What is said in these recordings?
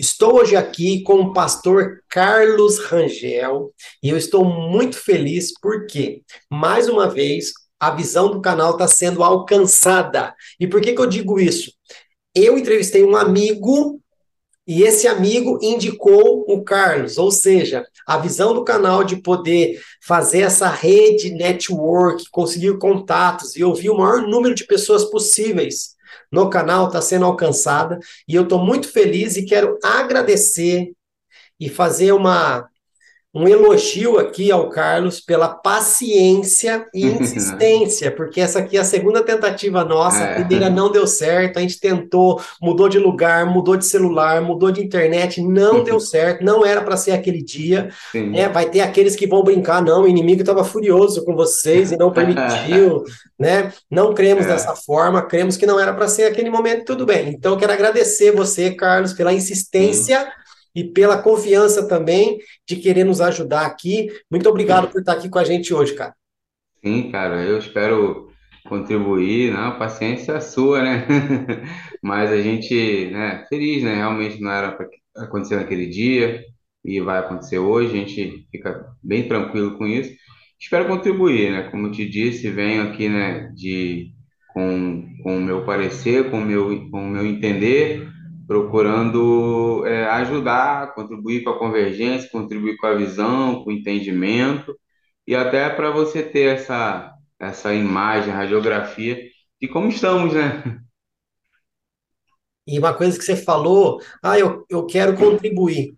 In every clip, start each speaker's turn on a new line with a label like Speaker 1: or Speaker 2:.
Speaker 1: Estou hoje aqui com o pastor Carlos Rangel e eu estou muito feliz porque, mais uma vez, a visão do canal está sendo alcançada. E por que, que eu digo isso? Eu entrevistei um amigo e esse amigo indicou o Carlos, ou seja, a visão do canal de poder fazer essa rede network, conseguir contatos e ouvir o maior número de pessoas possíveis no canal está sendo alcançada e eu estou muito feliz e quero agradecer e fazer uma um elogio aqui ao Carlos pela paciência e insistência, porque essa aqui é a segunda tentativa nossa, a é. primeira não deu certo, a gente tentou, mudou de lugar, mudou de celular, mudou de internet, não deu certo, não era para ser aquele dia, né? Vai ter aqueles que vão brincar, não, o inimigo estava furioso com vocês e não permitiu, né? Não cremos é. dessa forma, cremos que não era para ser aquele momento, tudo bem. Então, eu quero agradecer você, Carlos, pela insistência. E pela confiança também de querer nos ajudar aqui. Muito obrigado por estar aqui com a gente hoje, cara.
Speaker 2: Sim, cara, eu espero contribuir, não, a paciência é sua, né? Mas a gente, né, feliz, né? Realmente não era para acontecer naquele dia e vai acontecer hoje, a gente fica bem tranquilo com isso. Espero contribuir, né? Como te disse, venho aqui, né, de com, com o meu parecer, com meu, com o meu entender, procurando é, ajudar, contribuir com a convergência, contribuir com a visão, com o entendimento, e até para você ter essa, essa imagem, radiografia de como estamos, né?
Speaker 1: E uma coisa que você falou, ah, eu, eu quero contribuir.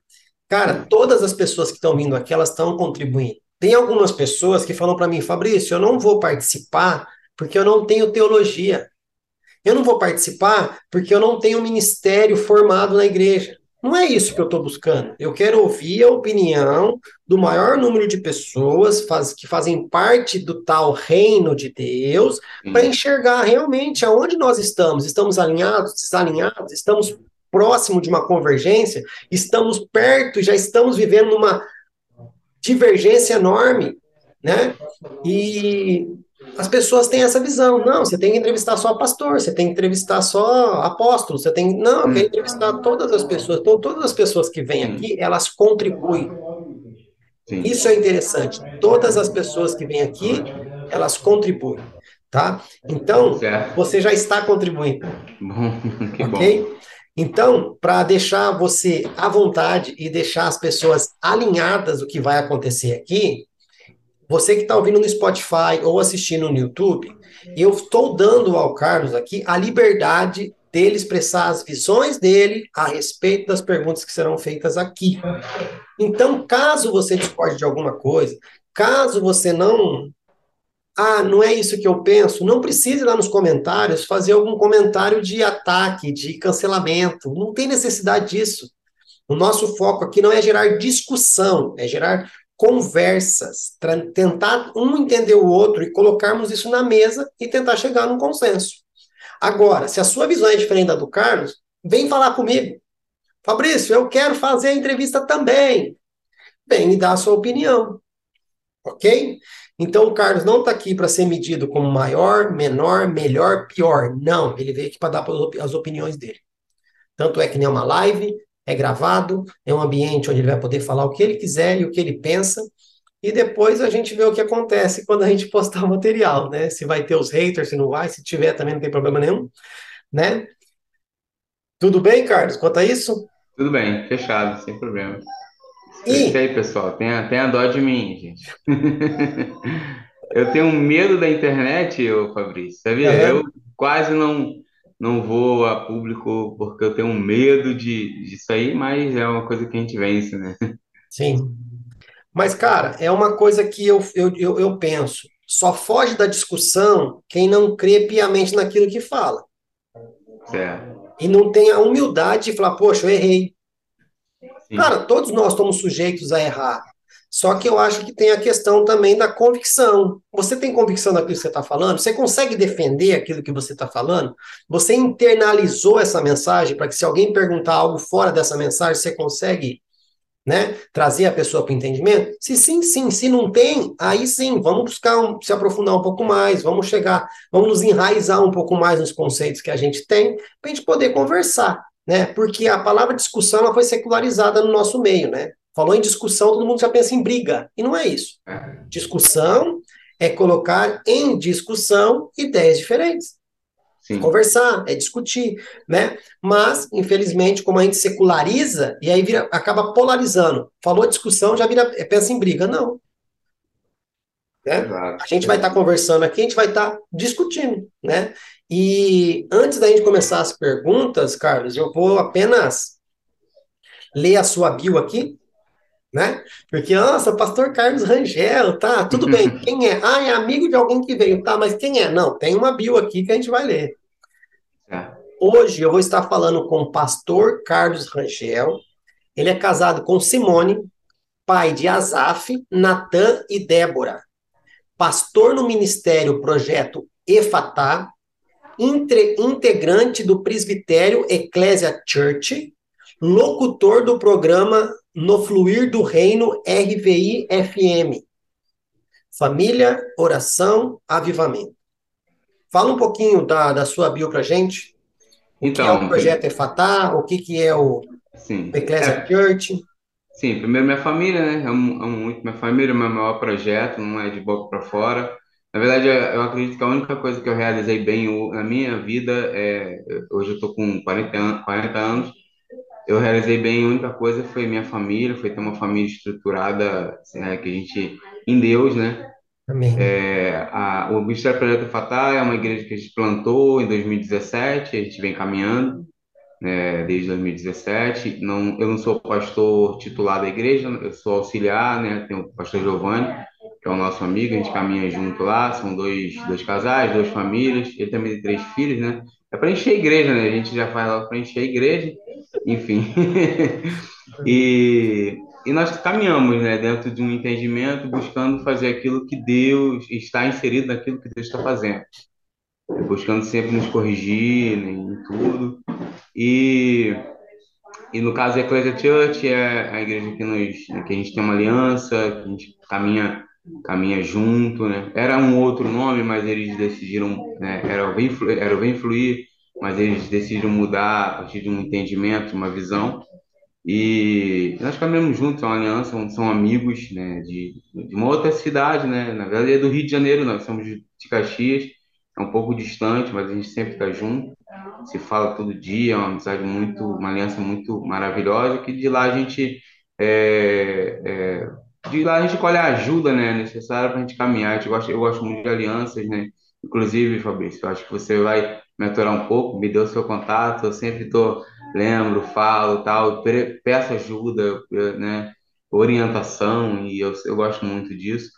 Speaker 1: Cara, todas as pessoas que estão vindo aqui, elas estão contribuindo. Tem algumas pessoas que falam para mim, Fabrício, eu não vou participar porque eu não tenho teologia. Eu não vou participar porque eu não tenho ministério formado na igreja. Não é isso que eu estou buscando. Eu quero ouvir a opinião do maior número de pessoas faz, que fazem parte do tal reino de Deus para enxergar realmente aonde nós estamos. Estamos alinhados, desalinhados, estamos próximo de uma convergência, estamos perto, já estamos vivendo numa divergência enorme, né? E as pessoas têm essa visão. Não, você tem que entrevistar só pastor, você tem que entrevistar só apóstolo, você tem. Não, eu quero entrevistar todas as pessoas. Então, todas as pessoas que vêm aqui, elas contribuem. Sim. Isso é interessante. Todas as pessoas que vêm aqui, elas contribuem. Tá? Então, certo. você já está contribuindo. Bom, que ok? Bom. Então, para deixar você à vontade e deixar as pessoas alinhadas o que vai acontecer aqui, você que está ouvindo no Spotify ou assistindo no YouTube, eu estou dando ao Carlos aqui a liberdade dele expressar as visões dele a respeito das perguntas que serão feitas aqui. Então, caso você discorde de alguma coisa, caso você não. Ah, não é isso que eu penso, não precise lá nos comentários fazer algum comentário de ataque, de cancelamento. Não tem necessidade disso. O nosso foco aqui não é gerar discussão, é gerar conversas, tentar um entender o outro e colocarmos isso na mesa e tentar chegar num consenso. Agora, se a sua visão é diferente da do Carlos, vem falar comigo. Fabrício, eu quero fazer a entrevista também. Vem e dá a sua opinião. Ok? Então o Carlos não está aqui para ser medido como maior, menor, melhor, pior. Não, ele veio aqui para dar as opiniões dele. Tanto é que nem uma live, é gravado, é um ambiente onde ele vai poder falar o que ele quiser e o que ele pensa. E depois a gente vê o que acontece quando a gente postar o material, né? Se vai ter os haters, se não vai, se tiver também não tem problema nenhum, né? Tudo bem, Carlos, quanto a isso?
Speaker 2: Tudo bem, fechado, sem problema. E aí, pessoal, tenha, tenha dó de mim, gente. eu tenho medo da internet, ô Fabrício, sabia? Uhum. Eu quase não não vou a público porque eu tenho medo de, disso aí, mas é uma coisa que a gente vence, né?
Speaker 1: Sim. Mas, cara, é uma coisa que eu, eu, eu, eu penso. Só foge da discussão quem não crê piamente naquilo que fala.
Speaker 2: Certo.
Speaker 1: E não tem a humildade de falar, poxa, eu errei. Sim. Cara, todos nós estamos sujeitos a errar. Só que eu acho que tem a questão também da convicção. Você tem convicção daquilo que você está falando? Você consegue defender aquilo que você está falando? Você internalizou essa mensagem para que se alguém perguntar algo fora dessa mensagem, você consegue né, trazer a pessoa para o entendimento? Se sim, sim. Se não tem, aí sim, vamos buscar um, se aprofundar um pouco mais, vamos chegar, vamos nos enraizar um pouco mais nos conceitos que a gente tem, para a gente poder conversar. Né? Porque a palavra discussão ela foi secularizada no nosso meio, né? Falou em discussão, todo mundo já pensa em briga. E não é isso. É. Discussão é colocar em discussão ideias diferentes. Sim. Conversar, é discutir, né? Mas, infelizmente, como a gente seculariza, e aí vira, acaba polarizando. Falou discussão, já vira, é, pensa em briga. Não. Né? A gente vai estar tá conversando aqui, a gente vai estar tá discutindo, né? E antes da gente começar as perguntas, Carlos, eu vou apenas ler a sua bio aqui, né? Porque, nossa, pastor Carlos Rangel, tá, tudo bem, quem é? Ah, é amigo de alguém que veio, tá, mas quem é? Não, tem uma bio aqui que a gente vai ler. É. Hoje eu vou estar falando com o pastor Carlos Rangel, ele é casado com Simone, pai de Azaf, Natan e Débora, pastor no ministério Projeto Efatá, integrante do presbitério Ecclesia Church, locutor do programa No Fluir do Reino RVI FM. Família, oração, avivamento. Fala um pouquinho da, da sua bio para gente. O então, que é o projeto EFATA, o que, que é o sim, Ecclesia é, Church.
Speaker 2: Sim, primeiro minha família, né? Amo, amo muito minha família, o meu maior projeto, não é de boca para fora. Na verdade, eu acredito que a única coisa que eu realizei bem na minha vida é. Hoje eu estou com 40 anos, 40 anos eu realizei bem, a única coisa foi minha família, foi ter uma família estruturada, né, que a gente, em Deus, né?
Speaker 1: Amém.
Speaker 2: É, a, o Ministério Projeto Fatah é uma igreja que a gente plantou em 2017, a gente vem caminhando né, desde 2017. Não, eu não sou pastor titular da igreja, eu sou auxiliar, né? Tem o pastor Giovanni, que é o nosso amigo, a gente caminha junto lá, são dois, dois casais, duas famílias, ele também tem três filhos, né? É para encher a igreja, né? A gente já faz lá para encher a igreja enfim. e, e nós caminhamos né, dentro de um entendimento, buscando fazer aquilo que Deus está inserido naquilo que Deus está fazendo. Buscando sempre nos corrigir né, em tudo. E, e no caso da Ecclesia Church, é a igreja que, nos, que a gente tem uma aliança, que a gente caminha caminha junto, né? Era um outro nome, mas eles decidiram, né? Era o Vem Fluir, era o Vem Fluir mas eles decidiram mudar a partir de um entendimento, uma visão. E nós caminhamos juntos, é uma aliança, são amigos né, de, de uma outra cidade, né? Na verdade é do Rio de Janeiro, nós somos de Caxias, é um pouco distante, mas a gente sempre está junto, se fala todo dia, é uma amizade muito, uma aliança muito maravilhosa, que de lá a gente é, é, de lá a gente colhe a ajuda né, necessária para a gente caminhar. Eu gosto, eu gosto muito de alianças, né? Inclusive, Fabrício, eu acho que você vai me aturar um pouco, me deu seu contato, eu sempre tô, lembro, falo, tal, peço ajuda, né, orientação, e eu, eu gosto muito disso.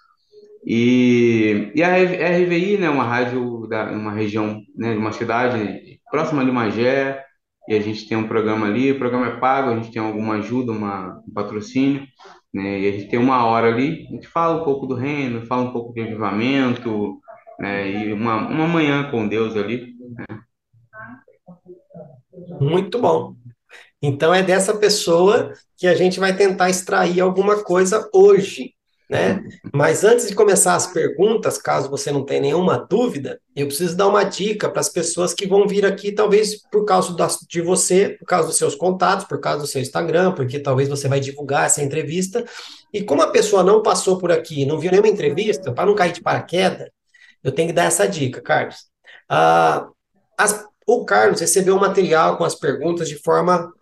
Speaker 2: E, e a RVI, né, uma rádio da uma região, né, de uma cidade próxima de Magé, e a gente tem um programa ali, o programa é pago, a gente tem alguma ajuda, uma, um patrocínio, né, e a gente tem uma hora ali, a gente fala um pouco do reino, fala um pouco de avivamento, né, e uma, uma manhã com Deus ali,
Speaker 1: Muito bom. Então é dessa pessoa que a gente vai tentar extrair alguma coisa hoje, né? Mas antes de começar as perguntas, caso você não tenha nenhuma dúvida, eu preciso dar uma dica para as pessoas que vão vir aqui, talvez por causa de você, por causa dos seus contatos, por causa do seu Instagram, porque talvez você vai divulgar essa entrevista. E como a pessoa não passou por aqui, não viu nenhuma entrevista, para não cair de paraquedas, eu tenho que dar essa dica, Carlos. Ah, as, o Carlos recebeu o material com as perguntas de forma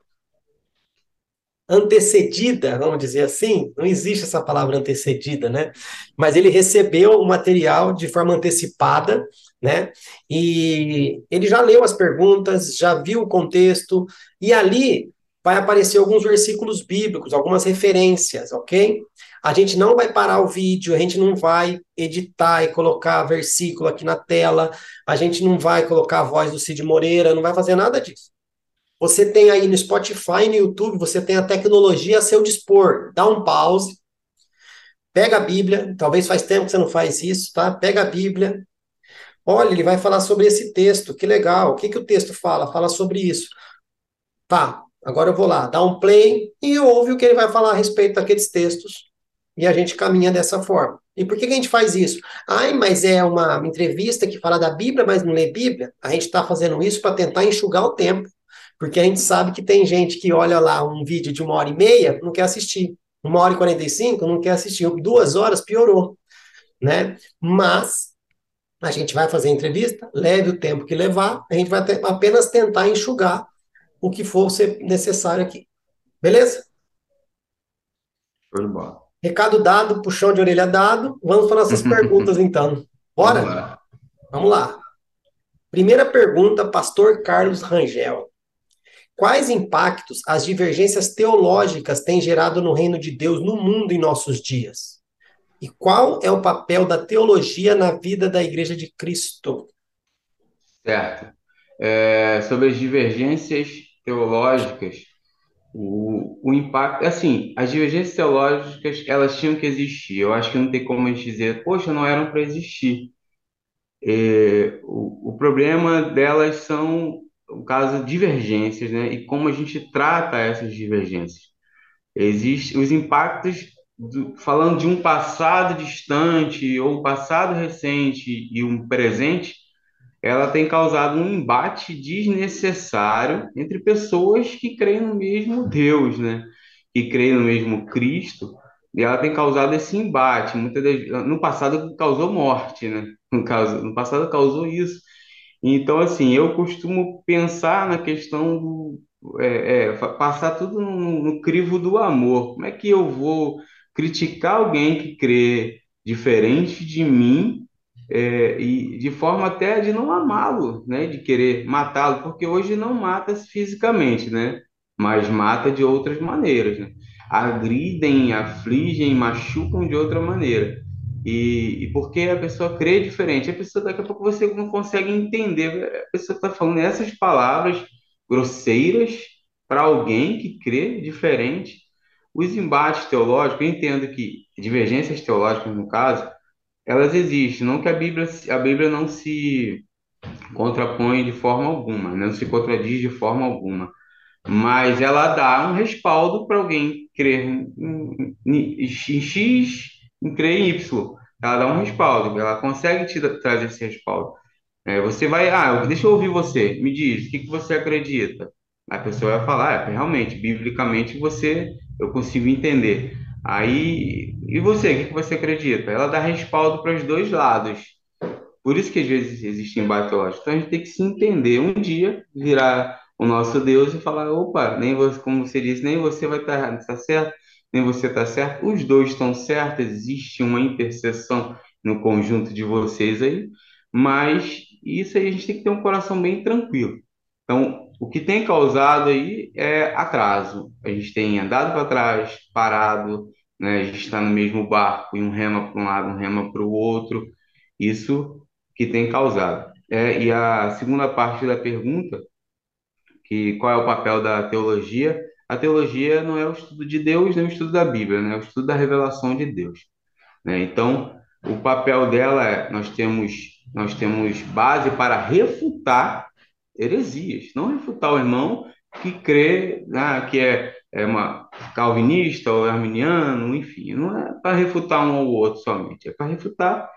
Speaker 1: antecedida, vamos dizer assim, não existe essa palavra antecedida, né? Mas ele recebeu o material de forma antecipada, né? E ele já leu as perguntas, já viu o contexto, e ali vai aparecer alguns versículos bíblicos, algumas referências, ok? A gente não vai parar o vídeo, a gente não vai editar e colocar versículo aqui na tela, a gente não vai colocar a voz do Cid Moreira, não vai fazer nada disso. Você tem aí no Spotify, no YouTube, você tem a tecnologia a seu dispor. Dá um pause, pega a Bíblia, talvez faz tempo que você não faz isso, tá? Pega a Bíblia. Olha, ele vai falar sobre esse texto, que legal. O que, que o texto fala? Fala sobre isso. Tá, agora eu vou lá, dá um play e ouve o que ele vai falar a respeito daqueles textos. E a gente caminha dessa forma. E por que, que a gente faz isso? Ai, mas é uma entrevista que fala da Bíblia, mas não lê Bíblia? A gente está fazendo isso para tentar enxugar o tempo. Porque a gente sabe que tem gente que olha lá um vídeo de uma hora e meia, não quer assistir. Uma hora e quarenta e cinco, não quer assistir. Duas horas, piorou. Né? Mas a gente vai fazer entrevista, leve o tempo que levar, a gente vai apenas tentar enxugar o que for ser necessário aqui. Beleza? Recado dado, puxão de orelha dado. Vamos para nossas perguntas, então. Bora? Vamos lá. Vamos lá. Primeira pergunta, pastor Carlos Rangel. Quais impactos as divergências teológicas têm gerado no reino de Deus no mundo em nossos dias? E qual é o papel da teologia na vida da Igreja de Cristo?
Speaker 2: Certo. É, sobre as divergências teológicas, o, o impacto, assim, as divergências teológicas, elas tinham que existir. Eu acho que não tem como a gente dizer, poxa, não eram para existir. É, o, o problema delas são o caso divergências, né? E como a gente trata essas divergências. Existem os impactos, do, falando de um passado distante ou um passado recente e um presente, ela tem causado um embate desnecessário entre pessoas que creem no mesmo Deus, né? Que creem no mesmo Cristo, e ela tem causado esse embate. Muitas no passado causou morte, né? No, caso, no passado causou isso. Então, assim, eu costumo pensar na questão do é, é, passar tudo no, no crivo do amor. Como é que eu vou criticar alguém que crê diferente de mim é, e de forma até de não amá-lo, né? De querer matá-lo, porque hoje não mata fisicamente, né? Mas mata de outras maneiras, né? Agridem, afligem, machucam de outra maneira. E, e porque a pessoa crê diferente, a pessoa daqui a pouco você não consegue entender. A pessoa está falando essas palavras grosseiras para alguém que crê diferente. Os embates teológicos, eu entendo que divergências teológicas, no caso, elas existem, não que a Bíblia, a Bíblia não se contrapõe de forma alguma, não se contradiz de forma alguma, mas ela dá um respaldo para alguém crer em, em, em X crer em Y. Ela dá um respaldo, ela consegue te trazer esse respaldo. É, você vai, ah, deixa eu ouvir você, me diz, o que, que você acredita? A pessoa vai falar, é, realmente, biblicamente você, eu consigo entender. Aí, e você, o que, você acredita? Ela dá respaldo para os dois lados. Por isso que às vezes existe embate teológico. Então a gente tem que se entender. Um dia virar o nosso Deus e falar, opa, nem você, como você disse, nem você vai estar errado, está certo? nem você está certo, os dois estão certos, existe uma interseção no conjunto de vocês aí, mas isso aí a gente tem que ter um coração bem tranquilo. Então, o que tem causado aí é atraso. A gente tem andado para trás, parado, né? a gente está no mesmo barco e um rema para um lado, um rema para o outro. Isso que tem causado. É, e a segunda parte da pergunta, que qual é o papel da teologia? a teologia não é o estudo de Deus, nem o estudo da Bíblia, né? é o estudo da revelação de Deus. Né? Então, o papel dela é, nós temos, nós temos base para refutar heresias, não refutar o irmão que crê ah, que é, é uma calvinista ou arminiano, enfim, não é para refutar um ou outro somente, é para refutar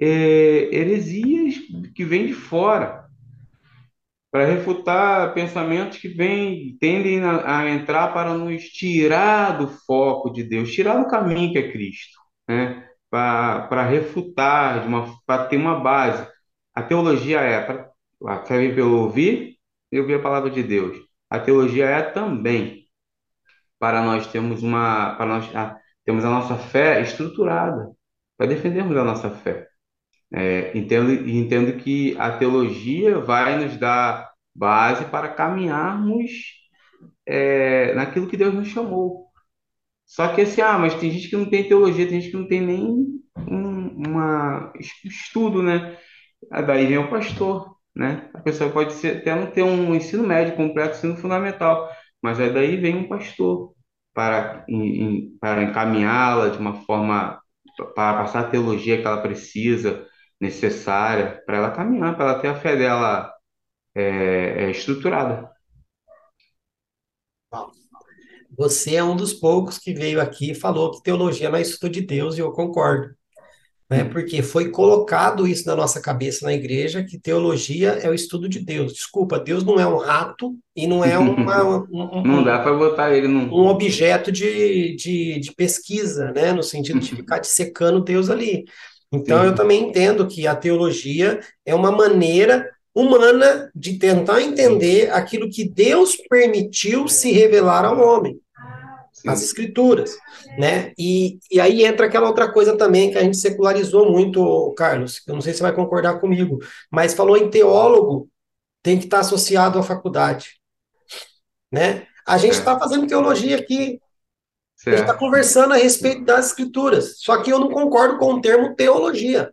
Speaker 2: é, heresias que vêm de fora, para refutar pensamentos que vêm, tendem a, a, entrar para nos tirar do foco de Deus, tirar do caminho que é Cristo, né? para refutar, para ter uma base. A teologia é para a fé vem pelo ouvir e ouvir a palavra de Deus. A teologia é também para nós termos uma, para nós ah, temos a nossa fé estruturada, para defendermos a nossa fé. É, entendo, entendo que a teologia vai nos dar base para caminharmos é, naquilo que Deus nos chamou. Só que assim, ah, mas tem gente que não tem teologia, tem gente que não tem nem um uma, estudo, né? Daí vem o pastor, né? A pessoa pode ser, até não ter um ensino médio completo, ensino fundamental, mas aí daí vem um pastor para, para encaminhá-la de uma forma, para passar a teologia que ela precisa, necessária para ela caminhar, para ela ter a fé dela é, é estruturada.
Speaker 1: Você é um dos poucos que veio aqui e falou que teologia não é estudo de Deus, e eu concordo. Né? Porque foi colocado isso na nossa cabeça na igreja, que teologia é o estudo de Deus. Desculpa, Deus não é um rato e não é uma,
Speaker 2: um, não dá para botar ele num...
Speaker 1: um objeto de, de, de pesquisa, né? no sentido de ficar dissecando Deus ali. Então, Sim. eu também entendo que a teologia é uma maneira humana de tentar entender aquilo que Deus permitiu se revelar ao homem. As escrituras, né? E, e aí entra aquela outra coisa também que a gente secularizou muito, Carlos, eu não sei se você vai concordar comigo, mas falou em teólogo, tem que estar associado à faculdade, né? A gente está fazendo teologia aqui, Certo. A gente está conversando a respeito das escrituras. Só que eu não concordo com o termo teologia.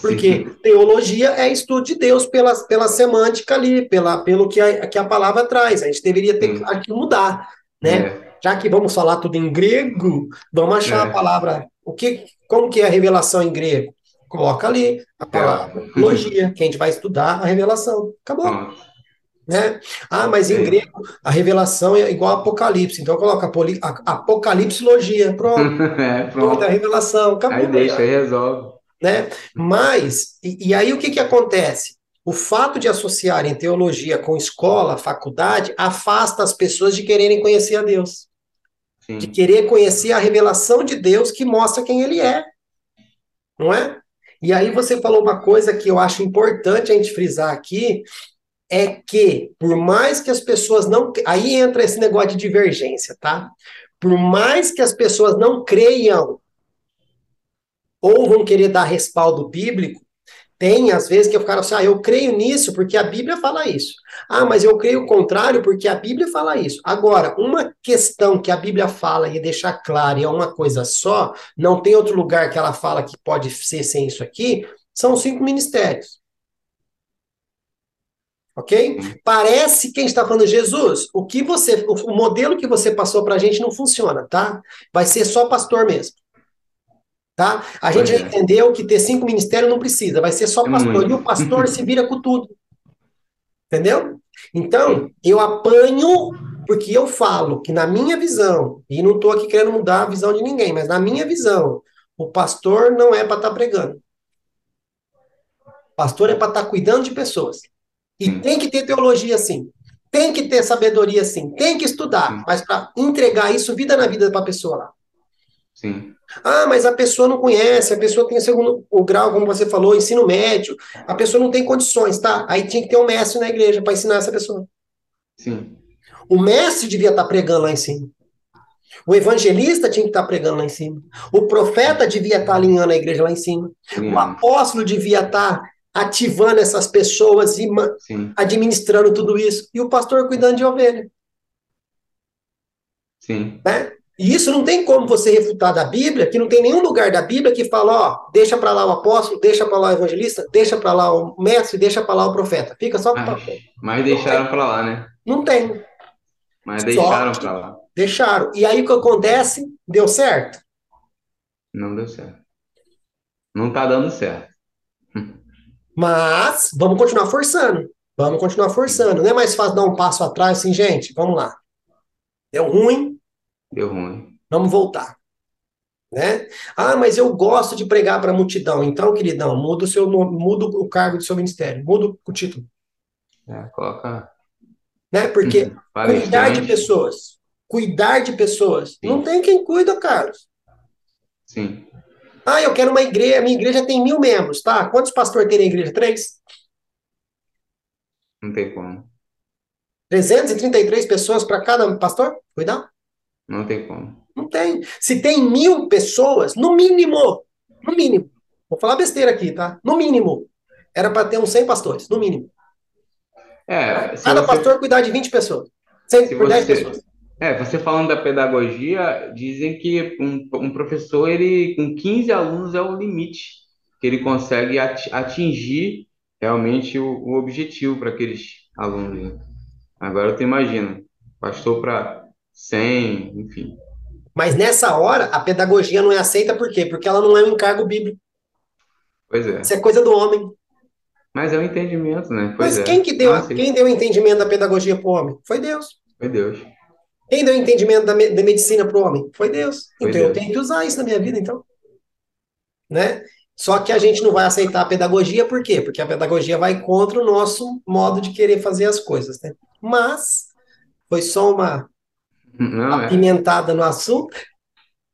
Speaker 1: Porque Sim. teologia é estudo de Deus pela, pela semântica ali, pela, pelo que a, que a palavra traz. A gente deveria ter que mudar, né? É. Já que vamos falar tudo em grego, vamos achar é. a palavra. O que, como que é a revelação em grego? Coloca ali a palavra é. teologia, que a gente vai estudar a revelação. Acabou. Né? Ah, mas em grego a revelação é igual a Apocalipse, então coloca Apocalipsologia, pronto. é, pronto. a revelação, acabou.
Speaker 2: Aí deixa, aí resolve.
Speaker 1: Né? Mas, e, e aí o que, que acontece? O fato de associarem teologia com escola, faculdade, afasta as pessoas de quererem conhecer a Deus. Sim. De querer conhecer a revelação de Deus que mostra quem ele é. Não é? E aí você falou uma coisa que eu acho importante a gente frisar aqui, é que, por mais que as pessoas não. Aí entra esse negócio de divergência, tá? Por mais que as pessoas não creiam ou vão querer dar respaldo bíblico, tem às vezes que cara fala assim, ah, eu creio nisso porque a Bíblia fala isso. Ah, mas eu creio o contrário porque a Bíblia fala isso. Agora, uma questão que a Bíblia fala e deixa claro e é uma coisa só, não tem outro lugar que ela fala que pode ser sem isso aqui, são os cinco ministérios ok? Parece que a gente está falando, Jesus, o que você, o, modelo que você passou para a gente não funciona, tá? Vai ser só pastor mesmo. Tá? A gente já entendeu que ter cinco ministérios não precisa, vai ser só é pastor. E o pastor se vira com tudo. Entendeu? Então, eu apanho porque eu falo que na minha visão, e não estou aqui querendo mudar a visão de ninguém, mas na minha visão, o pastor não é para estar tá pregando. O pastor é para estar tá cuidando de pessoas. E hum. tem que ter teologia sim. Tem que ter sabedoria sim. Tem que estudar. Mas para entregar isso vida na vida para a pessoa lá.
Speaker 2: Sim.
Speaker 1: Ah, mas a pessoa não conhece, a pessoa tem o segundo o grau, como você falou, ensino médio, a pessoa não tem condições, tá? Aí tinha que ter um mestre na igreja para ensinar essa pessoa.
Speaker 2: Sim.
Speaker 1: O mestre devia estar tá pregando lá em cima. O evangelista tinha que estar tá pregando lá em cima. O profeta devia estar tá alinhando a igreja lá em cima. Sim. O apóstolo devia estar ativando essas pessoas e Sim. administrando tudo isso. E o pastor cuidando de ovelha.
Speaker 2: Sim.
Speaker 1: Né? E isso não tem como você refutar da Bíblia, que não tem nenhum lugar da Bíblia que fala, ó, deixa para lá o apóstolo, deixa para lá o evangelista, deixa para lá o mestre, deixa para lá o profeta. Fica só com
Speaker 2: o papel. Mas deixaram para lá, né?
Speaker 1: Não tem.
Speaker 2: Mas deixaram para lá.
Speaker 1: Deixaram. E aí o que acontece? Deu certo?
Speaker 2: Não deu certo. Não tá dando certo.
Speaker 1: Mas vamos continuar forçando. Vamos continuar forçando. Não é mais fácil dar um passo atrás assim, gente? Vamos lá. Deu ruim,
Speaker 2: Deu ruim.
Speaker 1: vamos voltar. Né? Ah, mas eu gosto de pregar para a multidão. Então, queridão, muda o seu nome, muda o cargo do seu ministério, muda o título.
Speaker 2: É, coloca.
Speaker 1: Né? Porque cuidar de pessoas, cuidar de pessoas, não
Speaker 2: Sim.
Speaker 1: tem quem cuida, Carlos.
Speaker 2: Sim.
Speaker 1: Ah, eu quero uma igreja, minha igreja tem mil membros, tá? Quantos pastores tem na igreja? Três?
Speaker 2: Não tem como.
Speaker 1: 333 pessoas para cada pastor? Cuidar?
Speaker 2: Não tem como.
Speaker 1: Não tem. Se tem mil pessoas, no mínimo, no mínimo, vou falar besteira aqui, tá? No mínimo, era para ter uns 100 pastores, no mínimo.
Speaker 2: É,
Speaker 1: Cada
Speaker 2: você,
Speaker 1: pastor cuidar de 20 pessoas. 100
Speaker 2: se
Speaker 1: por 10
Speaker 2: você,
Speaker 1: pessoas.
Speaker 2: é, você falando da pedagogia, dizem que um, um professor, ele com 15 alunos é o limite, que ele consegue ati- atingir realmente o, o objetivo para aqueles alunos. né? Agora tu imagina, pastor para 100, enfim.
Speaker 1: Mas nessa hora, a pedagogia não é aceita por quê? Porque ela não é um encargo bíblico.
Speaker 2: Pois é.
Speaker 1: Isso é coisa do homem.
Speaker 2: Mas é o entendimento, né? Pois
Speaker 1: Mas
Speaker 2: é.
Speaker 1: quem que deu,
Speaker 2: Ah, sim.
Speaker 1: quem deu o entendimento da pedagogia para o homem? Foi Deus.
Speaker 2: Foi Deus.
Speaker 1: Quem deu o entendimento da, me- da medicina para o homem? Foi Deus.
Speaker 2: Foi
Speaker 1: Então eu
Speaker 2: Deus.
Speaker 1: tenho que usar isso na minha vida, então. Né? Só que a gente não vai aceitar a pedagogia, por quê? Porque a pedagogia vai contra o nosso modo de querer fazer as coisas, né? Mas foi só uma
Speaker 2: Não, é.
Speaker 1: apimentada no assunto,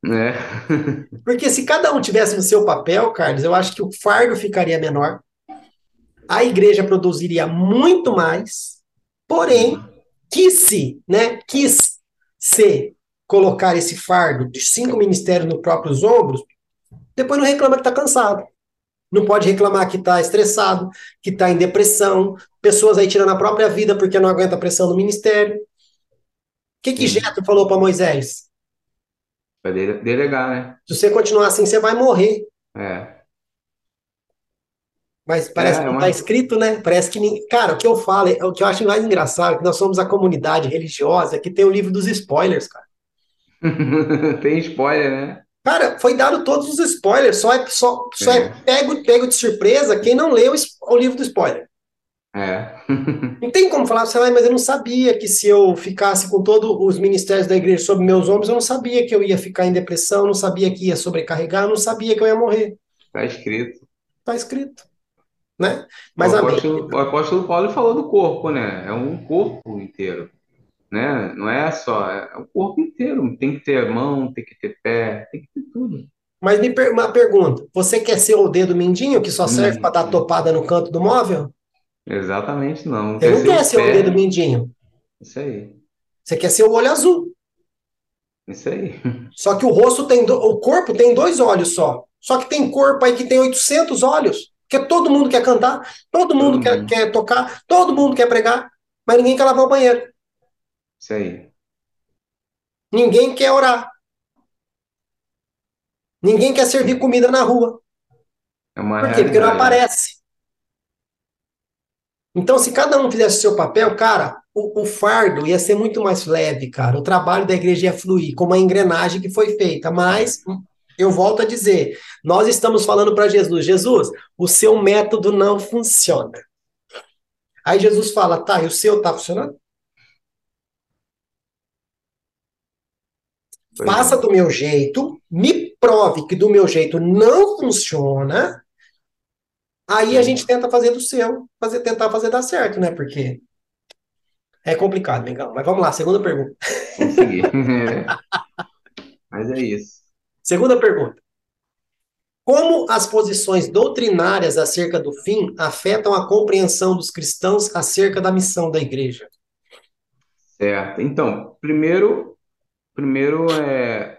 Speaker 2: É.
Speaker 1: porque se cada um tivesse no seu papel, Carlos, eu acho que o fardo ficaria menor, a igreja produziria muito mais, porém, quis se, né, quis se colocar esse fardo de cinco ministérios nos próprios ombros, depois não reclama que está cansado. Não pode reclamar que está estressado, que está em depressão, pessoas aí tirando a própria vida porque não aguenta a pressão do ministério. O que que. Jetro falou para Moisés?
Speaker 2: Vai dele- delegar, né?
Speaker 1: Se você continuar assim, você vai morrer.
Speaker 2: É.
Speaker 1: Mas parece
Speaker 2: É,
Speaker 1: que não
Speaker 2: mas-
Speaker 1: está escrito, né? Parece que ninguém... Cara, o que eu falo, é- o que eu acho mais engraçado é que nós somos a comunidade religiosa que tem o livro dos spoilers, cara.
Speaker 2: Tem spoiler, né?
Speaker 1: Cara, foi dado todos os spoilers, só é, só, só é
Speaker 2: É.
Speaker 1: pego, pego de surpresa quem não leu o, o livro do spoiler.
Speaker 2: É.
Speaker 1: Não tem como falar, você vai, mas eu não sabia que se eu ficasse com todos os ministérios da igreja sobre meus ombros, eu não sabia que eu ia ficar em depressão, não sabia que ia sobrecarregar, não sabia que eu ia morrer.
Speaker 2: Tá escrito.
Speaker 1: Tá escrito, né? Mas
Speaker 2: o, apóstolo, o apóstolo Paulo falou do corpo, né? É um corpo inteiro, né? Não é só, é o corpo inteiro. Tem que ter mão, tem que ter pé, tem que ter tudo.
Speaker 1: Mas me per uma pergunta, você quer ser o dedo mindinho que só serve
Speaker 2: Hum.
Speaker 1: para dar topada no canto do móvel?
Speaker 2: Exatamente não.
Speaker 1: Você não
Speaker 2: Quer
Speaker 1: quer
Speaker 2: ser o
Speaker 1: dedo mindinho,
Speaker 2: Isso aí.
Speaker 1: você quer ser o olho azul.
Speaker 2: Isso aí.
Speaker 1: Só que o rosto tem, do- o corpo tem dois olhos só. Só que tem corpo aí que tem 800 olhos. Porque todo mundo quer cantar, todo mundo
Speaker 2: Todo
Speaker 1: quer, quer tocar, todo mundo quer pregar, mas ninguém quer lavar o banheiro.
Speaker 2: Isso aí.
Speaker 1: Ninguém quer orar. Ninguém quer servir comida na rua.
Speaker 2: É
Speaker 1: Por quê? Porque não aparece. Então, se cada um fizesse o seu papel, cara, o, o fardo ia ser muito mais leve, cara. O trabalho da igreja ia fluir, como a engrenagem que foi feita. Mas, eu volto a dizer, nós estamos falando para Jesus, Jesus, o seu método não funciona. Aí Jesus fala, tá, e o seu tá funcionando? Faça do meu jeito, me prove que do meu jeito não funciona. Aí a gente tenta fazer do seu, fazer, tentar fazer dar certo, né? Porque é complicado, Mengão. Mas vamos lá, segunda pergunta.
Speaker 2: Vamos seguir. Mas é isso.
Speaker 1: Segunda pergunta. Como as posições doutrinárias acerca do fim afetam a compreensão dos cristãos acerca da missão da igreja?
Speaker 2: Certo. Então, primeiro, primeiro é,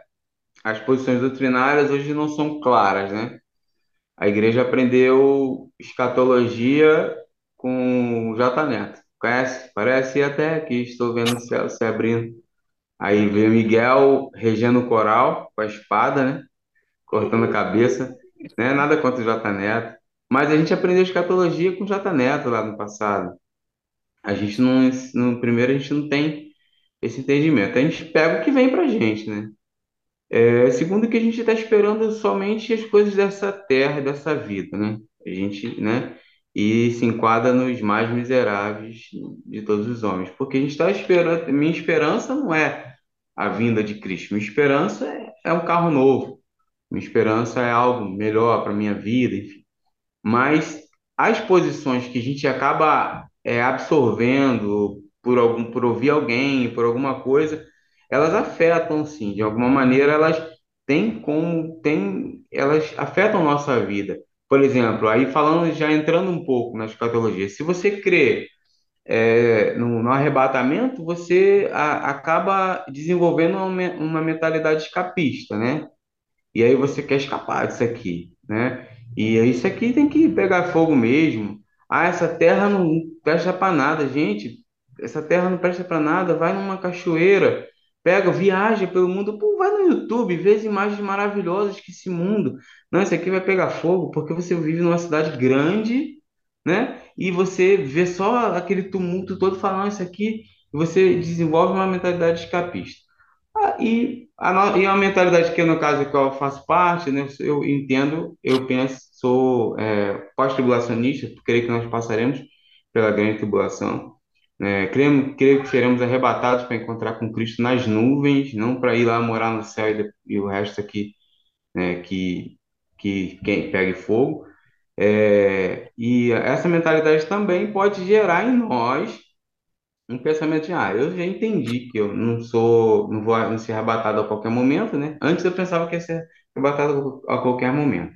Speaker 2: as posições doutrinárias hoje não são claras, né? A igreja aprendeu escatologia com o Neto. Conhece? Parece até que estou vendo o céu se abrindo. Aí veio Miguel regendo o coral com a espada, né? Cortando a cabeça. Né? Nada contra o J Neto. Mas a gente aprendeu escatologia com o J Neto lá no passado. A gente não, no primeiro a gente não tem esse entendimento. A gente pega o que vem pra gente, né? É, segundo que a gente está esperando somente as coisas dessa terra, dessa vida, né? A gente, né? e se enquadra nos mais miseráveis de todos os homens. Porque a gente está esperando, minha esperança não é a vinda de Cristo, minha esperança é, é um carro novo, minha esperança é algo melhor para minha vida, enfim. Mas as posições que a gente acaba é, absorvendo por algum, por ouvir alguém, por alguma coisa, elas afetam, sim, de alguma maneira elas têm como, têm, elas afetam nossa vida. Por exemplo, aí falando, já entrando um pouco na escatologia, se você crê é, no, no arrebatamento, você a- acaba desenvolvendo uma, uma mentalidade escapista, né? E aí você quer escapar disso aqui, né? E isso aqui tem que pegar fogo mesmo. Ah, essa terra não presta para nada, gente. Essa terra não presta para nada. Vai numa cachoeira, pega, viaja pelo mundo. Pô, vai no YouTube, vê as imagens maravilhosas que esse mundo. Não, isso aqui vai pegar fogo porque você vive numa cidade grande, né? E você vê só aquele tumulto todo falando isso aqui, você desenvolve uma mentalidade escapista. Ah, e, a, e a mentalidade que, no caso, que eu faço parte, né, eu entendo, eu penso, sou é, pós-tribulacionista, creio que nós passaremos pela grande tribulação. Né, creio, creio que seremos arrebatados para encontrar com Cristo nas nuvens, não para ir lá morar no céu e, e o resto aqui né, que, que quem pegue fogo. É, e essa mentalidade também pode gerar em nós um pensamento de, ah, eu já entendi que eu não sou, não vou ser arrebatado a qualquer momento, né? Antes eu pensava que ia ser arrebatado a qualquer momento.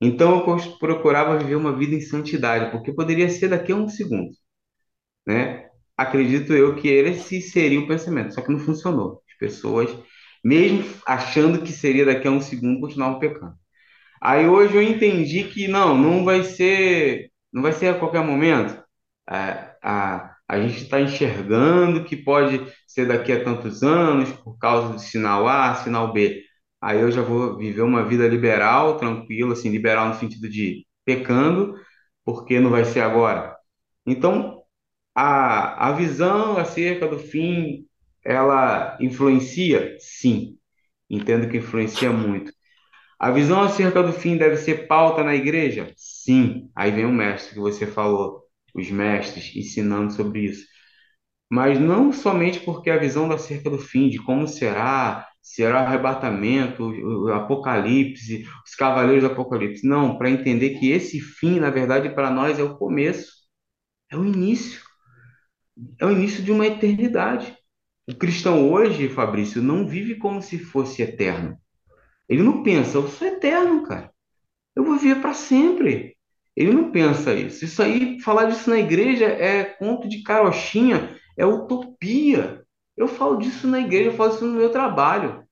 Speaker 2: Então eu procurava viver uma vida em santidade, porque poderia ser daqui a um segundo, né? Acredito eu que esse seria o pensamento, só que não funcionou. As pessoas, mesmo achando que seria daqui a um segundo, continuavam pecando. Aí hoje eu entendi que não, não vai ser, não vai ser a qualquer momento. A, a, a gente está enxergando que pode ser daqui a tantos anos por causa do sinal A, sinal B. Aí eu já vou viver uma vida liberal, tranquila, assim, liberal no sentido de pecando, porque não vai ser agora. Então, a, a visão acerca do fim, ela influencia? Sim, entendo que influencia muito. A visão acerca do fim deve ser pauta na igreja? Sim. Aí vem o mestre que você falou, os mestres ensinando sobre isso. Mas não somente porque a visão acerca do fim, de como será, será o arrebatamento, o apocalipse, os cavaleiros do apocalipse. Não, para entender que esse fim, na verdade, para nós é o começo, é o início, é o início de uma eternidade. O cristão hoje, Fabrício, não vive como se fosse eterno. Ele não pensa, eu sou eterno, cara. Eu vou viver para sempre. Ele não pensa isso. Isso aí, falar disso na igreja é conto de carochinha, é utopia. Eu falo disso na igreja, eu falo disso no meu trabalho.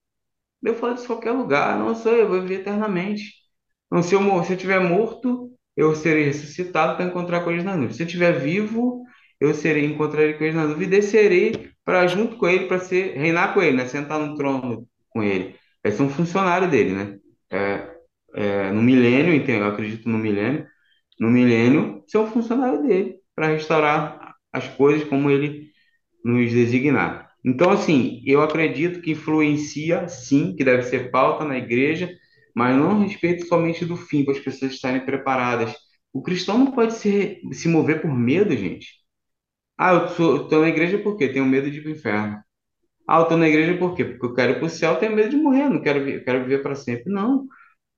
Speaker 2: Eu falo disso em qualquer lugar. Não sei, eu vou viver eternamente. Se eu, se eu estiver morto, eu serei ressuscitado para encontrar com eles na nuvem. Se eu estiver vivo, eu serei encontrarei com eles na nuvem e descerei para junto com ele, para ser reinar com ele, né? Sentar no trono com ele. Vai ser um funcionário dele, né? É, é, no milênio, eu acredito no milênio, no milênio, ser um funcionário dele, para restaurar as coisas como ele nos designar. Então, assim, eu acredito que influencia, sim, que deve ser pauta na igreja, mas não a respeito somente do fim, para as pessoas estarem preparadas. O cristão não pode se, se mover por medo, gente. Ah, eu eu tô na igreja por quê? Tenho medo de ir para o inferno. Ah, eu tô na igreja por quê? Porque eu quero ir o céu, tenho medo de morrer, não quero, eu quero viver para sempre. Não.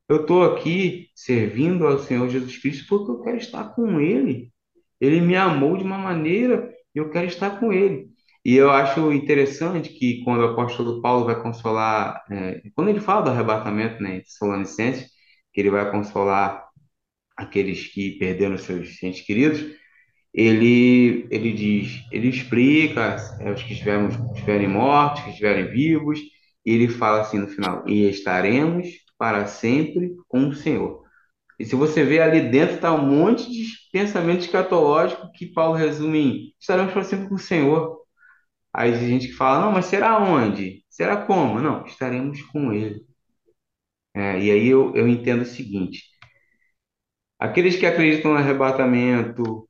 Speaker 2: Eu estou aqui servindo ao Senhor Jesus Cristo porque eu quero estar com Ele. Ele me amou de uma maneira e eu quero estar com Ele. E eu acho interessante que quando o apóstolo Paulo vai consolar, é, quando ele fala do arrebatamento, né, em Tessalonicenses, que ele vai consolar aqueles que perderam seus entes queridos, ele, ele diz, ele explica é, os que estiverem, estiverem mortos, que estiverem vivos, e ele fala assim no final, e estaremos para sempre com o Senhor. E se você vê ali dentro, está um monte de pensamento escatológico que Paulo resume em estaremos para sempre com o Senhor. Aí tem gente que fala, não, mas será onde? Será como? Não, estaremos com Ele. É, e aí eu, eu entendo o seguinte, aqueles que acreditam no arrebatamento,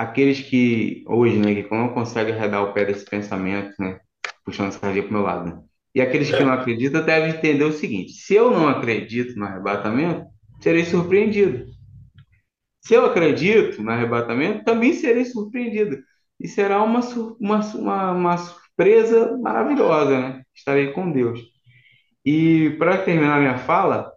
Speaker 2: aqueles que hoje, né, que não conseguem arredar o pé desse pensamento, né, puxando sardinha para o meu lado, né? E aqueles que não acreditam devem entender o seguinte: se eu não acredito no arrebatamento, serei surpreendido. Se eu acredito no arrebatamento, também serei surpreendido. E será uma, uma, uma, uma surpresa maravilhosa, né? Estarei com Deus. E para terminar minha fala,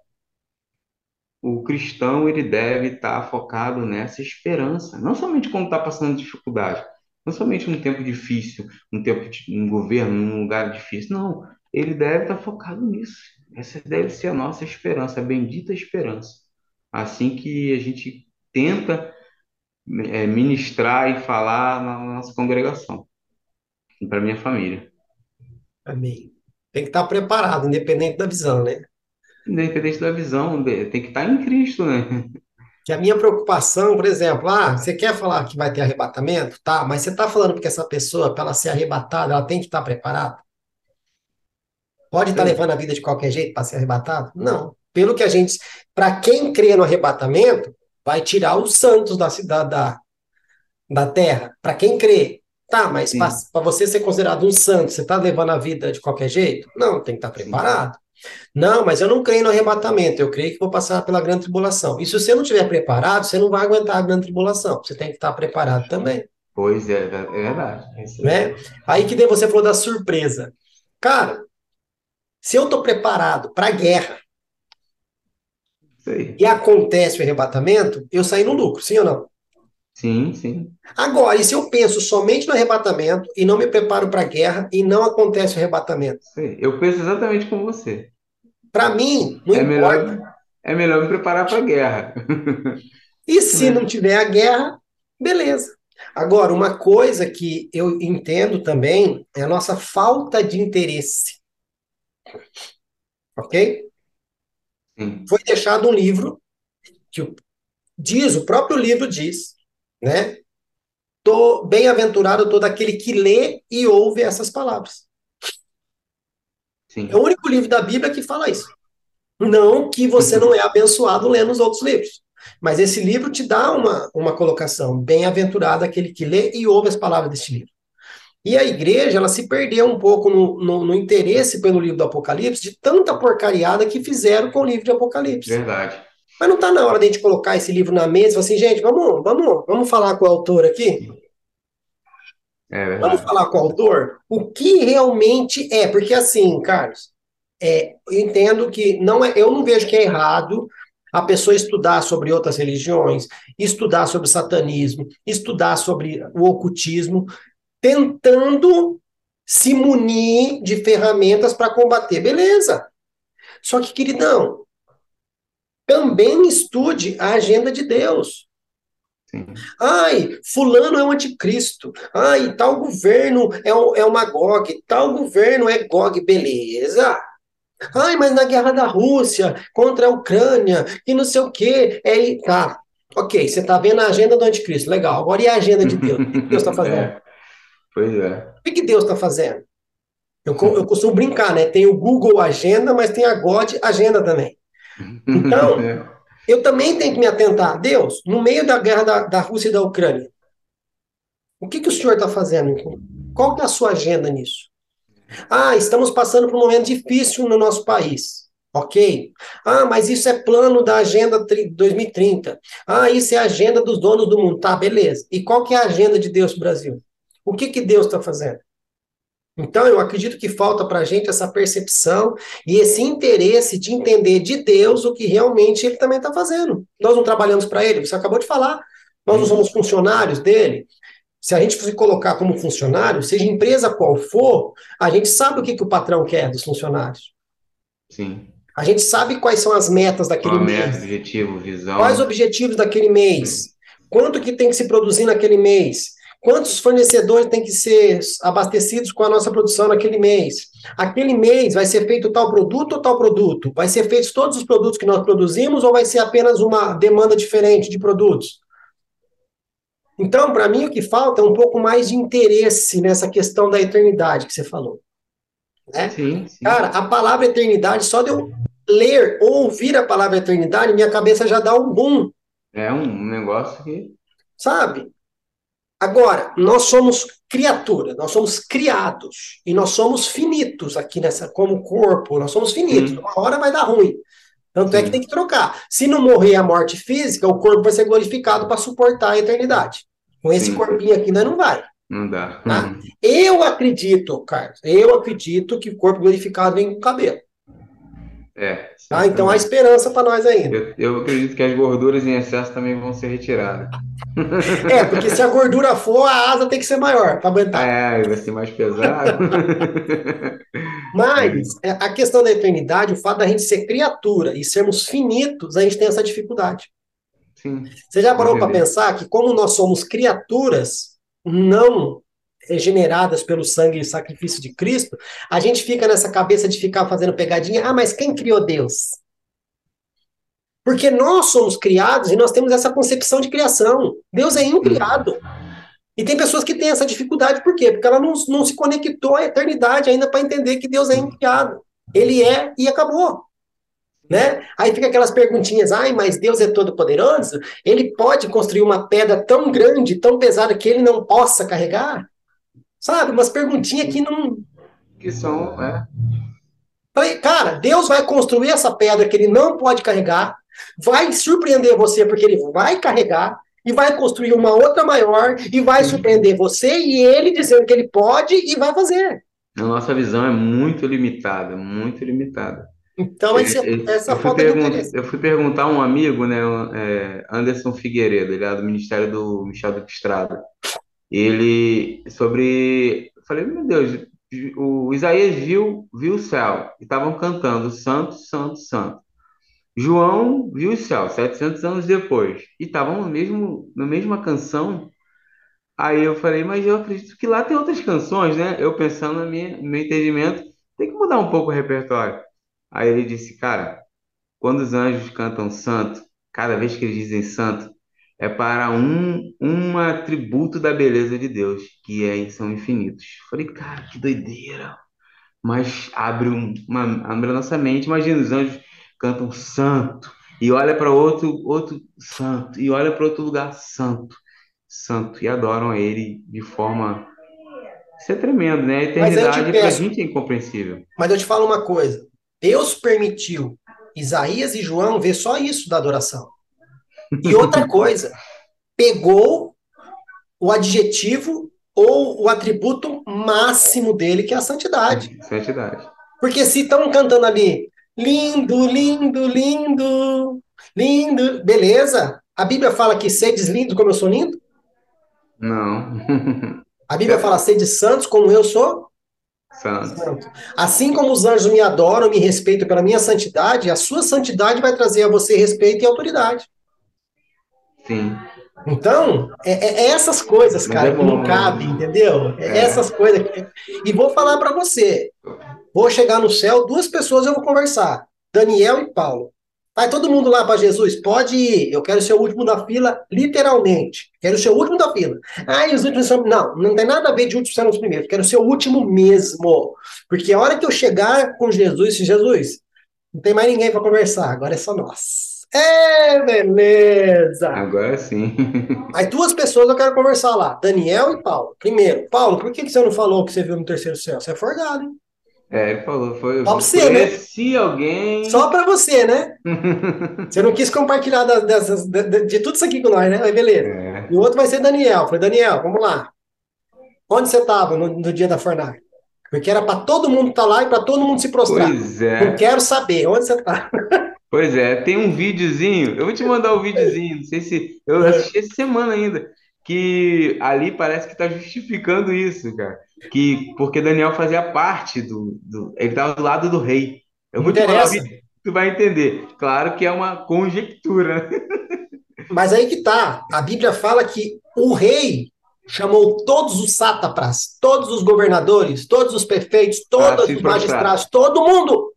Speaker 2: o cristão ele deve estar focado nessa esperança, não somente quando está passando dificuldade, não somente num tempo difícil, num tempo um governo, num lugar difícil, não, ele deve estar focado nisso. Essa deve ser a nossa esperança, a bendita esperança. Assim que a gente tenta é, ministrar e falar na nossa congregação, para minha família.
Speaker 1: Amém. Tem que estar preparado, independente da visão, né?
Speaker 2: Independente da visão, tem que estar em Cristo, né?
Speaker 1: Que a minha preocupação, por exemplo, ah, você quer falar que vai ter arrebatamento? Tá, mas você está falando porque essa pessoa, para ela ser arrebatada, ela tem que estar preparada? Pode estar levando a vida de qualquer jeito para ser arrebatado? Não. Pelo que a gente. Para quem crê no arrebatamento, vai tirar os santos da, cidade da, da terra. Para quem crê. Tá, mas para você ser considerado um santo, você está levando a vida de qualquer jeito? Não, tem que estar preparado. Não, mas eu não creio no arrebatamento, eu creio que vou passar pela grande tribulação. E se você não estiver preparado, você não vai aguentar a grande tribulação. Você tem que estar preparado também.
Speaker 2: Pois é, é verdade. É
Speaker 1: né? Aí que você falou da surpresa. Cara, se eu estou preparado para a guerra Sei. e acontece o arrebatamento, eu saí no lucro, sim ou não?
Speaker 2: Sim, sim.
Speaker 1: Agora, e se eu penso somente no arrebatamento e não me preparo para a guerra e não acontece o arrebatamento?
Speaker 2: Eu penso exatamente como você.
Speaker 1: Para mim, não
Speaker 2: é
Speaker 1: importa.
Speaker 2: Melhor, é melhor me preparar para a guerra.
Speaker 1: E se não tiver a guerra, beleza. Agora, uma coisa que eu entendo também é a nossa falta de interesse. Ok? Sim. Foi deixado um livro que diz, o próprio livro diz, né? Tô bem-aventurado todo aquele que lê e ouve essas palavras. Sim. É o único livro da Bíblia que fala isso. Não que você não é abençoado lendo os outros livros. Mas esse livro te dá uma, uma colocação. Bem-aventurado aquele que lê e ouve as palavras deste livro. E a igreja, ela se perdeu um pouco no, no, no, interesse pelo livro do Apocalipse, de tanta porcariada que fizeram com o livro de Apocalipse.
Speaker 2: Verdade.
Speaker 1: Mas não está na hora de a gente colocar esse livro na mesa e falar assim, gente, vamos, vamos, vamos falar com o autor aqui? É vamos falar com o autor? O que realmente é? Porque assim, Carlos, é, eu entendo que não é, eu não vejo que é errado a pessoa estudar sobre outras religiões, estudar sobre satanismo, estudar sobre o ocultismo, tentando se munir de ferramentas para combater. Beleza. Só que, queridão, também estude a agenda de Deus. Sim. Ai, fulano é um anticristo. Ai, tal governo é, é uma GOG, tal governo é GOG, beleza. Ai, mas na guerra da Rússia contra a Ucrânia e não sei o quê, é tá. Ok, você está vendo a agenda do anticristo, legal. Agora e a agenda de Deus? O que Deus está fazendo? É.
Speaker 2: Pois é.
Speaker 1: O que, que Deus está fazendo? Eu, eu costumo brincar, né? Tem o Google Agenda, mas tem a God Agenda também. Então, é. Eu também tenho que me atentar. Deus, no meio da guerra da, da Rússia e da Ucrânia, o que, que o senhor está fazendo? Qual que é a sua agenda nisso? Ah, estamos passando por um momento difícil no nosso país. Ok. Ah, mas isso é plano da Agenda 2030. Ah, isso é a agenda dos donos do mundo. Tá, beleza. E qual que é a agenda de Deus para o Brasil? O que, que Deus está fazendo? Então, eu acredito que falta para a gente essa percepção e esse interesse de entender de Deus o que realmente Ele também está fazendo. Nós não trabalhamos para Ele, você acabou de falar. Nós não somos funcionários dele. Se a gente se colocar como funcionário, seja empresa qual for, a gente sabe o que, que o patrão quer dos funcionários.
Speaker 2: Sim.
Speaker 1: A gente sabe quais são as metas daquele
Speaker 2: Qual
Speaker 1: mês.
Speaker 2: Meta, objetivo, visão.
Speaker 1: Quais objetivos daquele mês. Quanto que tem que se produzir naquele mês. Quantos fornecedores têm que ser abastecidos com a nossa produção naquele mês? Aquele mês vai ser feito tal produto ou tal produto? Vai ser feitos todos os produtos que nós produzimos ou vai ser apenas uma demanda diferente de produtos? Então, para mim, o que falta é um pouco mais de interesse nessa questão da eternidade que você falou. Né? Sim, sim. Cara, a palavra eternidade, só de eu ler ou ouvir a palavra eternidade, minha cabeça já dá um boom.
Speaker 2: É um negócio que.
Speaker 1: Sabe? Agora, nós somos criaturas, nós somos criados e nós somos finitos aqui nessa como corpo, nós somos finitos. Hum. Uma hora vai dar ruim. Tanto é que tem que trocar. Se não morrer a morte física, o corpo vai ser glorificado para suportar a eternidade. Com esse Sim. corpinho aqui, não vai.
Speaker 2: Não dá.
Speaker 1: Tá? Uhum. Eu acredito, Carlos, eu acredito que o corpo glorificado vem com o cabelo.
Speaker 2: É.
Speaker 1: Tá? Então há esperança para nós ainda.
Speaker 2: Eu, eu, acredito que as gorduras em excesso também vão ser retiradas.
Speaker 1: É, porque se a gordura for, a asa tem que ser maior para aguentar.
Speaker 2: É, vai ser mais pesado.
Speaker 1: Mas é, a questão da eternidade, o fato da gente ser criatura e sermos finitos, a gente tem essa dificuldade.
Speaker 2: Sim.
Speaker 1: Você já parou para pensar que, como nós somos criaturas não regeneradas pelo sangue e sacrifício de Cristo, a gente fica nessa cabeça de ficar fazendo pegadinha. Ah, mas quem criou Deus? Porque nós somos criados e nós temos essa concepção de criação. Deus é incriado. E tem pessoas que têm essa dificuldade, por quê? Porque ela não, não se conectou à eternidade ainda para entender que Deus é incriado. Ele é e acabou. Né? Aí fica aquelas perguntinhas, ai, mas Deus é todo poderoso? Ele pode construir uma pedra tão grande, tão pesada que ele não possa carregar? Sabe? Umas perguntinhas que não.
Speaker 2: Que são, é.
Speaker 1: Falei, cara, Deus vai construir essa pedra que ele não pode carregar, vai surpreender você porque ele vai carregar, e vai construir uma outra maior, e vai surpreender você e ele dizendo que ele pode e vai fazer.
Speaker 2: A nossa visão é muito limitada, muito limitada.
Speaker 1: Então, esse, essa eu falta de interesse.
Speaker 2: Eu fui perguntar a um amigo, né, é, Anderson Figueiredo, ele é do Ministério do Michel do Estrada ele sobre. Falei, meu Deus, o Isaías viu, viu o céu e estavam cantando Santo, Santo, Santo. João viu o céu 700 anos depois e estavam no mesmo, na mesma canção. Aí eu falei, mas eu acredito que lá tem outras canções, né? Eu pensando no meu entendimento, tem que mudar um pouco o repertório. Aí ele disse, cara, quando os anjos cantam santo, cada vez que eles dizem santo, é para um, um atributo da beleza de Deus, que é, são infinitos. Falei, cara, que doideira. Mas abre, uma, abre a nossa mente. Imagina, os anjos cantam santo, e olha para outro, outro santo, e olha para outro lugar santo, santo, e adoram a ele de forma. Isso é tremendo, né? A eternidade para a gente é incompreensível.
Speaker 1: Mas eu te falo uma coisa: Deus permitiu Isaías e João ver só isso da adoração. E outra coisa, pegou o adjetivo ou o atributo máximo dele, que é a santidade.
Speaker 2: Santidade.
Speaker 1: Porque se estão cantando ali, lindo, lindo, lindo, lindo, beleza. A Bíblia fala que sedes lindo como eu sou lindo?
Speaker 2: Não.
Speaker 1: A Bíblia fala sedes santos como eu sou?
Speaker 2: Santo. Santo.
Speaker 1: Assim como os anjos me adoram, me respeitam pela minha santidade, a sua santidade vai trazer a você respeito e autoridade.
Speaker 2: Sim.
Speaker 1: Então, é, é, é essas coisas, cara, é que não cabe, entendeu? É, é, essas coisas. Que... E vou falar para você. Vou chegar no céu, duas pessoas eu vou conversar. Daniel e Paulo. Vai todo mundo lá para Jesus? Pode ir. Eu quero ser o último da fila, literalmente. Quero ser o último da fila. Ah, e os últimos são. Não, não tem nada a ver de último ser os primeiros. Quero ser o último mesmo. Porque a hora que eu chegar com Jesus, Jesus, não tem mais ninguém para conversar, agora é só nós. É, beleza!
Speaker 2: Agora sim.
Speaker 1: Aí duas pessoas eu quero conversar lá, Daniel e Paulo. Primeiro, Paulo, por que, que você não falou que você viu no terceiro céu? Você é forgado, hein?
Speaker 2: É, ele falou, foi.
Speaker 1: Só pra você, né?
Speaker 2: alguém.
Speaker 1: Só pra você, né? você não quis compartilhar das, dessas, de, de, tudo isso aqui com nós, né? Aí, beleza. É. E o outro vai ser Daniel. Falei, Daniel, vamos lá. Onde você estava no, no, dia da fornalha? Porque era para todo mundo estar tá lá e para todo mundo se prostrar.
Speaker 2: Pois é.
Speaker 1: Não quero saber onde você está.
Speaker 2: Pois é, tem um videozinho, eu vou te mandar o um videozinho, não sei se. Eu assisti essa semana ainda, que ali parece que está justificando isso, cara. Que, porque Daniel fazia parte do. do ele estava do lado do rei. Eu vou te mandar o vídeo, tu vai entender. Claro que é uma conjectura.
Speaker 1: Mas aí que tá. A Bíblia fala que o rei chamou todos os sátrapas, todos os governadores, todos os prefeitos, todos os magistrados, todo mundo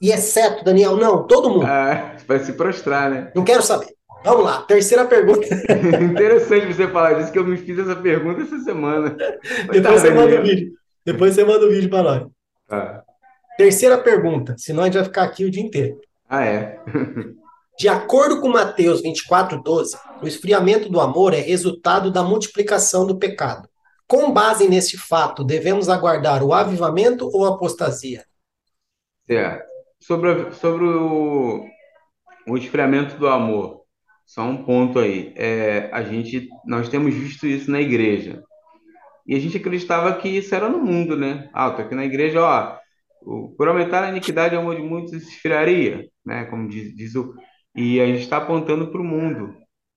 Speaker 1: e exceto, Daniel, não, todo mundo.
Speaker 2: Ah, vai se prostrar, né?
Speaker 1: Não quero saber. Vamos lá, terceira pergunta.
Speaker 2: Interessante você falar disso, que eu me fiz essa pergunta essa semana.
Speaker 1: Depois tá, você manda o vídeo. Depois você manda o vídeo para nós.
Speaker 2: Ah.
Speaker 1: Terceira pergunta, senão a gente vai ficar aqui o dia inteiro.
Speaker 2: Ah, é?
Speaker 1: De acordo com Mateus 24, 12, o esfriamento do amor é resultado da multiplicação do pecado. Com base nesse fato, devemos aguardar o avivamento ou a apostasia?
Speaker 2: Certo sobre, sobre o, o esfriamento do amor. Só um ponto aí. É, a gente, nós temos visto isso na igreja. E a gente acreditava que isso era no mundo, né? Ah, tô aqui na igreja, ó, por aumentar a iniquidade, o amor de muitos esfriaria, né? Como diz, diz o... E a gente está apontando para o mundo.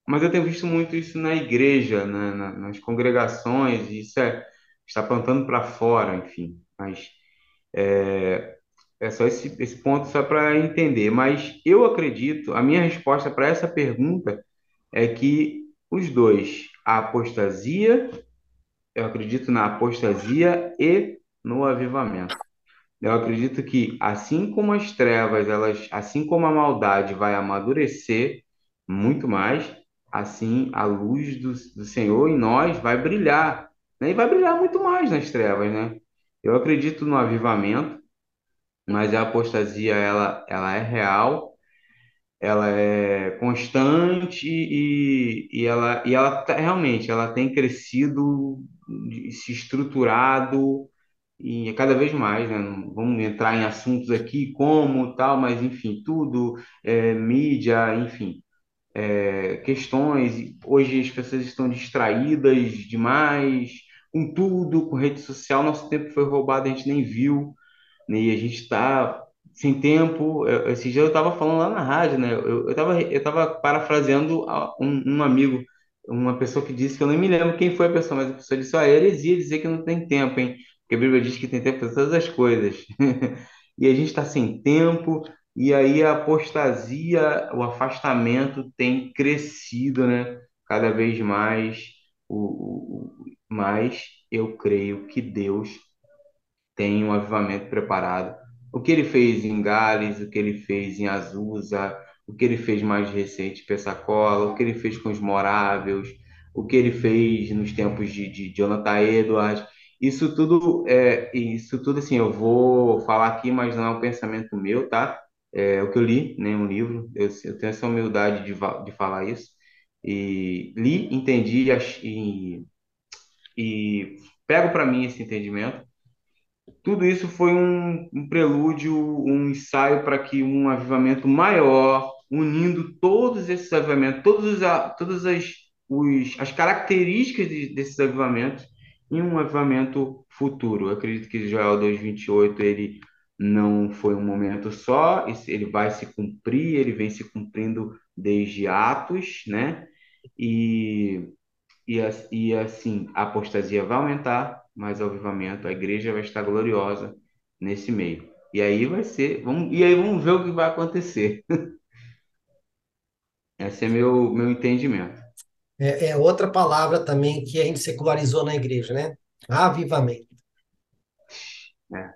Speaker 2: Mas eu tenho visto muito isso na igreja, na, na, nas congregações, e isso é, está apontando para fora, enfim. Mas é, é só esse, esse ponto só para entender. Mas eu acredito, a minha resposta para essa pergunta é que os dois, a apostasia, eu acredito na apostasia e no avivamento. Eu acredito que assim como as trevas, elas, assim como a maldade vai amadurecer muito mais, assim a luz do, do Senhor em nós vai brilhar, né? E vai brilhar muito mais nas trevas, né? Eu acredito no avivamento, mas a apostasia ela, ela é real, ela é constante e, e ela, e ela tá- realmente ela tem crescido, se estruturado e cada vez mais, né? Vamos entrar em assuntos aqui como tal, mas enfim, tudo, é, mídia, enfim, é, questões. Hoje as pessoas estão distraídas demais com tudo, com rede social. Nosso tempo foi roubado, a gente nem viu, né? E a gente está sem tempo. Esse dia eu estava falando lá na rádio, né? Eu estava eu tava parafraseando um, um amigo, uma pessoa que disse que eu não me lembro quem foi a pessoa, mas a pessoa disse: Ó, é heresia dizer que não tem tempo, hein? Porque a Bíblia diz que tem tempo para todas as coisas. E a gente está sem tempo, e aí a apostasia, o afastamento tem crescido, né? Cada vez mais, o, o, o- mas eu creio que Deus tem um avivamento preparado. O que ele fez em Gales, o que ele fez em Azusa, o que ele fez mais recente em Pensacola, o que ele fez com os Moráveis, o que ele fez nos tempos de, de Jonathan Edwards, isso tudo é isso tudo assim, eu vou falar aqui, mas não é um pensamento meu, tá? É o que eu li, né, um livro, eu, eu tenho essa humildade de, de falar isso. E li, entendi e, e pego para mim esse entendimento tudo isso foi um, um prelúdio, um ensaio para que um avivamento maior, unindo todos esses avivamentos, todos os, todas as, os, as características de- desses avivamentos, em um avivamento futuro. Eu acredito que Joel 2:28 ele não foi um momento só, ele vai se cumprir, ele vem se cumprindo desde Atos, né? E e, e assim, a apostasia vai aumentar, mas o avivamento, a igreja vai estar gloriosa nesse meio. E aí vai ser, vamos, e aí vamos ver o que vai acontecer. Esse é meu, meu entendimento.
Speaker 1: É, é outra palavra também que a gente secularizou na igreja, né? Avivamento,
Speaker 2: né?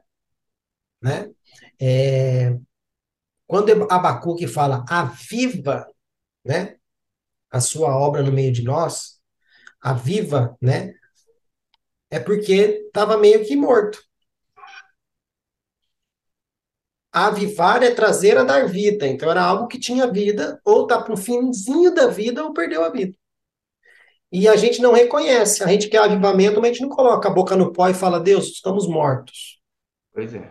Speaker 1: né? É, quando Abacuque fala aviva, né, a sua obra no meio de nós, aviva, né, é porque estava meio que morto. Avivar é trazer a dar vida, então era algo que tinha vida, ou tá para um finzinho da vida, ou perdeu a vida. E a gente não reconhece, a gente quer avivamento, mas a gente não coloca a boca no pó e fala, Deus, estamos mortos.
Speaker 2: Pois é,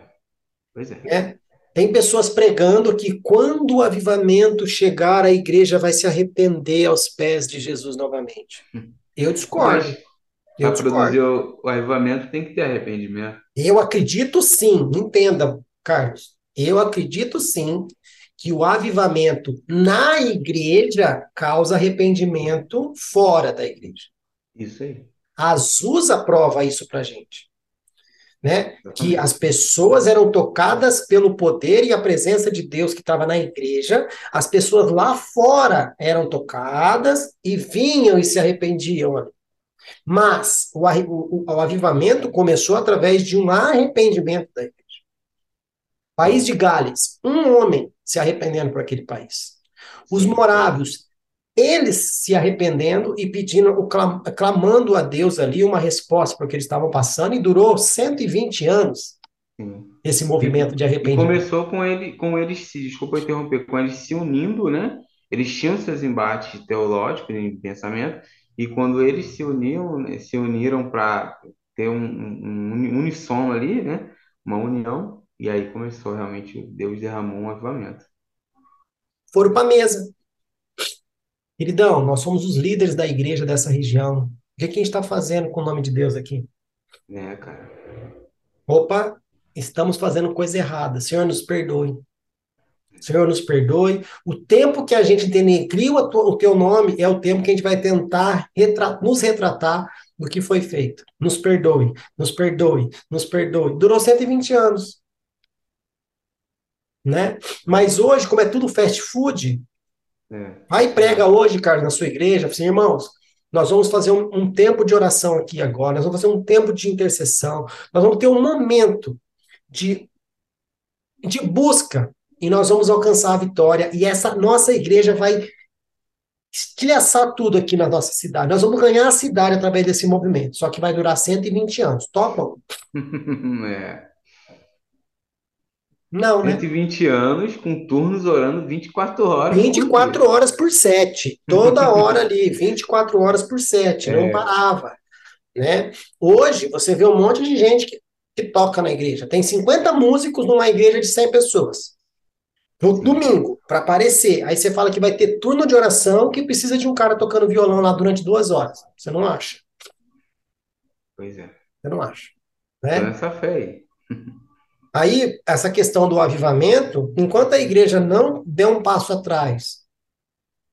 Speaker 2: pois é.
Speaker 1: né? Tem pessoas pregando que quando o avivamento chegar, a igreja vai se arrepender aos pés de Jesus novamente. Eu discordo.
Speaker 2: Para produzir o, o avivamento tem que ter arrependimento.
Speaker 1: Eu acredito sim, entenda, Carlos. Eu acredito sim que o avivamento na igreja causa arrependimento fora da igreja.
Speaker 2: Isso aí,
Speaker 1: A Azusa prova isso pra gente. né? Que as pessoas eram tocadas pelo poder e a presença de Deus que estava na igreja, as pessoas lá fora eram tocadas e vinham e se arrependiam. Mas o, o- o- avivamento começou através de um arrependimento da igreja. País de Gales, um homem se arrependendo por aquele país. Os morávios, eles se arrependendo e pedindo, clamando a Deus ali uma resposta para o que eles estavam passando, e durou 120 anos
Speaker 2: Sim.
Speaker 1: esse movimento de
Speaker 2: e
Speaker 1: arrependimento.
Speaker 2: começou com ele, com eles se, desculpa interromper, com eles se unindo, né? Eles tinham seus embates teológicos em pensamento, e quando eles se uniam, né, se uniram para ter um, um, unissono ali, né? Uma união, e aí começou realmente, Deus derramou um avivamento.
Speaker 1: foram para a mesa. Queridão, nós somos os líderes da igreja dessa região. O que, que a gente está fazendo com o nome de Deus aqui?
Speaker 2: É, cara.
Speaker 1: Opa, estamos fazendo coisa errada. Senhor, nos perdoe. Senhor, nos perdoe. O tempo que a gente denegriu o teu nome é o tempo que a gente vai tentar retra nos retratar do que foi feito. Nos perdoe, nos perdoe, nos perdoe. Durou 120 anos. Né? Mas hoje, como é tudo fast food, é. vai e prega hoje, Carlos, na sua igreja, assim, irmãos, nós vamos fazer um, um, tempo de oração aqui agora, nós vamos fazer um tempo de intercessão, nós vamos ter um momento de, de busca e nós vamos alcançar a vitória. E essa nossa igreja vai estilhaçar tudo aqui na nossa cidade. Nós vamos ganhar a cidade através desse movimento, só que vai durar 120 anos. Topam?
Speaker 2: é.
Speaker 1: Não, né?
Speaker 2: 120 anos com turnos orando 24 horas.
Speaker 1: 24 por horas por 7. Toda hora ali, 24 horas por 7. É. Não parava. Né? Hoje, você vê um monte de gente que, que toca na igreja. Tem 50 músicos numa igreja de 100 pessoas. No domingo, para aparecer. Aí você fala que vai ter turno de oração que precisa de um cara tocando violão lá durante duas horas. Você não acha?
Speaker 2: Pois é.
Speaker 1: Você não acha? Né?
Speaker 2: Nessa fé aí.
Speaker 1: Aí, essa questão do avivamento, enquanto a igreja não der um passo atrás,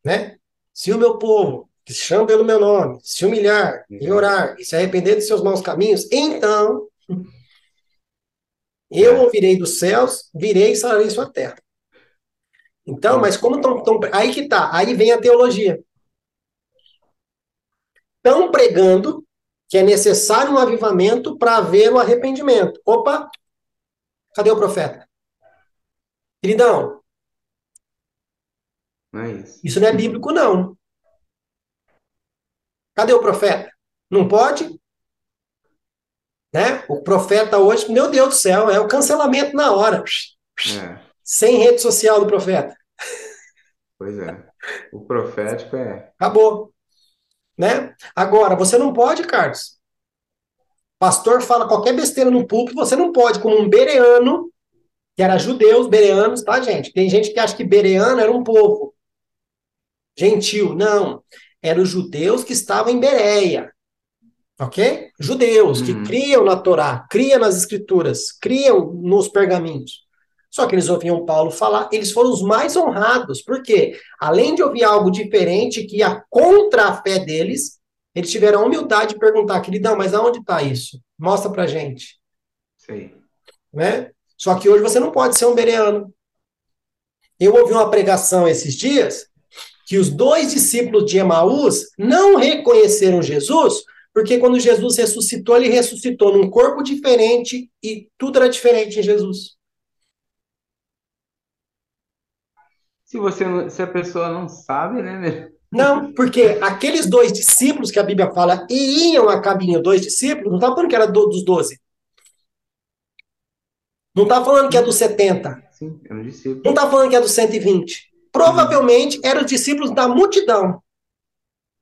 Speaker 1: né? Se o meu povo, que se chama pelo meu nome, se humilhar e orar e se arrepender de seus maus caminhos, então eu é. ouvirei dos céus, virei e sararei sua terra. Então, mas como estão. Aí que tá, aí vem a teologia. Estão pregando que é necessário um avivamento para haver o arrependimento. Opa, Cadê o profeta? Queridão.
Speaker 2: Não é isso.
Speaker 1: isso não é bíblico, não. Cadê o profeta? Não pode? Né? O profeta hoje, meu Deus do céu, é o cancelamento na hora. É. Sem rede social do profeta.
Speaker 2: Pois é. O profético é.
Speaker 1: Acabou. Né? Agora, você não pode, Carlos, Pastor fala qualquer besteira no púlpito, você não pode, como um bereano, que era judeus, bereanos, tá, gente? Tem gente que acha que bereano era um povo gentil. Não. Eram os judeus que estavam em Bereia. Ok? Judeus uhum. que criam na Torá, criam nas escrituras, criam nos pergaminhos. Só que eles ouviam Paulo falar, eles foram os mais honrados, porque além de ouvir algo diferente que ia contra a fé deles, eles tiveram a humildade de perguntar, queridão, mas aonde está isso? Mostra pra gente.
Speaker 2: Sim.
Speaker 1: Né? Só que hoje você não pode ser um bereano. Eu ouvi uma pregação esses dias que os dois discípulos de Emaús não reconheceram Jesus, porque quando Jesus ressuscitou, ele ressuscitou num corpo diferente e tudo era diferente em Jesus.
Speaker 2: Se você se a pessoa não sabe, né?
Speaker 1: Não, porque aqueles dois discípulos que a Bíblia fala iam a caminho, dois discípulos, não está falando que era do, dos doze. Não está falando que é dos 70.
Speaker 2: Sim, é um discípulo.
Speaker 1: Não está falando que é dos 120. Provavelmente eram os discípulos da multidão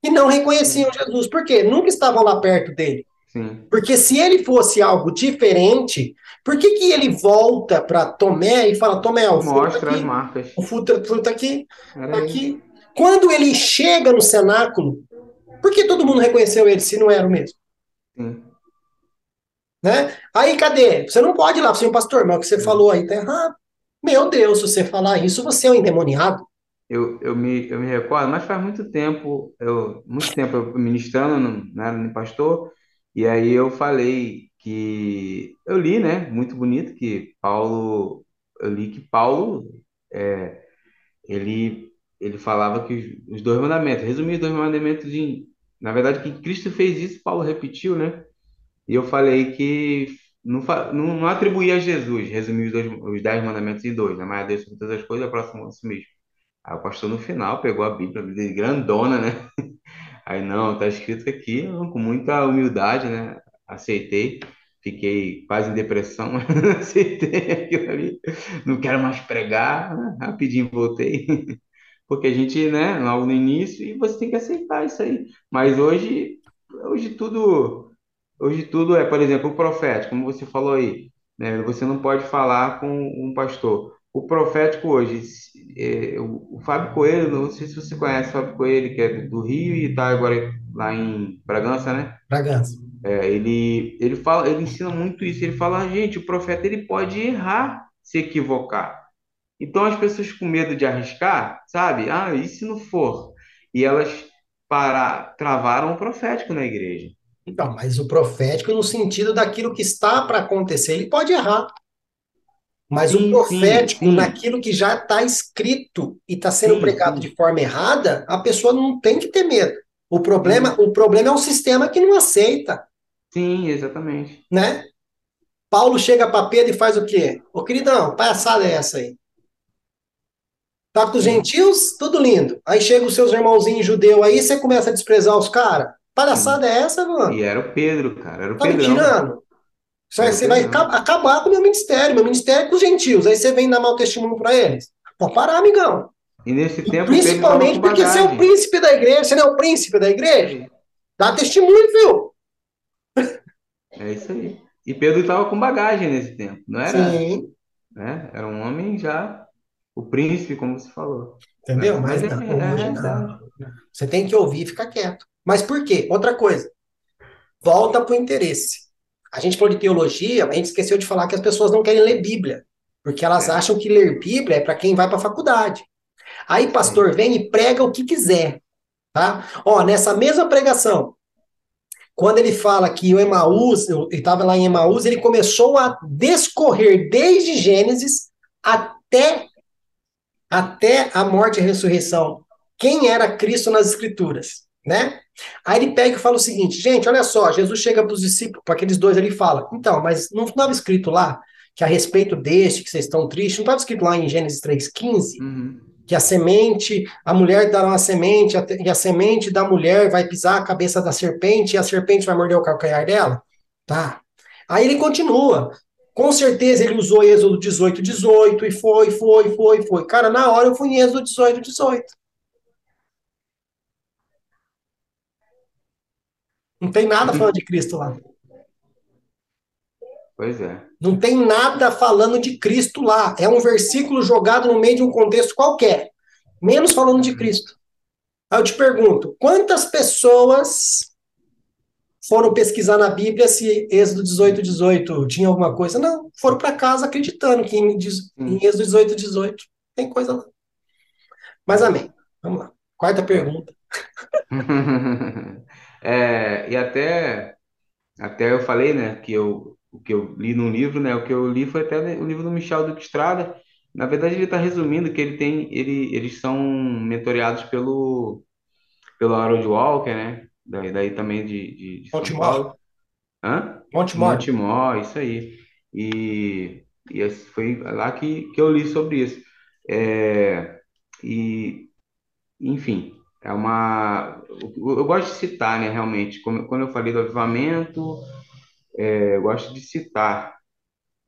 Speaker 1: que não reconheciam Jesus. Por quê? Nunca estavam lá perto dele.
Speaker 2: Sim.
Speaker 1: Porque se ele fosse algo diferente, por que, que ele volta para Tomé e fala, Tomé, o
Speaker 2: Mostra tá as marcas.
Speaker 1: O fruto, está aqui, tá aqui. Quando ele chega no cenáculo, por que todo mundo reconheceu ele se não era o mesmo?
Speaker 2: Sim.
Speaker 1: Né? Aí, cadê? Você não pode ir lá, você é pastor, mas o que você falou aí tá errado. Meu Deus, se você falar isso, você é um endemoniado.
Speaker 2: Eu, eu, me, eu me recordo, mas faz muito tempo, eu, muito tempo eu ministrando, no, né, no pastor, e aí eu falei que eu li, né, muito bonito que Paulo, eu li que Paulo, é, ele ele falava que os, dois mandamentos, resumir os dois mandamentos de, na verdade, que Cristo fez isso, Paulo repetiu, né? E eu falei que não, não, não atribuía a Jesus, resumir os, dois, os dez mandamentos em dois, né? Mas a Deus sobre todas as coisas, a próxima é si mesmo. Aí o pastor no final pegou a Bíblia, a Bíblia grandona, né? Aí não, tá escrito aqui, com muita humildade, né? Aceitei, fiquei quase em depressão, aceitei aquilo ali. Não quero mais pregar, rapidinho voltei porque a gente, né, logo no início, e você tem que aceitar isso aí. Mas hoje, hoje tudo, hoje tudo é, por exemplo, o profeta, como você falou aí, né, você não pode falar com um pastor. o profético hoje, é, o Fábio Coelho, não sei se você conhece o Fábio Coelho, que é do Rio e está agora lá em Bragança, né?
Speaker 1: Bragança.
Speaker 2: É, ele, ele fala, ele ensina muito isso. Ele fala, gente, o profeta ele pode errar, se equivocar. Então as pessoas com medo de arriscar, sabe? Ah, e se não for? E elas para, travaram o profético na igreja.
Speaker 1: Então, mas o profético no sentido daquilo que está para acontecer, ele pode errar. Mas o
Speaker 2: Sim, sim,
Speaker 1: profético,
Speaker 2: sim,
Speaker 1: naquilo que já está escrito e está sendo
Speaker 2: sim,
Speaker 1: pregado
Speaker 2: sim,
Speaker 1: de forma errada, a pessoa não tem que ter medo. O problema,
Speaker 2: sim,
Speaker 1: o problema é um sistema que não aceita,
Speaker 2: sim, exatamente.
Speaker 1: né? Paulo chega para Pedro e faz o quê? Ô, queridão, palhaçada é essa aí? Tá com os gentios? Tudo lindo. Aí chega os seus irmãozinhos judeus aí, você começa a desprezar os caras. Palhaçada é essa,
Speaker 2: E
Speaker 1: mano?
Speaker 2: era o Pedro, cara, era o
Speaker 1: Tá me
Speaker 2: Pedrão,
Speaker 1: tirando? Você vai, você acabar com o meu ministério. Meu ministério é com os gentios. Aí você vem dar mau testemunho para eles. Pode parar, amigão.
Speaker 2: E nesse
Speaker 1: E
Speaker 2: tempo
Speaker 1: principalmente porque você é o príncipe da igreja. Você não é o príncipe da igreja? Dá testemunho, viu?
Speaker 2: É isso aí. E Pedro estava com bagagem nesse tempo, não era,
Speaker 1: Sim.
Speaker 2: né? Era um homem já, o príncipe, como você falou,
Speaker 1: Entendeu?
Speaker 2: né?
Speaker 1: Mas
Speaker 2: Mas é,
Speaker 1: não,
Speaker 2: é
Speaker 1: hoje
Speaker 2: realidade.
Speaker 1: não. Você tem que ouvir e ficar quieto. Mas por quê? Outra coisa. Volta para o interesse. A gente falou de teologia, mas a gente esqueceu de falar que as pessoas não querem ler Bíblia. Porque elas
Speaker 2: É,
Speaker 1: acham que ler Bíblia é para quem vai para a faculdade. Aí. pastor vem e prega o que quiser, tá? Ó, nessa mesma pregação, quando ele fala que o Emaús, ele estava lá em Emaús, ele começou a descorrer desde Gênesis até até a morte e a ressurreição. Quem era Cristo nas escrituras, né? Aí ele pega e fala o seguinte, gente, olha só, Jesus chega para os discípulos, para aqueles dois ali e fala, então, mas não estava escrito lá que a respeito deste que vocês estão tristes, não estava escrito lá em Gênesis 3,15?
Speaker 2: Uhum.
Speaker 1: Que a semente, a mulher dará uma semente, e a semente da mulher vai pisar a cabeça da serpente, e a serpente vai morder o calcanhar dela? Tá. Aí ele continua. Com certeza ele usou Êxodo 18, 18, e foi, foi, foi, foi. Cara, na hora eu fui em Êxodo 18, 18. Não tem nada falando de Cristo lá.
Speaker 2: Pois é.
Speaker 1: Não tem nada falando de Cristo lá. É um versículo jogado no meio de um contexto qualquer. Menos falando de. Cristo. Aí eu te pergunto: quantas pessoas foram pesquisar na Bíblia se Êxodo 18, 18 tinha alguma coisa. Não, foram para casa acreditando que em, em
Speaker 2: Sim.
Speaker 1: Êxodo 18, 18 tem coisa lá. Mas amém. Vamos lá. Quarta pergunta.
Speaker 2: É, e até, até eu falei, né, que eu, o que eu li num livro, né, o que eu li foi até o livro do Michel Duque Estrada. Na verdade, ele está resumindo que ele tem, ele, eles são mentoreados pelo, pelo Harold Walker, né, daí, daí também de, de, de São. Paulo. Hã?
Speaker 1: Montemor.
Speaker 2: Montemor, isso aí. E, e esse foi lá que, que eu li sobre isso. É, e enfim, é uma. Eu, eu gosto de citar, né, realmente. Como- Quando eu falei do avivamento, é, eu gosto de citar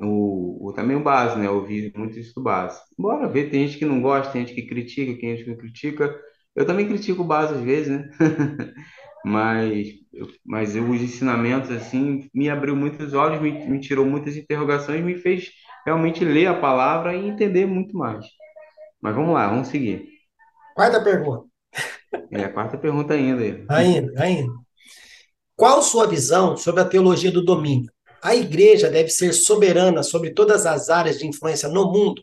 Speaker 2: o, o- também o base, né? Eu ouvi muito isso do base. Bora ver, tem gente que não gosta, tem gente que critica, tem gente que não critica. Eu também critico o base às vezes, né? Mas, mas eu, os ensinamentos, assim, me abriu muitos olhos, me, me tirou muitas interrogações, me fez realmente ler a palavra e entender muito mais. Mas vamos lá, vamos seguir.
Speaker 1: Quarta pergunta.
Speaker 2: É a quarta pergunta ainda.
Speaker 1: Ainda, ainda. Qual sua visão sobre a teologia do domínio? A igreja deve ser soberana sobre todas as áreas de influência no mundo?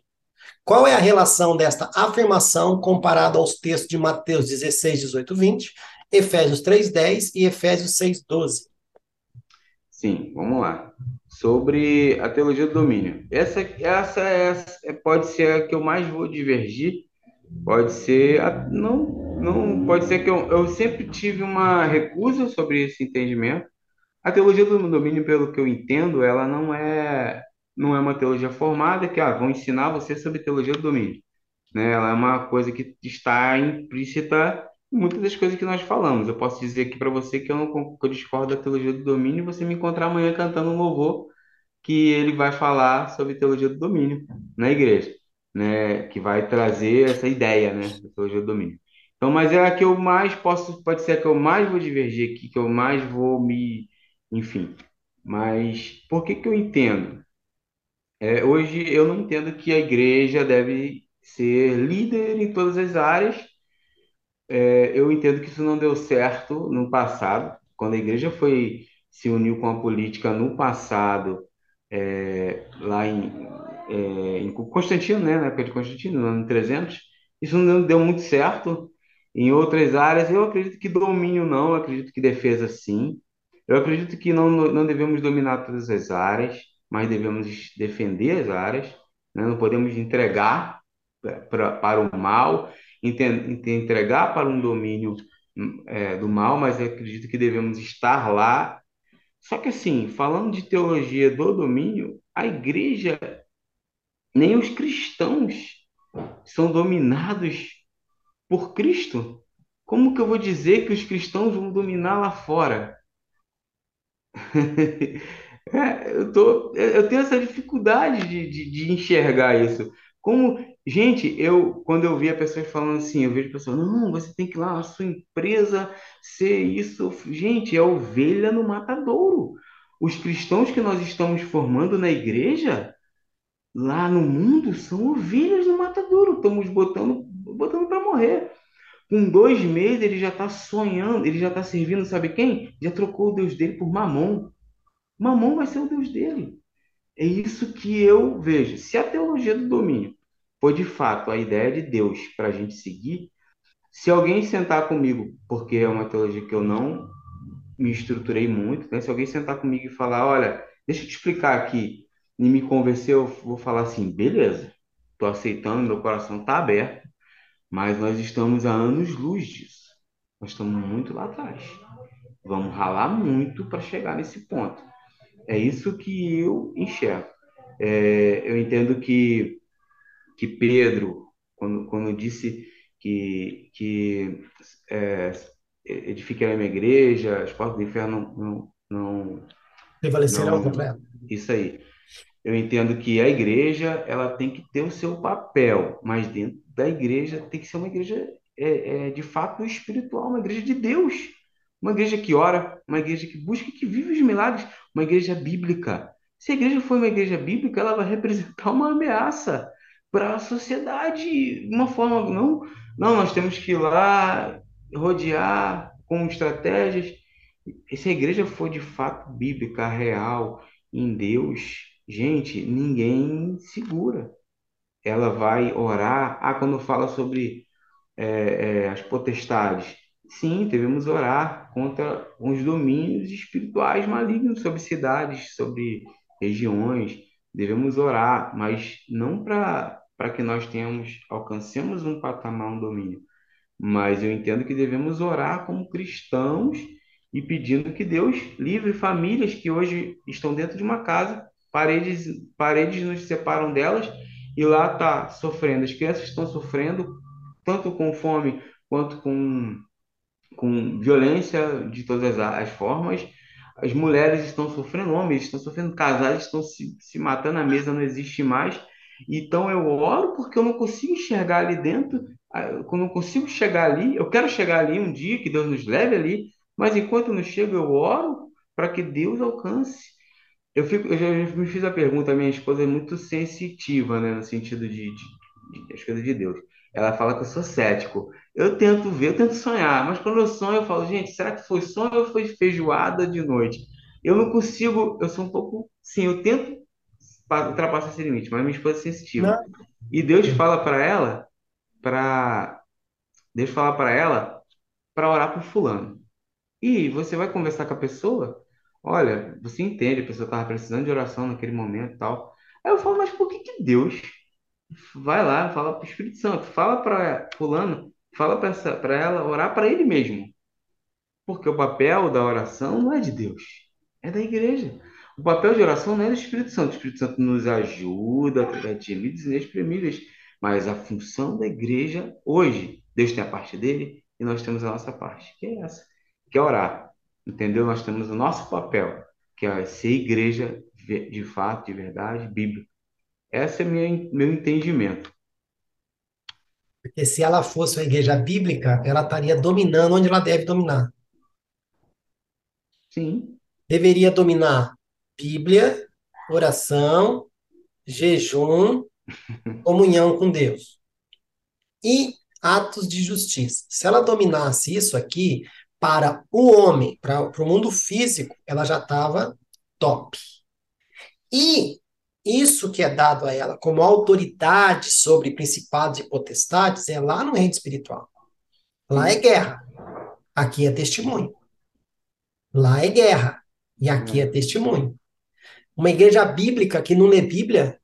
Speaker 1: Qual é a relação desta afirmação comparada aos textos de Mateus 16, 18, 20, Efésios 3, 10 e Efésios 6, 12?
Speaker 2: Sim, vamos lá. Sobre a teologia do domínio. Essa, essa, é, pode ser a que eu mais vou divergir. Pode ser, a- não, não pode ser que eu, eu sempre tive uma recusa sobre esse entendimento. A teologia do domínio, pelo que eu entendo, ela não é, não é uma teologia formada que ah, vão ensinar você sobre teologia do domínio né? Ela é uma coisa que está implícita em muitas das coisas que nós falamos. Eu posso dizer aqui para você que eu, não, que eu discordo da teologia do domínio e você me encontrar amanhã cantando um louvor que ele vai falar sobre teologia do domínio na igreja, né? Que vai trazer essa ideia, né? Da teologia do domínio. Então, mas é a que eu mais posso, pode ser a que eu mais vou divergir aqui, que eu mais vou me, enfim. Mas por que que eu entendo? É, hoje eu não entendo que a igreja deve ser líder em todas as áreas. É, eu entendo que isso não deu certo no passado, quando a igreja foi se uniu com a política no passado, é, lá em, é, em Constantino, né, na época de Constantino, no ano 300, isso não deu muito certo. Em outras áreas, eu acredito que domínio não, eu acredito que defesa sim. Eu acredito que não, não devemos dominar todas as áreas, mas devemos defender as áreas, né? Não podemos entregar pra, para o mal, entregar para um domínio é, do mal, mas eu acredito que devemos estar lá. Só que assim, falando de teologia do domínio, a igreja, nem os cristãos são dominados por Cristo. Como que eu vou dizer que os cristãos vão dominar lá fora? É, eu tô, eu tenho essa dificuldade de, de, de enxergar isso. Como, gente, eu quando eu vi a pessoas falando assim, eu vejo pessoas, não, você tem que ir lá na sua empresa ser isso. Gente, é ovelha no matadouro. Os cristãos que nós estamos formando na igreja, lá no mundo, são ovelhas no matadouro. Estamos botando, botando para morrer. Com dois meses ele já está sonhando, ele já está servindo, sabe quem? Já trocou o Deus dele por Mamon. Mamon vai ser o Deus dele. É isso que eu vejo. Se a teologia do domínio for de fato a ideia de Deus para a gente seguir, se alguém sentar comigo, porque é uma teologia que eu não me estruturei muito, né? Se alguém sentar comigo e falar, olha, deixa eu te explicar aqui, e me convencer, eu vou falar assim, beleza, estou aceitando, meu coração está aberto, mas nós estamos a anos-luz disso. Nós estamos muito lá atrás. Vamos ralar muito para chegar nesse ponto. É isso que eu enxergo. É, eu entendo que, que Pedro, quando, quando disse que, que é, edificarei a minha igreja, as portas do inferno não, não,
Speaker 1: Prevalecerão
Speaker 2: não,
Speaker 1: contra ela.
Speaker 2: isso aí. Eu entendo que a igreja ela tem que ter o seu papel, mas dentro da igreja tem que ser uma igreja é, é, de fato espiritual, uma igreja de Deus, uma igreja que ora, uma igreja que busca, que vive os milagres, uma igreja bíblica. Se a igreja for uma igreja bíblica, ela vai representar uma ameaça para a sociedade, uma forma não, não, nós temos que ir lá rodear com estratégias. Se a igreja for de fato bíblica, real, em Deus, gente, ninguém segura. Ela vai orar. Ah, quando fala sobre é, é, as potestades, sim, devemos orar contra os domínios espirituais malignos sobre cidades, sobre regiões. Devemos orar, mas não para para que nós tenhamos, alcancemos um patamar, um domínio, mas eu entendo que devemos orar como cristãos e pedindo que Deus livre famílias que hoje estão dentro de uma casa, paredes, paredes nos separam delas e lá está sofrendo. As crianças estão sofrendo tanto com fome quanto com, com violência de todas as as formas. As mulheres estão sofrendo, homens estão sofrendo, casais estão se, se matando, a mesa não existe mais. Então eu oro porque eu não consigo enxergar ali dentro, ah, eu não consigo chegar ali. Eu quero chegar ali um dia, que Deus nos leve ali, mas enquanto eu não chego, eu oro para que Deus alcance. Eu fico, eu já me fiz a pergunta, minha esposa é muito sensitiva, né, no sentido de, de, de das coisas de Deus. Ela fala que eu sou cético. Eu tento ver, eu tento sonhar, mas quando eu sonho, eu falo, gente, será que foi sonho ou foi feijoada de noite? Eu não consigo, eu sou um pouco, sim, eu tento pa- ultrapassar esse limite, mas minha esposa é sensitiva.
Speaker 1: Não,
Speaker 2: E Deus fala para ela, para Deus fala para ela para orar por fulano. E você vai conversar com a pessoa, olha, você entende, a pessoa estava precisando de oração naquele momento e tal. Aí eu falo, mas por que que Deus vai lá, fala para o Espírito Santo, fala para fulano, fala para ela orar para ele mesmo. Porque o papel da oração não é de Deus, é da igreja. O papel de oração não é do Espírito Santo. O Espírito Santo nos ajuda através de gemidos inexprimíveis. Mas a função da igreja hoje, Deus tem a parte dele e nós temos a nossa parte, que é essa, que é orar. Entendeu? Nós temos o nosso papel, que é ser igreja de fato, de verdade, bíblica. Esse é meu, meu entendimento.
Speaker 1: porque se ela fosse uma igreja bíblica, ela estaria dominando onde ela deve dominar.
Speaker 2: Sim,
Speaker 1: Deveria dominar Bíblia, oração, jejum, comunhão com Deus. E atos de justiça. Se ela dominasse isso aqui, para o homem, para o mundo físico, ela já estava top. E isso que é dado a ela como autoridade sobre principados e potestades é lá no reino espiritual. Lá é guerra. Aqui é testemunho. Lá é guerra. E aqui é testemunho. Uma igreja bíblica que não lê Bíblia.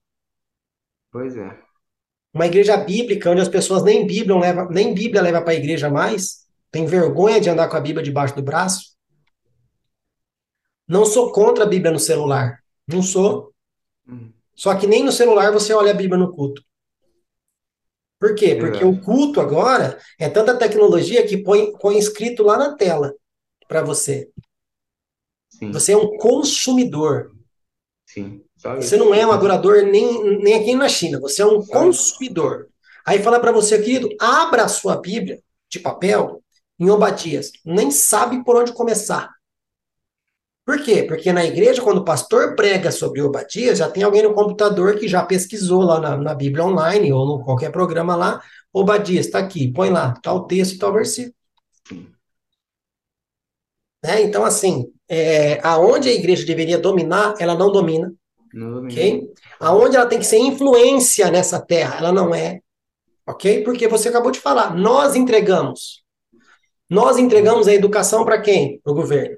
Speaker 2: Pois é.
Speaker 1: Uma igreja bíblica onde as pessoas nem Bíblia leva, nem Bíblia leva para a igreja mais. Tem vergonha de andar com a Bíblia debaixo do braço. Não sou contra a Bíblia no celular. Não sou. Uhum. Só que nem no celular você olha a Bíblia no culto. Por quê? Porque é. o culto agora é tanta tecnologia que põe, põe escrito lá na tela para você. Sim. Você é um consumidor.
Speaker 2: Sim.
Speaker 1: Você não é um adorador nem, nem aqui na China, você é um consumidor. Aí fala para você, querido, abra a sua Bíblia de papel em Obadias. Nem sabe por onde começar. Por quê? Porque na igreja, quando o pastor prega sobre Obadias, já tem alguém no computador que já pesquisou lá na, na Bíblia online ou no qualquer programa lá. Obadias, está aqui, põe lá, tal texto, tal versículo. Né? Então, assim, é, aonde a igreja deveria dominar, ela não domina.
Speaker 2: Não domina. Okay?
Speaker 1: Aonde ela tem que ser influência nessa terra, ela não é. Ok? Porque você acabou de falar, nós entregamos. Nós entregamos a educação para quem? Para o governo.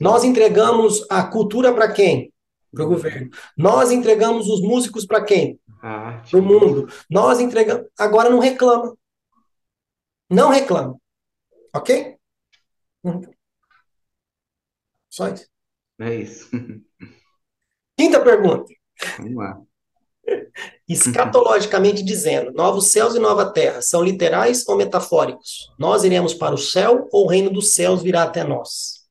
Speaker 1: Nós entregamos a cultura para quem? Para o governo. Nós entregamos os músicos para quem? Para o mundo. Nós entregamos. Agora não reclama. Não reclama. Ok? Só isso.
Speaker 2: É isso.
Speaker 1: Quinta pergunta.
Speaker 2: Vamos lá.
Speaker 1: Escatologicamente dizendo, novos céus e nova terra são literais ou metafóricos? Nós iremos para o céu ou o reino dos céus virá até nós?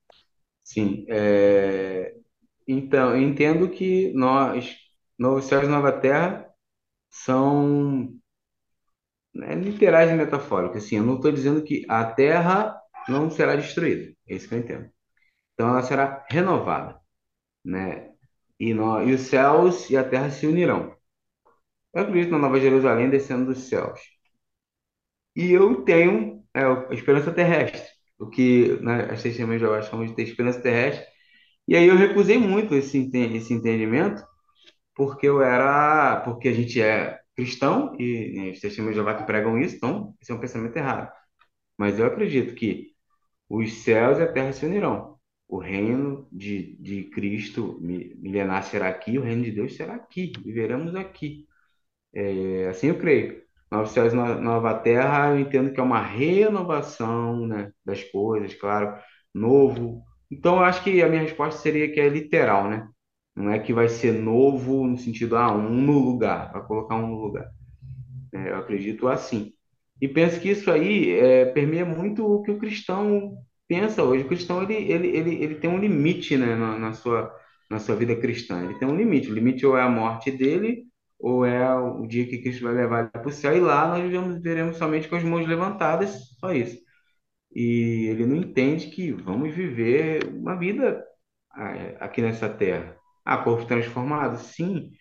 Speaker 2: Sim, é... então, eu entendo que nós, Novos Céus e Nova Terra, são né, literais e metafóricos. Assim, eu não estou dizendo que a Terra não será destruída, é isso que eu entendo. Então, ela será renovada, né? E, nós, e os céus e a Terra se unirão. Eu acredito na Nova Jerusalém descendo dos céus. E eu tenho é, a esperança terrestre o que né, as testemunhas de Jeová chamam de ter esperança terrestre. E aí eu recusei muito esse, esse entendimento, porque eu era, porque a gente é cristão e né, os testemunhos de Jeová que pregam isso, então esse é um pensamento errado. Mas eu acredito que os céus e a terra se unirão. O reino de, de Cristo milenar será aqui, o reino de Deus será aqui, viveremos aqui. É, assim eu creio. Novos Céus e Nova Terra, eu entendo que é uma renovação, né, das coisas, claro, novo. Então, eu acho que a minha resposta seria que é literal, né? Não é que vai ser novo no sentido, ah, um no lugar, vai colocar um no lugar. É, eu acredito assim. E penso que isso aí é, permeia muito o que o cristão pensa hoje. O cristão, ele, ele, ele, ele tem um limite, né, na, na sua, na sua vida cristã. Ele tem um limite. O limite ou é a morte dele ou é o dia que Cristo vai levar para o céu, e lá nós vivemos, veremos somente com as mãos levantadas, só isso. E ele não entende que vamos viver uma vida ah, aqui nessa terra. Ah, corpo transformado? Sim,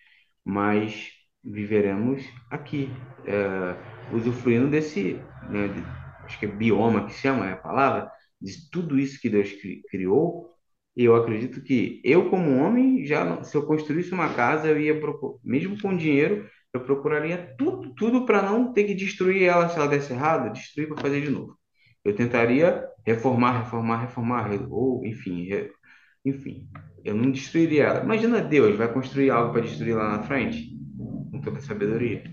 Speaker 2: mas viveremos aqui, é, usufruindo desse, né, de, acho que é bioma que chama é a palavra, de tudo isso que Deus criou, e eu acredito que eu, como homem, já se eu construísse uma casa, eu ia procurar, mesmo com dinheiro, eu procuraria tudo, tudo para não ter que destruir ela se ela desse errado, destruir para fazer de novo. Eu tentaria reformar, reformar, reformar, ou enfim, enfim, eu não destruiria ela. Imagina Deus vai construir algo para destruir lá na frente, com toda sabedoria.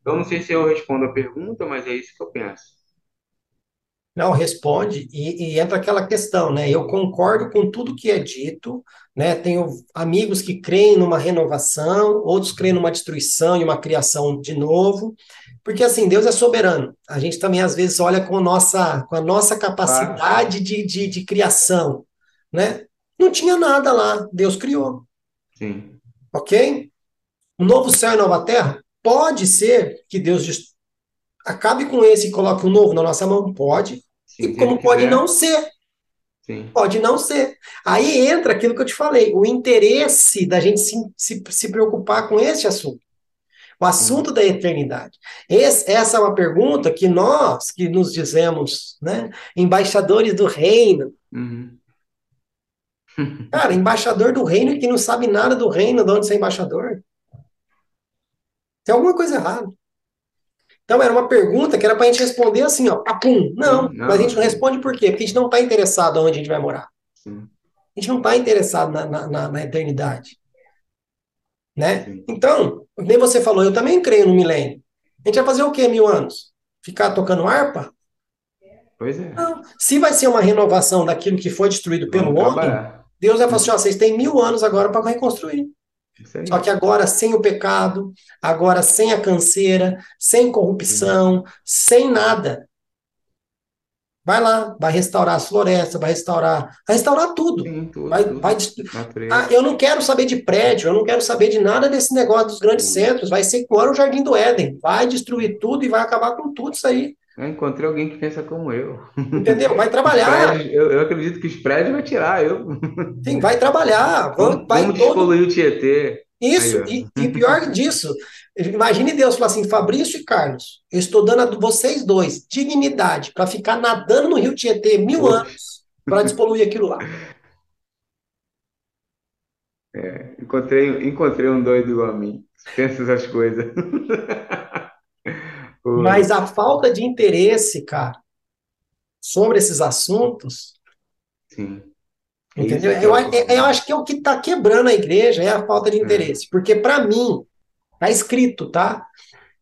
Speaker 2: Então, não sei se eu respondo a pergunta, mas é isso que eu penso.
Speaker 1: Não, responde e, e, entra aquela questão, né? Eu concordo com tudo que é dito, né? Tenho amigos que creem numa renovação, outros creem numa destruição e uma criação de novo, porque assim, Deus é soberano. A gente também às vezes olha com, nossa, com a nossa capacidade de, de, de criação, né? Não tinha nada lá, Deus criou.
Speaker 2: Sim.
Speaker 1: Ok? Um novo céu e nova terra? Pode ser que Deus acabe com esse e coloque um novo na nossa mão? Pode, Sim, e como pode não ser.
Speaker 2: Sim.
Speaker 1: Pode não ser. Aí entra aquilo que eu te falei, o interesse da gente se, se, se preocupar com esse assunto. O assunto da eternidade. Esse, essa é uma pergunta que nós, que nos dizemos né, embaixadores do reino,
Speaker 2: Uhum.
Speaker 1: cara, embaixador do reino que não sabe nada do reino, de onde ser embaixador. Tem alguma coisa errada. Então, era uma pergunta que era para a gente responder assim, ó, papum. Não,
Speaker 2: não,
Speaker 1: mas a gente não responde por quê? Porque a gente não está interessado onde a gente vai morar.
Speaker 2: Sim.
Speaker 1: A gente não está interessado na, na, na, na eternidade. Né?
Speaker 2: Sim.
Speaker 1: Então, nem você falou, eu também creio no milênio. A gente vai fazer o quê mil anos? Ficar tocando harpa?
Speaker 2: Pois é.
Speaker 1: Não. Se vai ser uma renovação daquilo que foi destruído pelo
Speaker 2: Vamos
Speaker 1: homem. Deus vai falar assim: ó, vocês têm mil anos agora para reconstruir. Só que agora sem o pecado, agora sem a canseira, sem corrupção, sem nada. Vai lá, vai restaurar as florestas, vai restaurar, vai restaurar tudo.
Speaker 2: Sim, tudo,
Speaker 1: Vai,
Speaker 2: tudo.
Speaker 1: vai. Ah, eu não quero saber de prédio, eu não quero saber de nada desse negócio dos grandes centros. Vai ser igual o Jardim do Éden. Vai destruir tudo e vai acabar com tudo isso aí.
Speaker 2: Eu encontrei alguém que pensa como eu.
Speaker 1: Entendeu? Vai trabalhar.
Speaker 2: eu, eu acredito que os prédios vai tirar eu.
Speaker 1: Sim, vai trabalhar. Vamos, vai
Speaker 2: vamos
Speaker 1: todo.
Speaker 2: despoluir o Tietê.
Speaker 1: Isso,
Speaker 2: Aí,
Speaker 1: e, e pior disso, imagine Deus falar assim: Fabrício e Carlos, eu estou dando a vocês dois dignidade para ficar nadando no Rio Tietê mil
Speaker 2: Oxe.
Speaker 1: anos para despoluir aquilo lá.
Speaker 2: Encontrei, encontrei um doido igual a mim. Pensa essas coisas. Pô,
Speaker 1: Mas a falta de interesse, cara, sobre esses assuntos,
Speaker 2: Sim. É
Speaker 1: entendeu? Eu,
Speaker 2: é
Speaker 1: eu acho que é o que está quebrando a igreja é a falta de interesse. Porque, para mim, tá escrito, tá?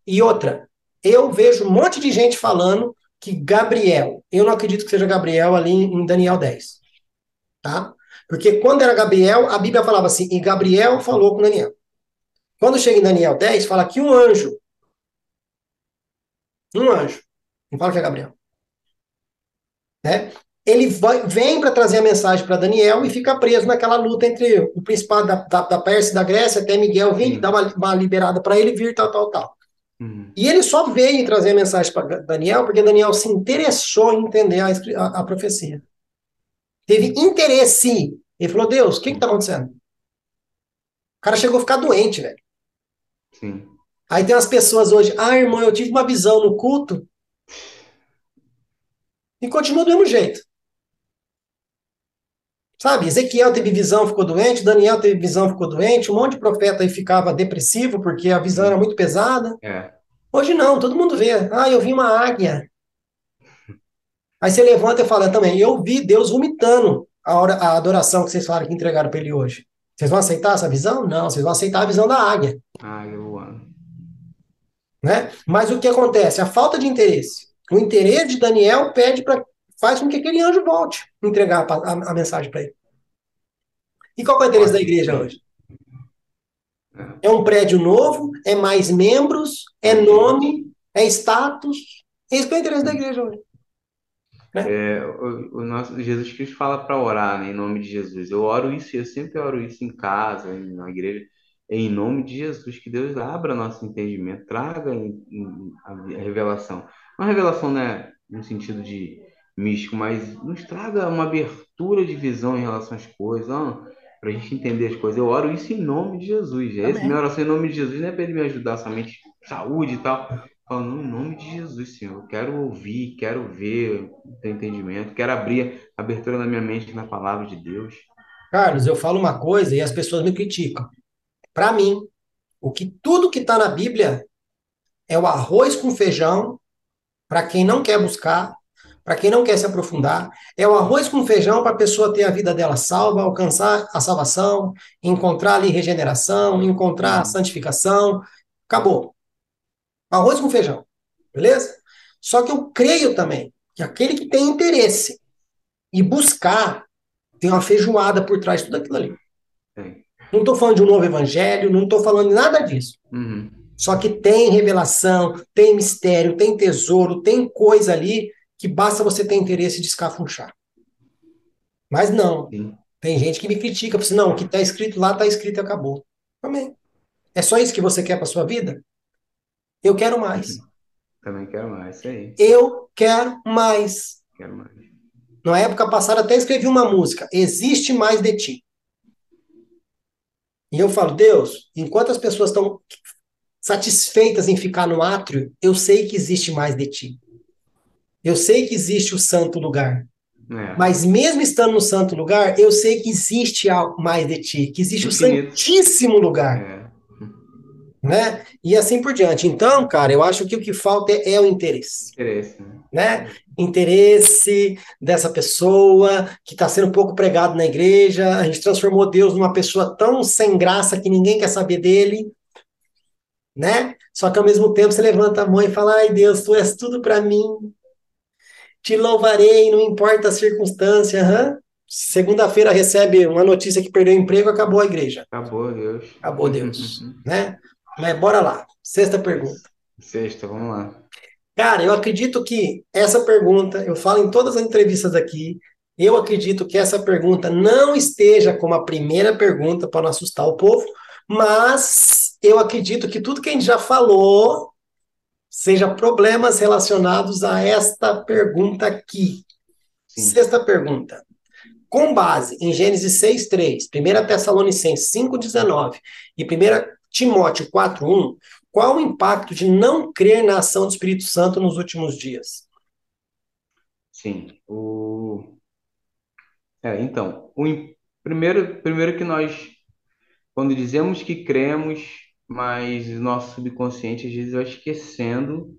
Speaker 1: E outra, eu vejo um monte de gente falando que Gabriel, eu não acredito que seja Gabriel ali em Daniel 10, tá? Porque quando era Gabriel, a Bíblia falava assim, e Gabriel falou com Daniel. Quando chega em Daniel 10, fala que um anjo, um anjo, não fala que é Gabriel, né? Ele vai- vem para trazer a mensagem para Daniel e fica preso naquela luta entre o principado da, da, da Pérsia e da Grécia, até Miguel vir,
Speaker 2: Sim.
Speaker 1: dar uma, uma liberada para ele vir, tal, tal, tal.
Speaker 2: Uhum.
Speaker 1: E ele só veio trazer a mensagem para Daniel porque Daniel se interessou em entender a, a- a profecia. Teve interesse. Ele falou: Deus, o que está acontecendo? O cara chegou a ficar doente, velho.
Speaker 2: Sim.
Speaker 1: Aí tem umas pessoas hoje, ah, irmão, eu tive uma visão no culto e continua do mesmo jeito. Sabe, Ezequiel teve visão, ficou doente, Daniel teve visão, ficou doente, um monte de profeta aí ficava depressivo porque a visão era muito pesada.
Speaker 2: É.
Speaker 1: Hoje não, todo mundo vê. Ah, eu vi uma águia. Aí você levanta e fala também, eu vi Deus vomitando a, hora, a adoração que vocês falaram que entregaram para ele hoje. Vocês vão aceitar essa visão? Não, vocês vão aceitar a visão da águia.
Speaker 2: Ah, eu amo.
Speaker 1: Né? Mas o que acontece? A falta de interesse. O interesse de Daniel pede para faz com que aquele anjo volte entregar a, a- a mensagem para ele. E qual é o interesse da igreja hoje? É um prédio novo, é mais membros, é nome, é status. Esse é o interesse da igreja hoje.
Speaker 2: É, o, o nosso Jesus Cristo fala para orar, né, em nome de Jesus. Eu oro isso, eu sempre oro isso em casa, na igreja, em nome de Jesus, que Deus abra nosso entendimento, traga em- em- a revelação. Uma revelação, né, no sentido de místico, mas nos traga uma abertura de visão em relação às coisas, para a gente entender as coisas. Eu oro isso em nome de Jesus. Esse,
Speaker 1: Amém.
Speaker 2: minha oração em nome de Jesus não é para ele me ajudar somente saúde e tal. Falo, não, em nome de Jesus, Senhor. Eu quero ouvir, quero ver o teu entendimento, quero abrir a abertura na minha mente na palavra de Deus.
Speaker 1: Carlos, eu falo uma coisa e as pessoas me criticam. Para mim, o que tudo que está na Bíblia é o arroz com feijão para quem não quer buscar, para quem não quer se aprofundar, é o arroz com feijão para a pessoa ter a vida dela salva, alcançar a salvação, encontrar ali regeneração, encontrar a santificação. Acabou. Arroz com feijão. Beleza? Só que eu creio também que aquele que tem interesse e buscar tem uma feijoada por trás de tudo aquilo ali.
Speaker 2: Tem.
Speaker 1: Não estou falando de um novo evangelho, não estou falando de nada disso.
Speaker 2: Uhum.
Speaker 1: Só que tem revelação, tem mistério, tem tesouro, tem coisa ali que basta você ter interesse de escafunchar. Mas não.
Speaker 2: Sim.
Speaker 1: Tem gente que me critica, assim, não, o que está escrito lá está escrito e acabou. Amém. É só isso que você quer para sua vida? Eu quero mais.
Speaker 2: Também quero mais, isso aí.
Speaker 1: Eu quero mais.
Speaker 2: Quero mais.
Speaker 1: Na época passada até escrevi uma música, Existe Mais de Ti. E eu falo, Deus, enquanto as pessoas estão satisfeitas em ficar no átrio, eu sei que existe mais de ti. Eu sei que existe o santo lugar. É. Mas mesmo estando no santo lugar, eu sei que existe mais de ti, que existe Infinito. o santíssimo lugar. É. Né? E assim por diante. Então, cara, eu acho que o que falta é, é o interesse.
Speaker 2: Interesse.
Speaker 1: Né? Interesse dessa pessoa que está sendo pouco pregado na igreja. A gente transformou Deus numa pessoa tão sem graça que ninguém quer saber dele né? Só que ao mesmo tempo você levanta a mão e fala: Ai Deus, tu és tudo para mim. Te louvarei, não importa a circunstância. Uhum. Segunda-feira recebe uma notícia que perdeu o emprego, acabou a igreja.
Speaker 2: Acabou Deus.
Speaker 1: Acabou Deus, né? Mas bora lá. Sexta pergunta.
Speaker 2: Sexta, vamos lá.
Speaker 1: Cara, eu acredito que essa pergunta, eu falo em todas as entrevistas aqui, eu acredito que essa pergunta não esteja como a primeira pergunta para não assustar o povo, mas eu acredito que tudo que a gente já falou seja problemas relacionados a esta pergunta aqui. Sim. Sexta pergunta. Com base em Gênesis 6:3, 1 Tessalonicenses 5:19 e 1 Timóteo 4:1, qual o impacto de não crer na ação do Espírito Santo nos últimos dias?
Speaker 2: Sim, o é, então, o primeiro primeiro que nós quando dizemos que cremos, mas o nosso subconsciente às vezes vai esquecendo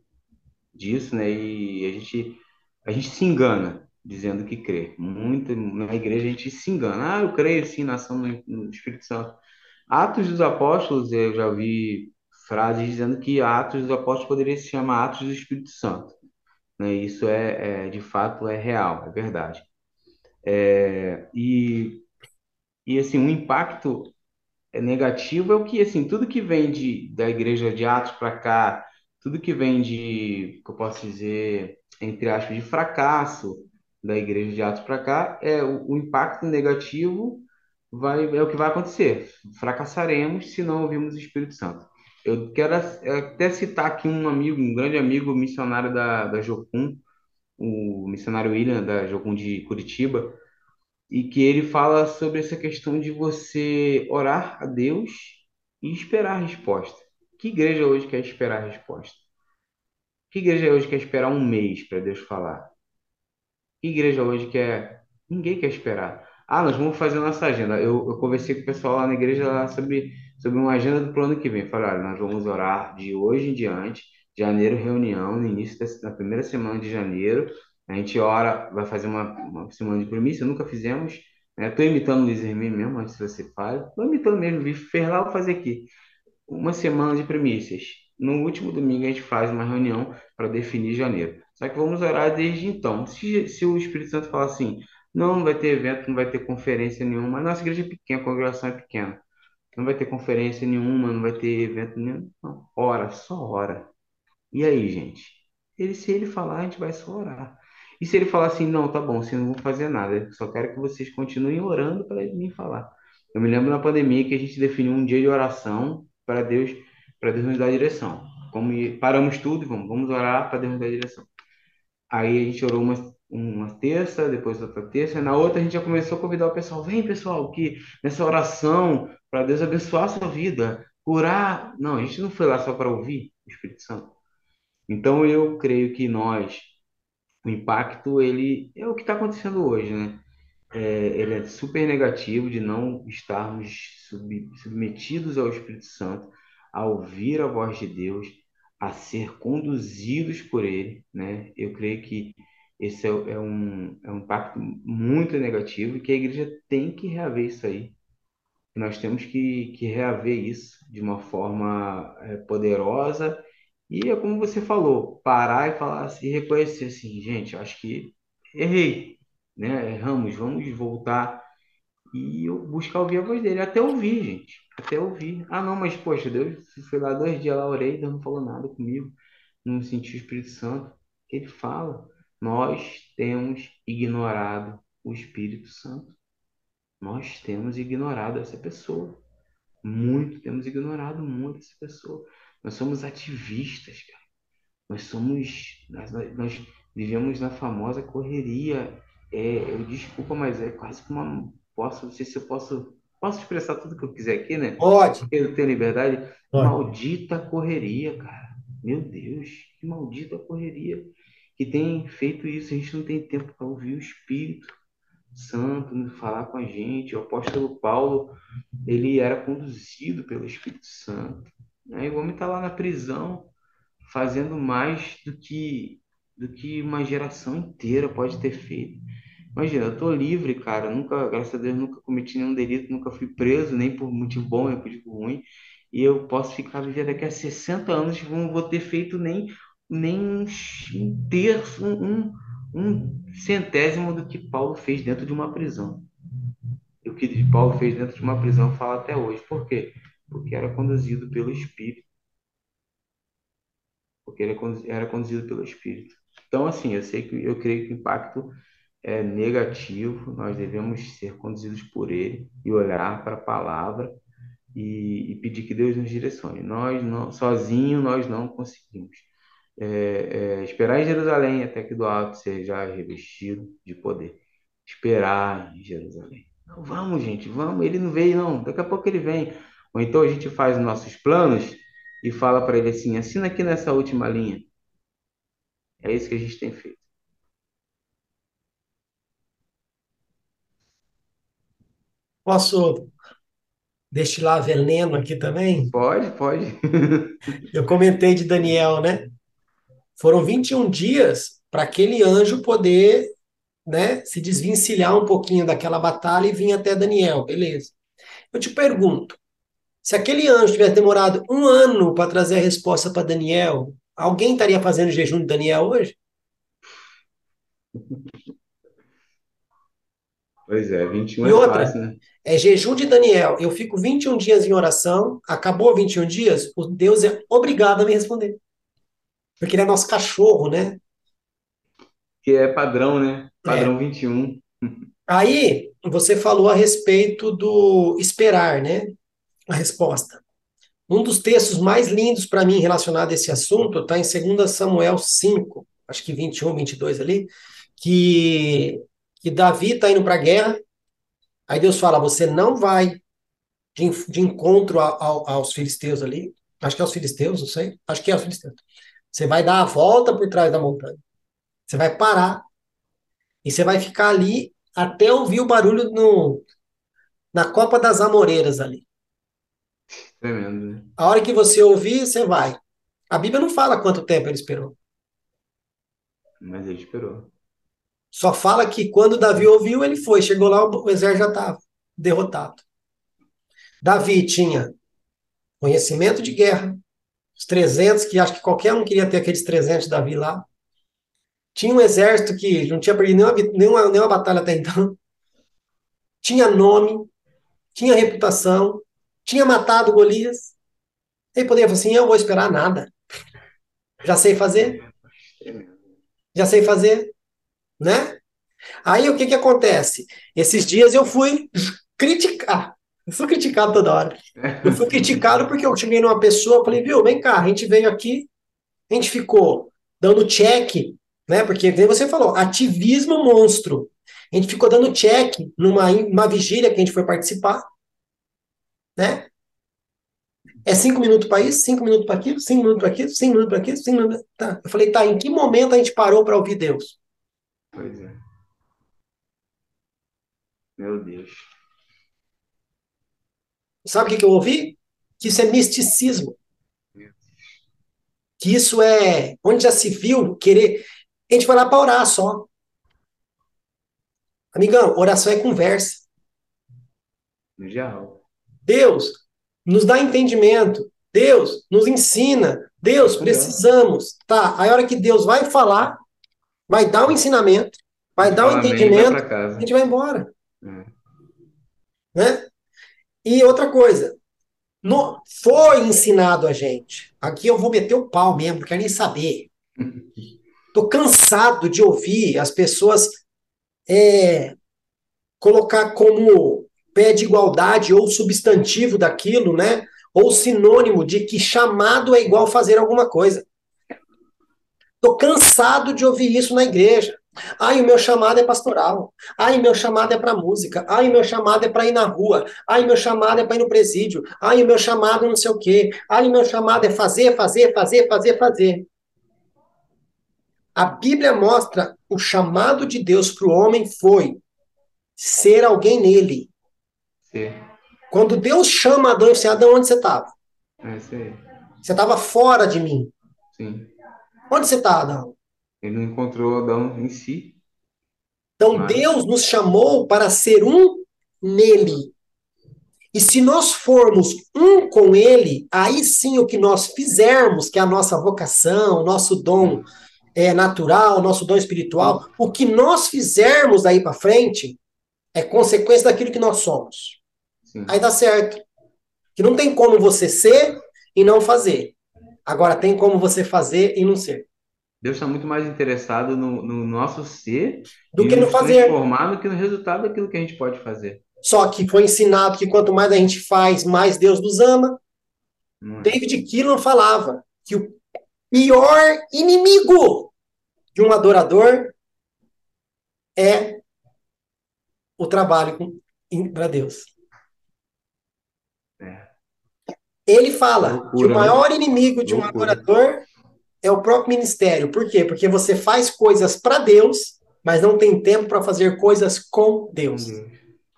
Speaker 2: disso, né? E a gente, a gente se engana dizendo que crê. Muito na igreja a gente se engana. Ah, eu creio sim na ação do Espírito Santo. Atos dos Apóstolos, eu já vi frases dizendo que Atos dos Apóstolos poderia se chamar Atos do Espírito Santo. Né? Isso é, é de fato é real, é verdade. É, e, e assim, o impacto negativo é o que, assim, tudo que vem de, da igreja de Atos para cá, tudo que vem de, que eu posso dizer, entre aspas, de fracasso da igreja de Atos para cá, é o, o, impacto negativo vai, é o que vai acontecer. Fracassaremos se não ouvirmos o Espírito Santo. Eu quero até citar aqui um amigo, um grande amigo missionário da, da Jocum, o missionário William da Jocum de Curitiba, e que ele fala sobre essa questão de você orar a Deus e esperar a resposta. Que igreja hoje quer esperar a resposta? Que igreja hoje quer esperar um mês para Deus falar? Que igreja hoje quer. Ninguém quer esperar. Ah, nós vamos fazer nossa agenda. Eu, eu conversei com o pessoal lá na igreja lá sobre, sobre uma agenda do plano que vem. Falaram, nós vamos orar de hoje em diante, janeiro, reunião, no início da, primeira semana de janeiro, a gente ora, vai fazer uma, uma semana de premissa, nunca fizemos. Estou né? imitando o Luiz Hermínio mesmo, antes você fale. Estou imitando mesmo, vi lá, vou fazer aqui. Uma semana de premissas. No último domingo a gente faz uma reunião para definir janeiro. Só que vamos orar desde então. Se, se o Espírito Santo falar assim, não, não vai ter evento, não vai ter conferência nenhuma, nossa igreja é pequena, a congregação é pequena. Não vai ter conferência nenhuma, não vai ter evento nenhum. Não, ora, só ora. E aí, gente? Ele, se ele falar, a gente vai só orar. E se ele falar assim, não, tá bom, vocês não vão fazer nada, só quero que vocês continuem orando para mim falar. Eu me lembro na pandemia que a gente definiu um dia de oração para Deus, para Deus nos dar direção. Como paramos tudo vamos, vamos orar para Deus nos dar direção. Aí a gente orou uma, uma terça, depois outra terça, na outra a gente já começou a convidar o pessoal, vem pessoal, que nessa oração para Deus abençoar a sua vida, curar. Não, a gente não foi lá só para ouvir o Espírito Santo. Então eu creio que nós o impacto ele é o que está acontecendo hoje, né? É, ele é super negativo de não estarmos sub, submetidos ao Espírito Santo, a ouvir a voz de Deus, a ser conduzidos por Ele, né? Eu creio que esse é, é um, é um impacto muito negativo e que a igreja tem que reaver isso aí. Nós temos que, que reaver isso de uma forma é, poderosa e é como você falou, parar e falar assim, reconhecer assim, gente, acho que errei, né? Erramos, vamos voltar e buscar ouvir a voz dele, até ouvir, gente, até ouvir. Ah, não, mas poxa, Deus foi lá dois dias lá, orei, Deus não falou nada comigo, não senti o Espírito Santo. Ele fala, nós temos ignorado o Espírito Santo. Nós temos ignorado essa pessoa. Muito, temos ignorado muito essa pessoa. Nós somos ativistas, cara. Nós somos. Nós, nós vivemos na famosa correria é, eu desculpa, mas é quase que uma. Posso, não sei se eu posso. Posso expressar tudo que eu quiser aqui, né? Porque eu tenho liberdade. Maldita correria, cara. Meu Deus, que maldita correria. Que tem feito isso, a gente não tem tempo para ouvir o Espírito Santo né, falar com a gente. O apóstolo Paulo, ele era conduzido pelo Espírito Santo. Aí o homem está lá na prisão, fazendo mais do que do que uma geração inteira pode ter feito. Imagina, eu tô livre, cara. Nunca, graças a Deus, nunca cometi nenhum delito, nunca fui preso, nem por motivo bom, nem por motivo ruim. E eu posso ficar vivendo daqui a 60 anos, e não vou ter feito nem, nem um terço, um, um, centésimo do que Paulo fez dentro de uma prisão. E o que Paulo fez dentro de uma prisão fala até hoje. Por quê? Porque era conduzido pelo Espírito. Porque ele era conduzido pelo Espírito. Então, assim, eu sei que eu creio que o impacto é negativo, nós devemos ser conduzidos por ele e olhar para a palavra e, e pedir que Deus nos direcione. Nós não, sozinho nós não conseguimos. É, é, esperar em Jerusalém até que do alto seja revestido de poder. Esperar em Jerusalém. Não, vamos, gente, vamos. Ele não veio, não. Daqui a pouco ele vem. Ou então a gente faz nossos planos e fala para ele assim: assina aqui nessa última linha. É isso que a gente tem feito.
Speaker 1: Posso destilar veneno aqui também?
Speaker 2: Pode, pode.
Speaker 1: Eu comentei de Daniel, né? Foram 21 dias para aquele anjo poder, né, se desvencilhar um pouquinho daquela batalha e vir até Daniel, beleza. Eu te pergunto, se aquele anjo tivesse demorado um ano para trazer a resposta para Daniel, alguém estaria fazendo jejum de Daniel hoje?
Speaker 2: Pois é, 21
Speaker 1: E
Speaker 2: é
Speaker 1: outra,
Speaker 2: fácil, né?
Speaker 1: é jejum de Daniel. Eu fico 21 dias em oração, acabou 21 dias, o Deus é obrigado a me responder. Porque ele é nosso cachorro, né?
Speaker 2: Que é padrão, né?
Speaker 1: É.
Speaker 2: Padrão 21.
Speaker 1: Aí, você falou a respeito do esperar, né? A resposta. Um dos textos mais lindos para mim relacionado a esse assunto está em 2 Samuel 5, acho que 21, 22 ali, que, que Davi está indo para a guerra, aí Deus fala, você não vai de, de encontro a- ao- aos filisteus ali, acho que é os filisteus, não sei, acho que é os filisteus. Você vai dar a volta por trás da montanha, você vai parar, e você vai ficar ali até ouvir o barulho no, na Copa das Amoreiras ali.
Speaker 2: Tremendo, né?
Speaker 1: A hora que você ouvir, você vai. A Bíblia não fala quanto tempo ele esperou.
Speaker 2: Mas ele esperou.
Speaker 1: Só fala que quando Davi ouviu, ele foi. Chegou lá, o exército já estava derrotado. Davi tinha conhecimento de guerra, os 300, que acho que qualquer um queria ter aqueles 300 de Davi lá. Tinha um exército que não tinha perdido nenhuma, nenhuma, nenhuma batalha até então. Tinha nome, tinha reputação, tinha matado Golias. Ele poderia falar assim: eu vou esperar nada. Já sei fazer, já sei fazer, né? Aí o que que acontece? Esses dias eu fui criticar. Eu sou criticado toda hora. Eu fui criticado porque eu cheguei numa pessoa, falei, viu, vem cá, a gente veio aqui, a gente ficou dando check, né? Porque você falou, ativismo monstro. A gente ficou dando check numa uma vigília que a gente foi participar, né? É cinco minutos para isso, cinco minutos para aquilo, cinco minutos para aquilo, cinco minutos para aquilo, cinco minutos. Tá. Eu falei, tá, em que momento a gente parou para ouvir Deus?
Speaker 2: Pois é. Meu Deus.
Speaker 1: Sabe o que, que eu ouvi? Que isso é misticismo. Que isso é onde já se viu querer. A gente vai lá para orar só. Amigão, oração é conversa.
Speaker 2: No geral.
Speaker 1: Deus nos dá entendimento. Deus nos ensina. Deus, precisamos. Tá, aí a hora que Deus vai falar, vai dar o ensinamento, vai dar o
Speaker 2: vai
Speaker 1: entendimento, a gente vai embora.
Speaker 2: É.
Speaker 1: Né? E outra coisa, no, foi ensinado a gente. Aqui eu vou meter o pau mesmo, não quero nem saber. Tô cansado de ouvir as pessoas é, colocar como pé de igualdade ou substantivo daquilo, né? Ou sinônimo de que chamado é igual fazer alguma coisa. Tô cansado de ouvir isso na igreja. Ai, o meu chamado é pastoral. Ai, meu chamado é para música. Ai, meu chamado é para ir na rua. Ai, meu chamado é para ir no presídio. Ai, o meu chamado não sei o quê. Ai, meu chamado é fazer, fazer, fazer, fazer, fazer. A Bíblia mostra o chamado de Deus para o homem foi ser alguém nele.
Speaker 2: Sim.
Speaker 1: Quando Deus chama Adão, você, Adão, onde você estava?
Speaker 2: É.
Speaker 1: Você estava fora de mim.
Speaker 2: Sim.
Speaker 1: Onde você está, Adão?
Speaker 2: Ele não encontrou Adão em si.
Speaker 1: Então
Speaker 2: Mas-
Speaker 1: Deus nos chamou para ser um nele. E se nós formos um com ele, aí sim o que nós fizermos, que é a nossa vocação, o nosso dom é, natural, o nosso dom espiritual, o que nós fizermos daí para frente é consequência daquilo que nós somos.
Speaker 2: Sim.
Speaker 1: Aí dá certo. Que não tem como você ser e não fazer. Agora tem como você fazer e não ser.
Speaker 2: Deus está muito mais interessado no, no nosso ser
Speaker 1: Do que no fazer.
Speaker 2: transformar do que no resultado daquilo que a gente pode fazer.
Speaker 1: Só que foi ensinado que quanto mais a gente faz, mais Deus nos ama.
Speaker 2: É?
Speaker 1: David Keelan falava que o pior inimigo de um adorador é o trabalho para Deus.
Speaker 2: É.
Speaker 1: Ele fala
Speaker 2: Loucura,
Speaker 1: que o
Speaker 2: né?
Speaker 1: maior inimigo de um
Speaker 2: Loucura.
Speaker 1: adorador é o próprio ministério. Por quê? Porque você faz coisas para Deus, mas não tem tempo para fazer coisas com Deus.
Speaker 2: Deus.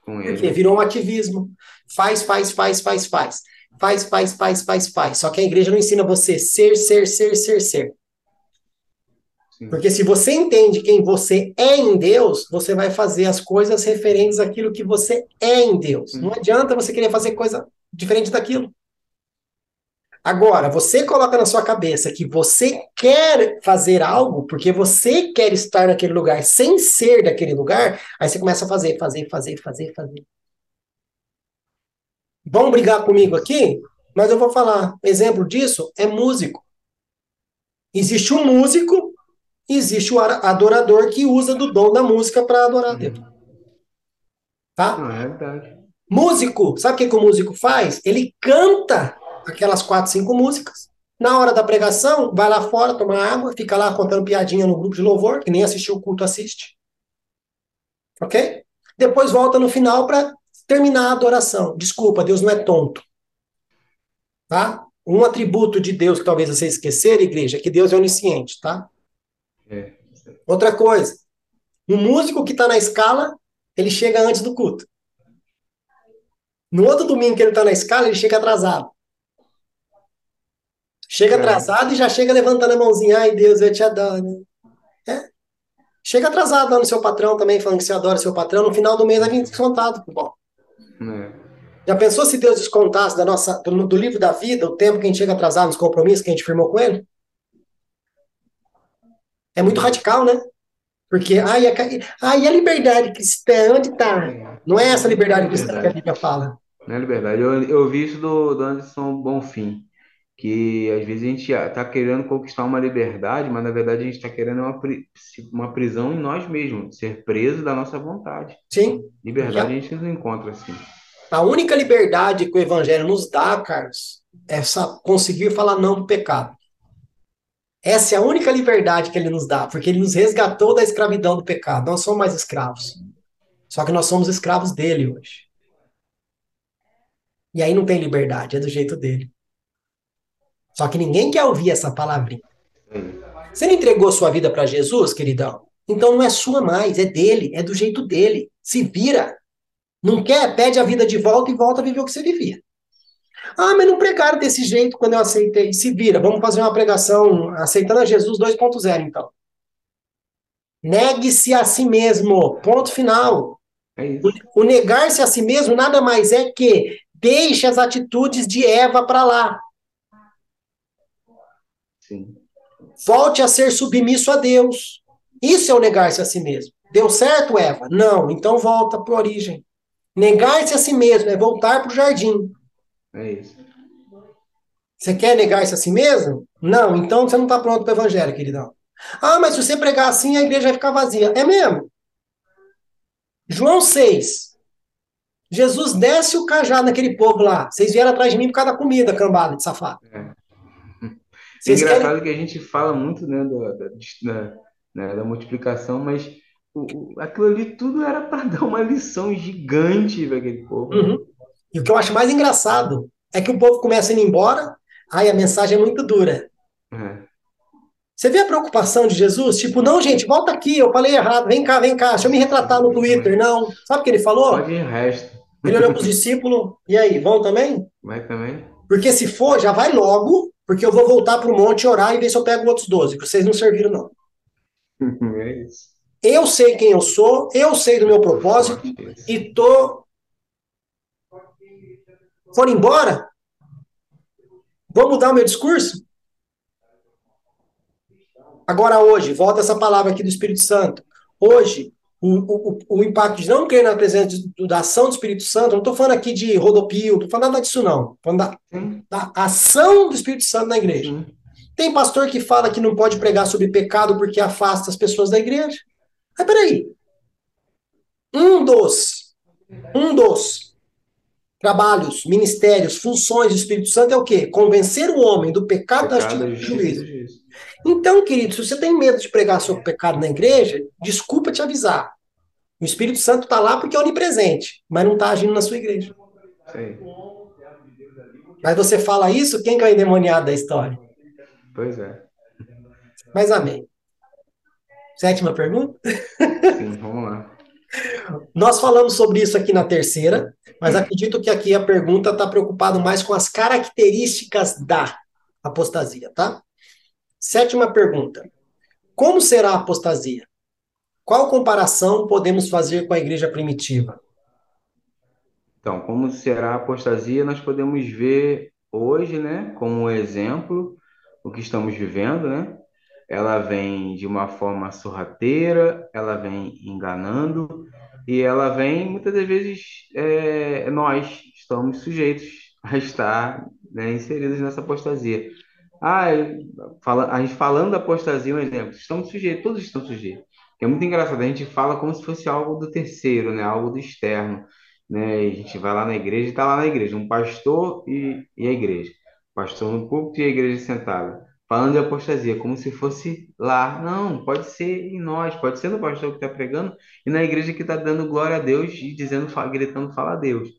Speaker 2: Com
Speaker 1: Porque
Speaker 2: ele.
Speaker 1: virou um ativismo. Faz, faz, faz, faz, faz. Faz, faz, faz, faz, faz. Só que a igreja não ensina você ser, ser, ser, ser, ser.
Speaker 2: Sim.
Speaker 1: Porque se você entende quem você é em Deus, você vai fazer as coisas referentes àquilo que você é em Deus. Não adianta você querer fazer coisa diferente daquilo. Agora, você coloca na sua cabeça que você quer fazer algo porque você quer estar naquele lugar sem ser daquele lugar, aí você começa a fazer, fazer, fazer, fazer, fazer. Vão brigar comigo aqui, mas eu vou falar. Exemplo disso é músico. Existe um músico, existe o adorador que usa do dom da música para adorar a Deus. Tá?
Speaker 2: Não, é verdade.
Speaker 1: Músico, sabe o que, que o músico faz? Ele canta aquelas quatro, cinco músicas. Na hora da pregação, vai lá fora tomar água, fica lá contando piadinha no grupo de louvor, que nem assistiu o culto assiste. Ok? Depois volta no final para terminar a adoração. Desculpa, Deus não é tonto. Tá? Um atributo de Deus que talvez você esquecer, igreja, é que Deus é onisciente, tá?
Speaker 2: É.
Speaker 1: Outra coisa, um músico que está na escala, ele chega antes do culto. No outro domingo que ele está na escala, ele chega atrasado. Chega
Speaker 2: É.
Speaker 1: atrasado e já chega levantando a mãozinha. Ai, Deus, eu te adoro. É. Chega atrasado lá no seu patrão também, falando que você adora seu patrão. No final do mês vai vir descontado. Bom,
Speaker 2: É.
Speaker 1: já pensou se Deus descontasse da nossa, do, do livro da vida o tempo que a gente chega atrasado nos compromissos que a gente firmou com ele? É muito radical, né? Porque, ai, a, ai, a liberdade cristã, onde está? Não é essa liberdade cristã que a Bíblia fala.
Speaker 2: Não é verdade. Eu, eu vi isso do, do Anderson Bonfim, que às vezes a gente está querendo conquistar uma liberdade, mas na verdade a gente está querendo uma, pri- uma prisão em nós mesmos, ser preso da nossa vontade.
Speaker 1: Sim.
Speaker 2: Liberdade a gente não encontra assim.
Speaker 1: A única liberdade que o Evangelho nos dá, Carlos, é conseguir falar não pro pecado. Essa é a única liberdade que ele nos dá, porque ele nos resgatou da escravidão do pecado. Nós somos mais escravos. Só que nós somos escravos dele hoje. E aí não tem liberdade, é do jeito dele. Só que ninguém quer ouvir essa palavrinha. Você não entregou sua vida para Jesus, queridão? Então não é sua mais, é dele, é do jeito dele. Se vira. Não quer? Pede a vida de volta e volta a viver o que você vivia. Ah, mas não pregaram desse jeito quando eu aceitei. Se vira, vamos fazer uma pregação aceitando a Jesus 2.0, então. Negue-se a si mesmo. Ponto final.
Speaker 2: É.
Speaker 1: O negar-se a si mesmo nada mais é que deixe as atitudes de Eva para lá.
Speaker 2: Sim.
Speaker 1: Volte a ser submisso a Deus. Isso é o negar-se a si mesmo. Deu certo, Eva? Não. Então volta para a origem. Negar-se a si mesmo é voltar para o jardim.
Speaker 2: É isso.
Speaker 1: Você quer negar-se a si mesmo? Não. Então você não está pronto para o evangelho, queridão. Ah, mas se você pregar assim, a igreja vai ficar vazia. É mesmo. João 6. Jesus desce o cajado naquele povo lá. Vocês vieram atrás de mim por causa da comida, cambada de safado.
Speaker 2: É
Speaker 1: Vocês
Speaker 2: engraçado
Speaker 1: querem...
Speaker 2: que a gente fala muito, né, da, da- né, da multiplicação, mas o, o- aquilo ali tudo era para dar uma lição gigante para aquele povo, né?
Speaker 1: Uhum. E o que eu acho mais engraçado é que o povo começa a ir embora, aí a mensagem é muito dura.
Speaker 2: É,
Speaker 1: Você vê a preocupação de Jesus? Tipo, não, gente, volta aqui, eu falei errado, vem cá, vem cá, deixa eu me retratar no Twitter. Não. Sabe o que ele falou?
Speaker 2: pode ir resto.
Speaker 1: Ele olhou para os discípulos, e aí, vão também?
Speaker 2: Vai também?
Speaker 1: Porque se for, já vai logo, porque eu vou voltar para o monte orar e ver se eu pego outros 12, que vocês não serviram, não.
Speaker 2: É isso.
Speaker 1: Eu sei quem eu sou, eu sei do meu propósito, e tô. Foram embora? Vou mudar o meu discurso? Agora, hoje, volta essa palavra aqui do Espírito Santo. Hoje, o, o, o impacto de não crer na presença de- da ação do Espírito Santo, não estou falando aqui de rodopio, não estou falando nada disso, não. Estou falando da, da ação do Espírito Santo na igreja.
Speaker 2: sim.
Speaker 1: Tem pastor que fala que não pode pregar sobre pecado porque afasta as pessoas da igreja. Mas peraí. Um dos, um dos trabalhos, ministérios, funções do Espírito Santo é o quê? Convencer o homem do pecado,
Speaker 2: Pecado, da justiça e do
Speaker 1: juízo. Então, querido, se você tem medo de pregar sobre pecado na igreja, desculpa te avisar. O Espírito Santo está lá porque é onipresente, mas não está agindo na sua igreja.
Speaker 2: Aí.
Speaker 1: Mas você fala isso, quem que é o endemoniado da história?
Speaker 2: Pois é.
Speaker 1: Mas amém. Sétima pergunta?
Speaker 2: Sim, vamos lá.
Speaker 1: Nós falamos sobre isso aqui na terceira, mas acredito que aqui a pergunta está preocupado mais com as características da apostasia, tá? Sétima pergunta. Como será a apostasia? Qual comparação podemos fazer com a igreja primitiva?
Speaker 2: Então, como será a apostasia, nós podemos ver hoje, né, como exemplo, o que estamos vivendo, né? Ela vem de uma forma sorrateira, ela vem enganando, e ela vem, muitas vezes, é, nós estamos sujeitos a estar, né, inseridos nessa apostasia. Ah, fala, a gente falando da apostasia, um exemplo, estamos sujeitos, todos estão sujeitos. É muito engraçado, a gente fala como se fosse algo do terceiro, né, algo do externo né? E a gente vai lá na igreja e está lá na igreja, um pastor e, e a igreja. Pastor no púlpito e a igreja sentada. Falando de apostasia, como se fosse lá. Não, pode ser em nós, pode ser no pastor que está pregando e na igreja que está dando glória a Deus e dizendo, gritando, fala a Deus.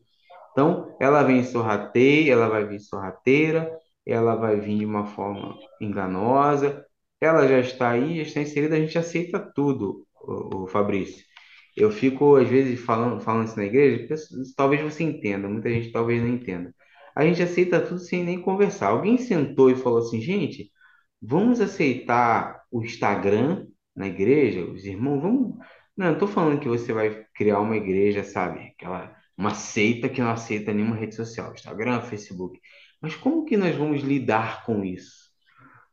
Speaker 2: Então, ela vem sorrateira, ela vai vir sorrateira, ela vai vir de uma forma enganosa, ela já está aí, já está inserida, a gente aceita tudo, o, Fabrício. Eu fico, às vezes, falando, falando isso na igreja, talvez você entenda, muita gente talvez não entenda. A gente aceita tudo sem nem conversar. Alguém sentou e falou assim, gente, vamos aceitar o Instagram na igreja, os irmãos, vamos. Não, não estou falando que você vai criar uma igreja, sabe? Aquela, uma seita que não aceita nenhuma rede social, Instagram, Facebook. Mas como que nós vamos lidar com isso?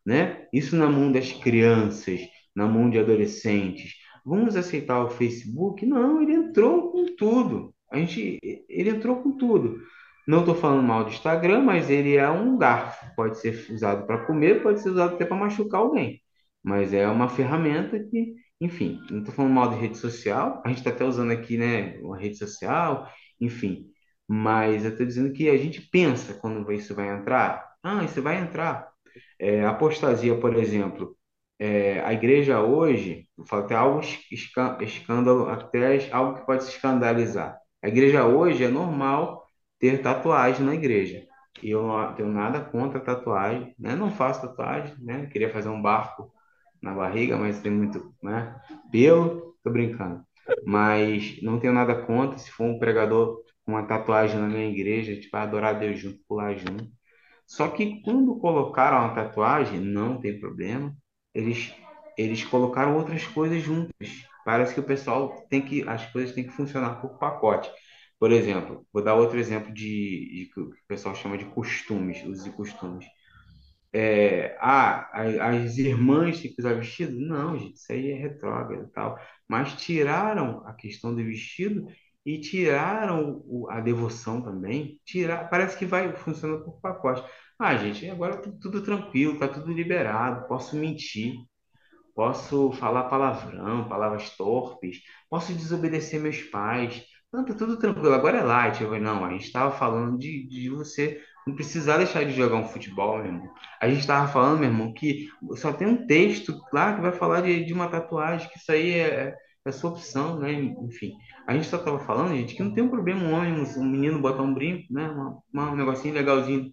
Speaker 2: né? Isso na mão das crianças, na mão de adolescentes. Vamos aceitar o Facebook? Não, ele entrou com tudo. A gente, ele entrou com tudo. Não estou falando mal do Instagram, mas ele é um garfo. Pode ser usado para comer, pode ser usado até para machucar alguém. Mas é uma ferramenta que, enfim, não estou falando mal de rede social. A gente está até usando aqui, né, uma rede social, enfim. Mas eu estou dizendo que a gente pensa quando isso vai entrar. Ah, isso vai entrar. É, apostasia, por exemplo, é, a igreja hoje, eu falo até algo esca- escândalo, até algo que pode se escandalizar. A igreja hoje é normal ter tatuagem na igreja. E eu não tenho nada contra tatuagem, né? Não faço tatuagem, né? Queria fazer um barco na barriga, mas tem muito, né? Pelo, tô brincando. Mas não tenho nada contra se for um pregador uma tatuagem na minha igreja, a gente vai adorar Deus junto, pular junto. Só que quando colocaram a tatuagem, não tem problema, eles, eles colocaram outras coisas juntas. Parece que o pessoal tem que, as coisas têm que funcionar por pacote. Por exemplo, vou dar outro exemplo de, de que o pessoal chama de costumes, usos e costumes. É, ah, as irmãs têm que usar vestido? Não, gente, isso aí é retrógrado e tal. Mas tiraram a questão do vestido e tiraram o- a devoção também. Tirar, parece que vai funcionando por pacote. Ah, gente, agora tá tudo tranquilo, tá tudo liberado, posso mentir, posso falar palavrão, palavras torpes, posso desobedecer meus pais. Não, tá tudo tranquilo, agora é light. Eu não, a gente estava falando de, de você não precisar deixar de jogar um futebol, meu irmão. A gente estava falando, meu irmão, que só tem um texto lá que vai falar de, de uma tatuagem, que isso aí é, é sua opção, né? Enfim, a gente só estava falando, gente, que não tem um problema um homem, um menino botar um brinco, né? Uma, uma, um negocinho legalzinho.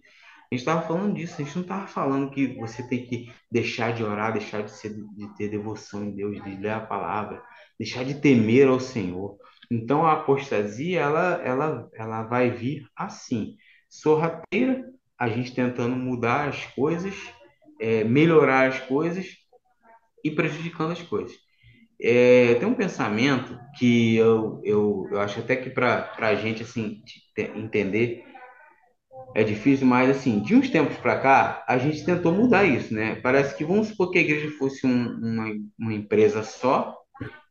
Speaker 2: A gente estava falando disso, a gente não estava falando que você tem que deixar de orar, deixar de, ser, de ter devoção em Deus, de ler a palavra, deixar de temer ao Senhor. Então a apostasia, ela, ela, ela vai vir assim, sorrateira, a gente tentando mudar as coisas, é, melhorar as coisas e prejudicando as coisas. É, tem um pensamento que eu, eu, eu acho até que para a gente assim entender é difícil, mas assim, de uns tempos para cá, a gente tentou mudar isso, né? Parece que vamos supor que a igreja fosse um, uma, uma empresa só,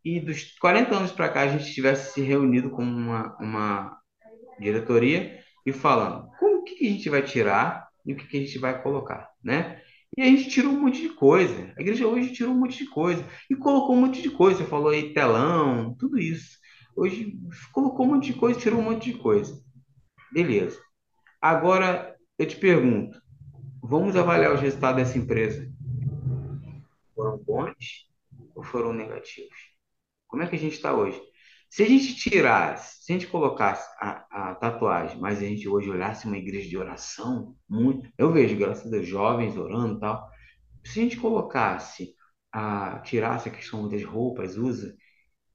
Speaker 2: e dos 40 anos para cá a gente tivesse se reunido com uma, uma diretoria e falando como que, que a gente vai tirar e o que, que a gente vai colocar, né? E a gente tirou um monte de coisa. A igreja hoje tirou um monte de coisa. E colocou um monte de coisa. Você falou aí telão, tudo isso. Hoje colocou um monte de coisa, tirou um monte de coisa. Beleza. Agora eu te pergunto: vamos avaliar os resultados dessa empresa? Foram bons ou foram negativos? Como é que a gente está hoje? Se a gente tirasse, se a gente colocasse a, a, tatuagem, mas a gente hoje olhasse uma igreja de oração, muito, eu vejo, graças a Deus, jovens orando e tal. Se a gente colocasse, a, tirasse a questão das roupas, usa,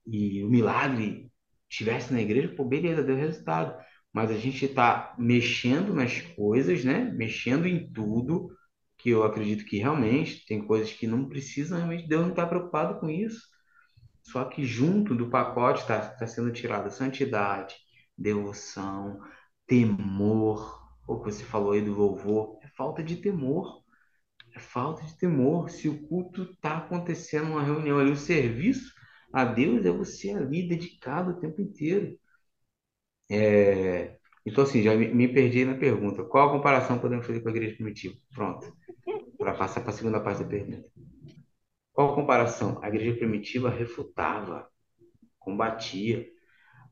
Speaker 2: e o milagre tivesse na igreja, pô, beleza, deu resultado. Mas a gente está mexendo nas coisas, né? Mexendo em tudo, que eu acredito que realmente tem coisas que não precisam, realmente Deus não está preocupado com isso. Só que junto do pacote está tá sendo tirada santidade, devoção, temor. O que você falou aí do louvor, é falta de temor. É falta de temor. Se o culto está acontecendo uma reunião ali, o serviço a Deus é você ali dedicado o tempo inteiro. É... Então, assim, já me, me perdi na pergunta. Qual a comparação podemos fazer com a igreja primitiva? Pronto. Para passar para a segunda parte da pergunta. Qual a comparação? A igreja primitiva refutava, combatia.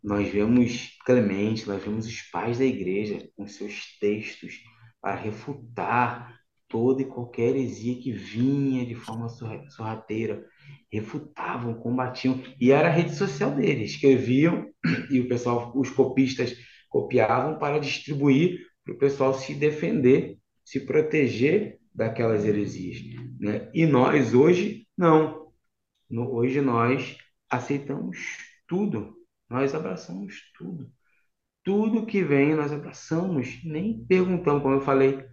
Speaker 2: Nós vemos Clemente, nós vemos os pais da igreja com seus textos para refutar toda e qualquer heresia que vinha de forma sorrateira. Refutavam, combatiam. E era a rede social deles. Escreviam e o pessoal, os copistas, copiavam para distribuir para o pessoal se defender, se proteger daquelas heresias. Né? E nós hoje não. No, hoje nós aceitamos tudo. Nós abraçamos tudo. Tudo que vem nós abraçamos, nem perguntamos, como eu falei,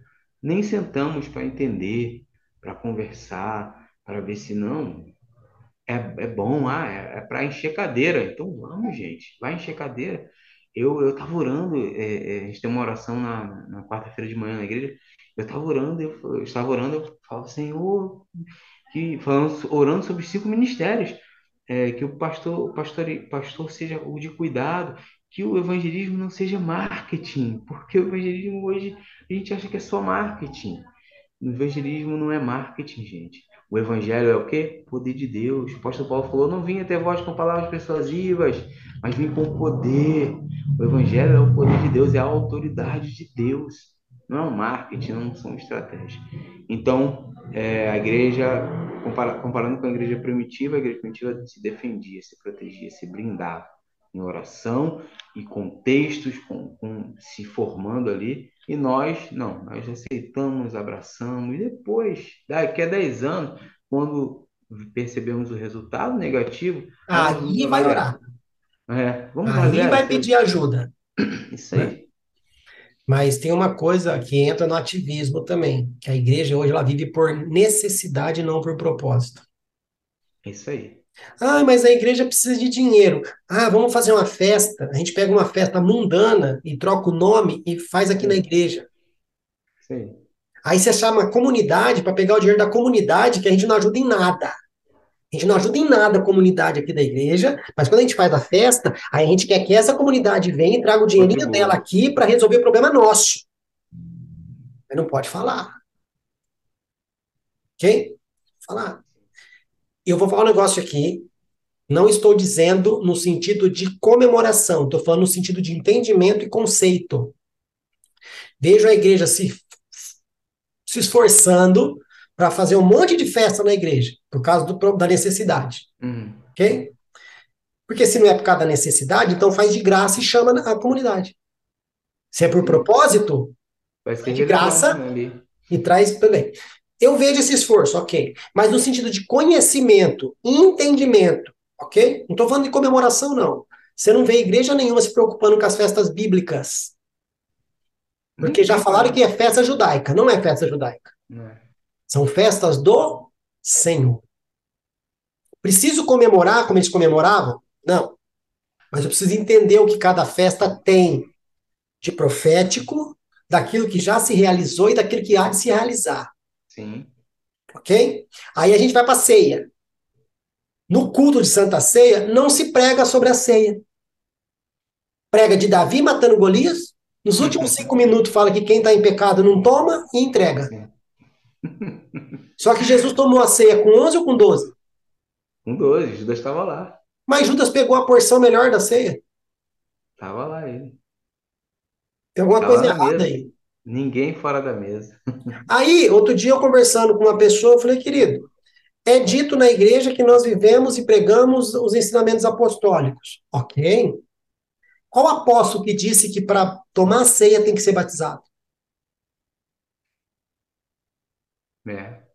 Speaker 2: nem sentamos para entender, para conversar, para ver se não é, é bom, ah, é, é para encher cadeira. Então vamos, gente, vai encher cadeira. Eu eu estava orando, é, é, a gente tem uma oração na, na quarta-feira de manhã na igreja. Eu estava orando, eu, eu estava orando, eu falo, Senhor, que falando, orando sobre cinco ministérios, é, que o pastor, pastor, pastor seja o de cuidado, que o evangelismo não seja marketing, porque o evangelismo hoje a gente acha que é só marketing. O evangelismo não é marketing, gente. O evangelho é o quê? Poder de Deus. O apóstolo Paulo falou: não vim até vós com palavras persuasivas, mas vim com poder. O evangelho é o poder de Deus, é a autoridade de Deus. Não é um marketing, não são estratégias. Então, é, a igreja, comparando com a igreja primitiva, a igreja primitiva se defendia, se protegia, se blindava em oração e com textos, com, com, se formando ali. E nós, não, nós aceitamos, abraçamos, e depois, daqui a 10 anos, quando percebemos o resultado negativo,
Speaker 1: aí vai orar.
Speaker 2: É,
Speaker 1: vamos aí vai pedir ajuda.
Speaker 2: Isso aí.
Speaker 1: Mas tem uma coisa que entra no ativismo também, que a igreja hoje ela vive por necessidade, não por propósito.
Speaker 2: Isso aí.
Speaker 1: Ah, mas a igreja precisa de dinheiro. Ah, vamos fazer uma festa. A gente pega uma festa mundana e troca o nome e faz aqui na igreja.
Speaker 2: Sim.
Speaker 1: Aí você chama a comunidade para pegar o dinheiro da comunidade, que a gente não ajuda em nada. A gente não ajuda em nada a comunidade aqui da igreja, mas quando a gente faz a festa, a gente quer que essa comunidade venha e traga o dinheirinho dela aqui para resolver o problema nosso. Mas não pode falar. Ok? Falar. Eu vou falar um negócio aqui. Não estou dizendo no sentido de comemoração, estou falando no sentido de entendimento e conceito. Vejo a igreja se, se esforçando para fazer um monte de festa na igreja, por causa do, da necessidade.
Speaker 2: Uhum.
Speaker 1: Ok? Porque se não é por causa da necessidade, então faz de graça e chama a comunidade. Se é por propósito,
Speaker 2: Vai ser
Speaker 1: faz de graça
Speaker 2: ali.
Speaker 1: e traz também. Eu vejo esse esforço, ok. Mas no sentido de conhecimento, entendimento, ok? Não estou falando de comemoração, não. Você não vê igreja nenhuma se preocupando com as festas bíblicas. Porque já falaram que é festa judaica. Não é festa judaica.
Speaker 2: Não é.
Speaker 1: São festas do Senhor. Preciso comemorar como eles comemoravam? Não. Mas eu preciso entender o que cada festa tem de profético, daquilo que já se realizou e daquilo que há de se realizar.
Speaker 2: Sim.
Speaker 1: Ok? Aí a gente vai para a ceia. No culto de Santa Ceia, não se prega sobre a ceia. Prega de Davi matando Golias. Nos últimos cinco minutos fala que quem está em pecado não toma e entrega. Só que Jesus tomou a ceia com 11 ou com 12?
Speaker 2: Um dois, Judas estava lá.
Speaker 1: Mas Judas pegou a porção melhor da ceia.
Speaker 2: Tava lá ele.
Speaker 1: Tem alguma
Speaker 2: Tava
Speaker 1: coisa errada
Speaker 2: mesa.
Speaker 1: aí.
Speaker 2: Ninguém fora da mesa.
Speaker 1: Aí, outro dia eu conversando com uma pessoa, eu falei, querido, é dito na igreja que nós vivemos e pregamos os ensinamentos apostólicos. Ok? Qual apóstolo que disse que para tomar a ceia tem que ser batizado?
Speaker 2: É.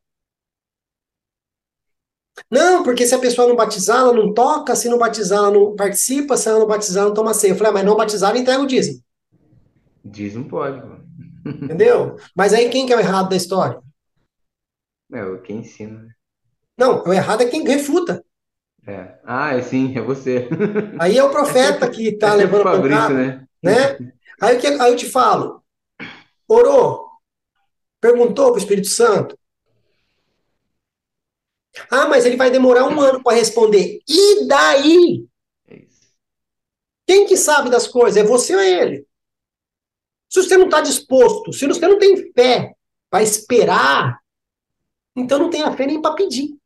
Speaker 1: Não, porque se a pessoa não batizar, ela não toca, se não batizar, ela não participa, se ela não batizar, ela não toma ceia. Eu falei, ah, mas não batizar, entrega o dízimo.
Speaker 2: Diz não pode, pô.
Speaker 1: Entendeu? Mas aí quem que é o errado da história?
Speaker 2: É o que ensina. né?
Speaker 1: Não, o errado é quem refuta.
Speaker 2: É. Ah, é sim, é você.
Speaker 1: Aí é o profeta que está
Speaker 2: É
Speaker 1: levando
Speaker 2: o Fabrício,
Speaker 1: pancada,
Speaker 2: né?
Speaker 1: né? Aí, aí eu te falo, orou, perguntou para o Espírito Santo. Ah, mas ele vai demorar um ano para responder. E daí?
Speaker 2: É.
Speaker 1: Quem que sabe das coisas? É você ou é ele? Se você não está disposto, se você não tem fé para esperar, então não tenha fé nem para pedir.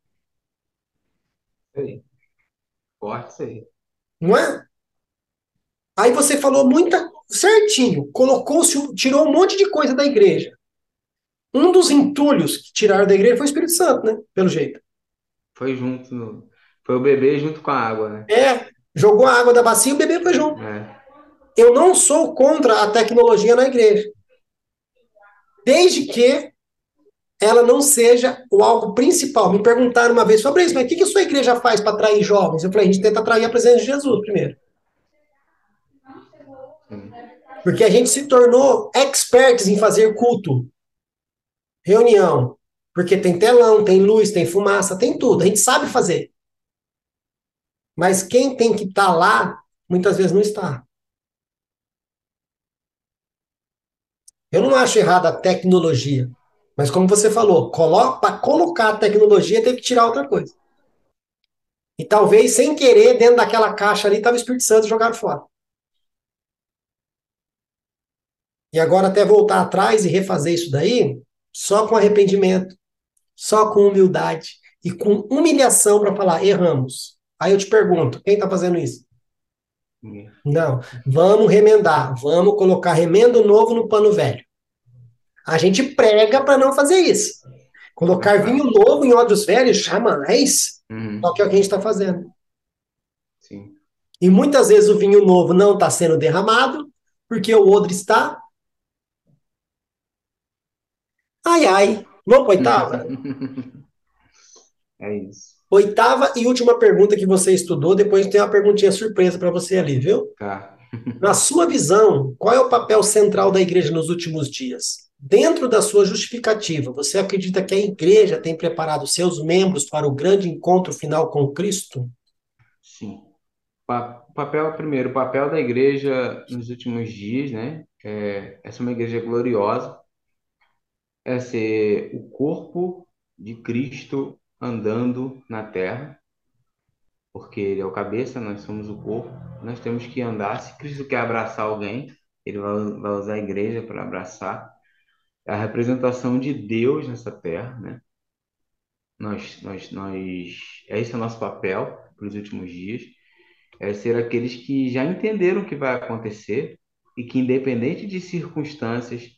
Speaker 2: Forte aí.
Speaker 1: não é? Aí você falou muita certinho, colocou, tirou um monte de coisa da igreja. Um dos entulhos que tiraram da igreja foi o Espírito Santo, né? Pelo jeito.
Speaker 2: Foi junto. no- Foi o bebê junto com a água, né?
Speaker 1: É, jogou a água da bacia e o bebê foi junto.
Speaker 2: É.
Speaker 1: Eu não sou contra a tecnologia na igreja. Desde que ela não seja o algo principal. Me perguntaram uma vez sobre isso, mas o que que a sua igreja faz para atrair jovens? Eu falei, a gente tenta atrair a presença de Jesus primeiro. Porque a gente se tornou experts em fazer culto, reunião. Porque tem telão, tem luz, tem fumaça, tem tudo. A gente sabe fazer. Mas quem tem que estar lá, muitas vezes não está. Eu não acho errada a tecnologia. Mas como você falou, para colocar a tecnologia tem que tirar outra coisa. E talvez, sem querer, dentro daquela caixa ali, estava o Espírito Santo jogado fora. E agora até voltar atrás e refazer isso daí, só com arrependimento, só com humildade e com humilhação para falar, erramos. Aí eu te pergunto, quem está fazendo isso? Não, vamos remendar, vamos colocar remendo novo no pano velho. A gente prega para não fazer isso. Colocar vinho novo em ódios velhos, jamais.
Speaker 2: Uhum.
Speaker 1: Só que é o que a gente está fazendo.
Speaker 2: Sim.
Speaker 1: E muitas vezes o vinho novo não está sendo derramado, porque o odre está. Ai, ai. Vamos para oitava?
Speaker 2: É isso.
Speaker 1: Oitava e última pergunta que você estudou, depois tem uma perguntinha surpresa para você ali, viu?
Speaker 2: Tá.
Speaker 1: Na sua visão, qual é o papel central da igreja nos últimos dias? Dentro da sua justificativa, você acredita que a igreja tem preparado seus membros para o grande encontro final com Cristo?
Speaker 2: Sim. Pa- papel, primeiro, o papel da igreja nos últimos dias, né? É, essa é uma igreja gloriosa. É ser o corpo de Cristo andando na terra, porque ele é o cabeça, nós somos o corpo. Nós temos que andar. Se Cristo quer abraçar alguém, ele vai, usar a igreja para abraçar. É a representação de Deus nessa terra, né? Nós, nós, nós, esse é o nosso papel para os últimos dias, é ser aqueles que já entenderam o que vai acontecer, e que, independente de circunstâncias,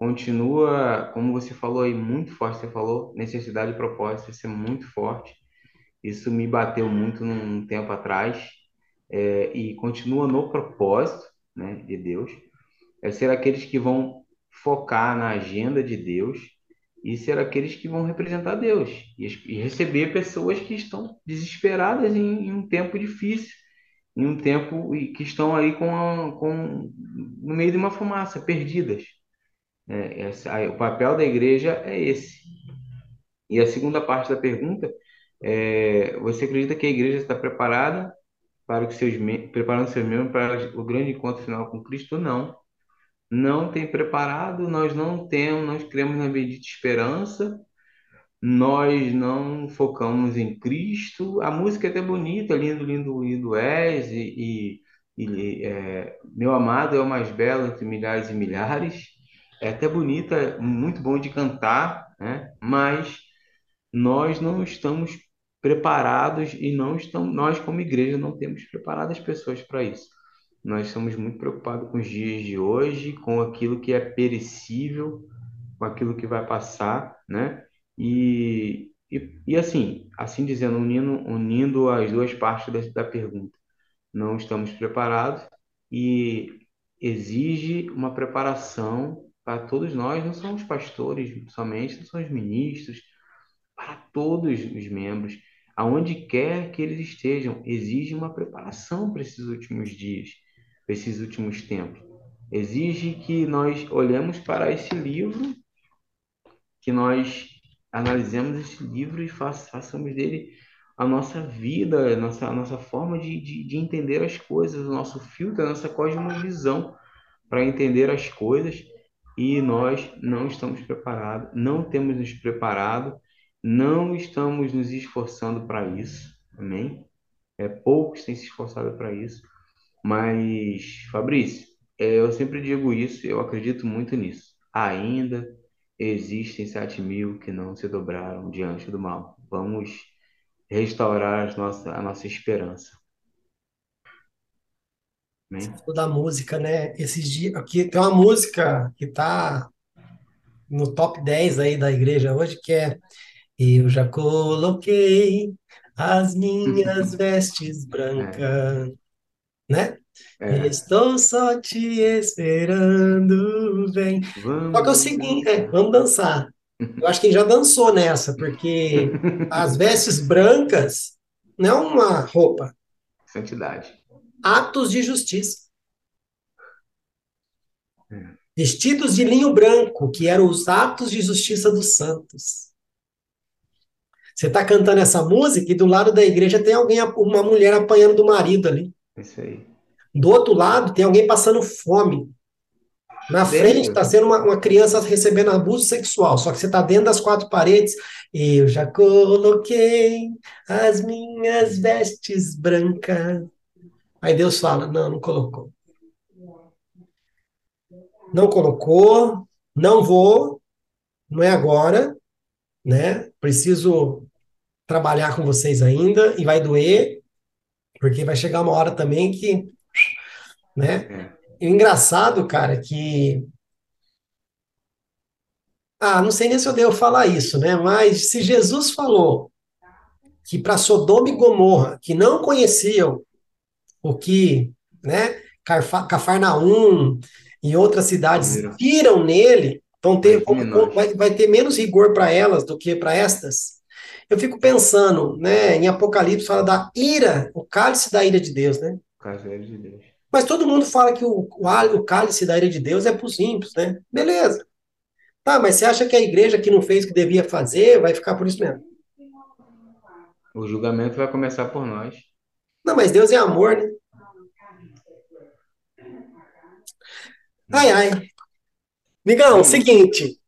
Speaker 2: continua, como você falou aí, muito forte. Você falou necessidade e propósito, isso é muito forte. Isso me bateu muito num tempo atrás é, e continua no propósito, né, de Deus. É ser aqueles que vão focar na agenda de Deus e ser aqueles que vão representar Deus e, e receber pessoas que estão desesperadas em, em, um tempo difícil, em um tempo que estão aí com, a, com no meio de uma fumaça, perdidas. É, essa, o papel da igreja é esse. E a segunda parte da pergunta é: você acredita que a igreja está preparada para que seus preparando seus membros para o grande encontro final com Cristo? Não não tem preparado, nós não temos, nós cremos na bendita esperança, nós não focamos em Cristo. A música é até bonita, lindo, lindo, lindo és, e, e, e é, meu amado é o mais belo entre milhares e milhares. É até bonita, muito bom de cantar, né? Mas nós não estamos preparados e não estamos, nós como igreja não temos preparado as pessoas para isso. Nós estamos muito preocupados com os dias de hoje, com aquilo que é perecível, com aquilo que vai passar, né? E, e, e assim, assim dizendo, unindo, unindo as duas partes da, da pergunta, não estamos preparados e exige uma preparação para todos nós, não são os pastores somente, não são os ministros, para todos os membros, aonde quer que eles estejam, exige uma preparação para esses últimos dias esses últimos tempos. Exige que nós olhemos para esse livro, que nós analisemos esse livro e façamos dele a nossa vida, a nossa, a nossa forma de, de, de entender as coisas, o nosso filtro, a nossa cosmovisão para entender as coisas e nós não estamos preparados, não temos nos preparado, não estamos nos esforçando para isso, amém? É, poucos têm se esforçado para isso. Mas, Fabrício, é, eu sempre digo isso, eu acredito muito nisso. Ainda existem sete mil que não se dobraram diante do mal. Vamos restaurar a nossa, a nossa esperança.
Speaker 1: Amém? Da música, né? Esses dias aqui tem uma música que está no top 10 aí da igreja hoje, que é Eu já coloquei as minhas vestes brancas né? É. Estou só te esperando, vem. Vamos só que é o seguinte, é, vamos dançar. Eu acho que já dançou nessa, porque as vestes brancas não é uma roupa.
Speaker 2: Santidade.
Speaker 1: Atos de justiça. É. Vestidos de linho branco, que eram os atos de justiça dos santos. Você está cantando essa música e do lado da igreja tem alguém, uma mulher apanhando do marido ali.
Speaker 2: Isso aí.
Speaker 1: Do outro lado, tem alguém passando fome. Na frente está sendo uma, uma, criança recebendo abuso sexual, só que você está dentro das quatro paredes. Eu já coloquei as minhas vestes brancas. Aí Deus fala: não, não colocou. Não colocou, não vou, não é agora, né? Preciso trabalhar com vocês ainda e vai doer, porque vai chegar uma hora também que, né? E o engraçado, cara, que ah, não sei nem se eu devo falar isso, né? Mas se Jesus falou que para Sodoma e Gomorra, que não conheciam o que, né, Cafarnaum e outras cidades viram nele, vão ter, vai, vai ter menos rigor para elas do que para estas. Eu fico pensando, né, em Apocalipse fala da ira, o cálice da ira de Deus, né?
Speaker 2: O cálice de Deus.
Speaker 1: Mas todo mundo fala que o, o, o cálice da ira de Deus é para os ímpios, né? Beleza. Tá, mas você acha que a igreja que não fez o que devia fazer vai ficar por isso mesmo?
Speaker 2: O julgamento vai começar por nós.
Speaker 1: Não, mas Deus é amor, né? Ai, ai. Migão, seguinte.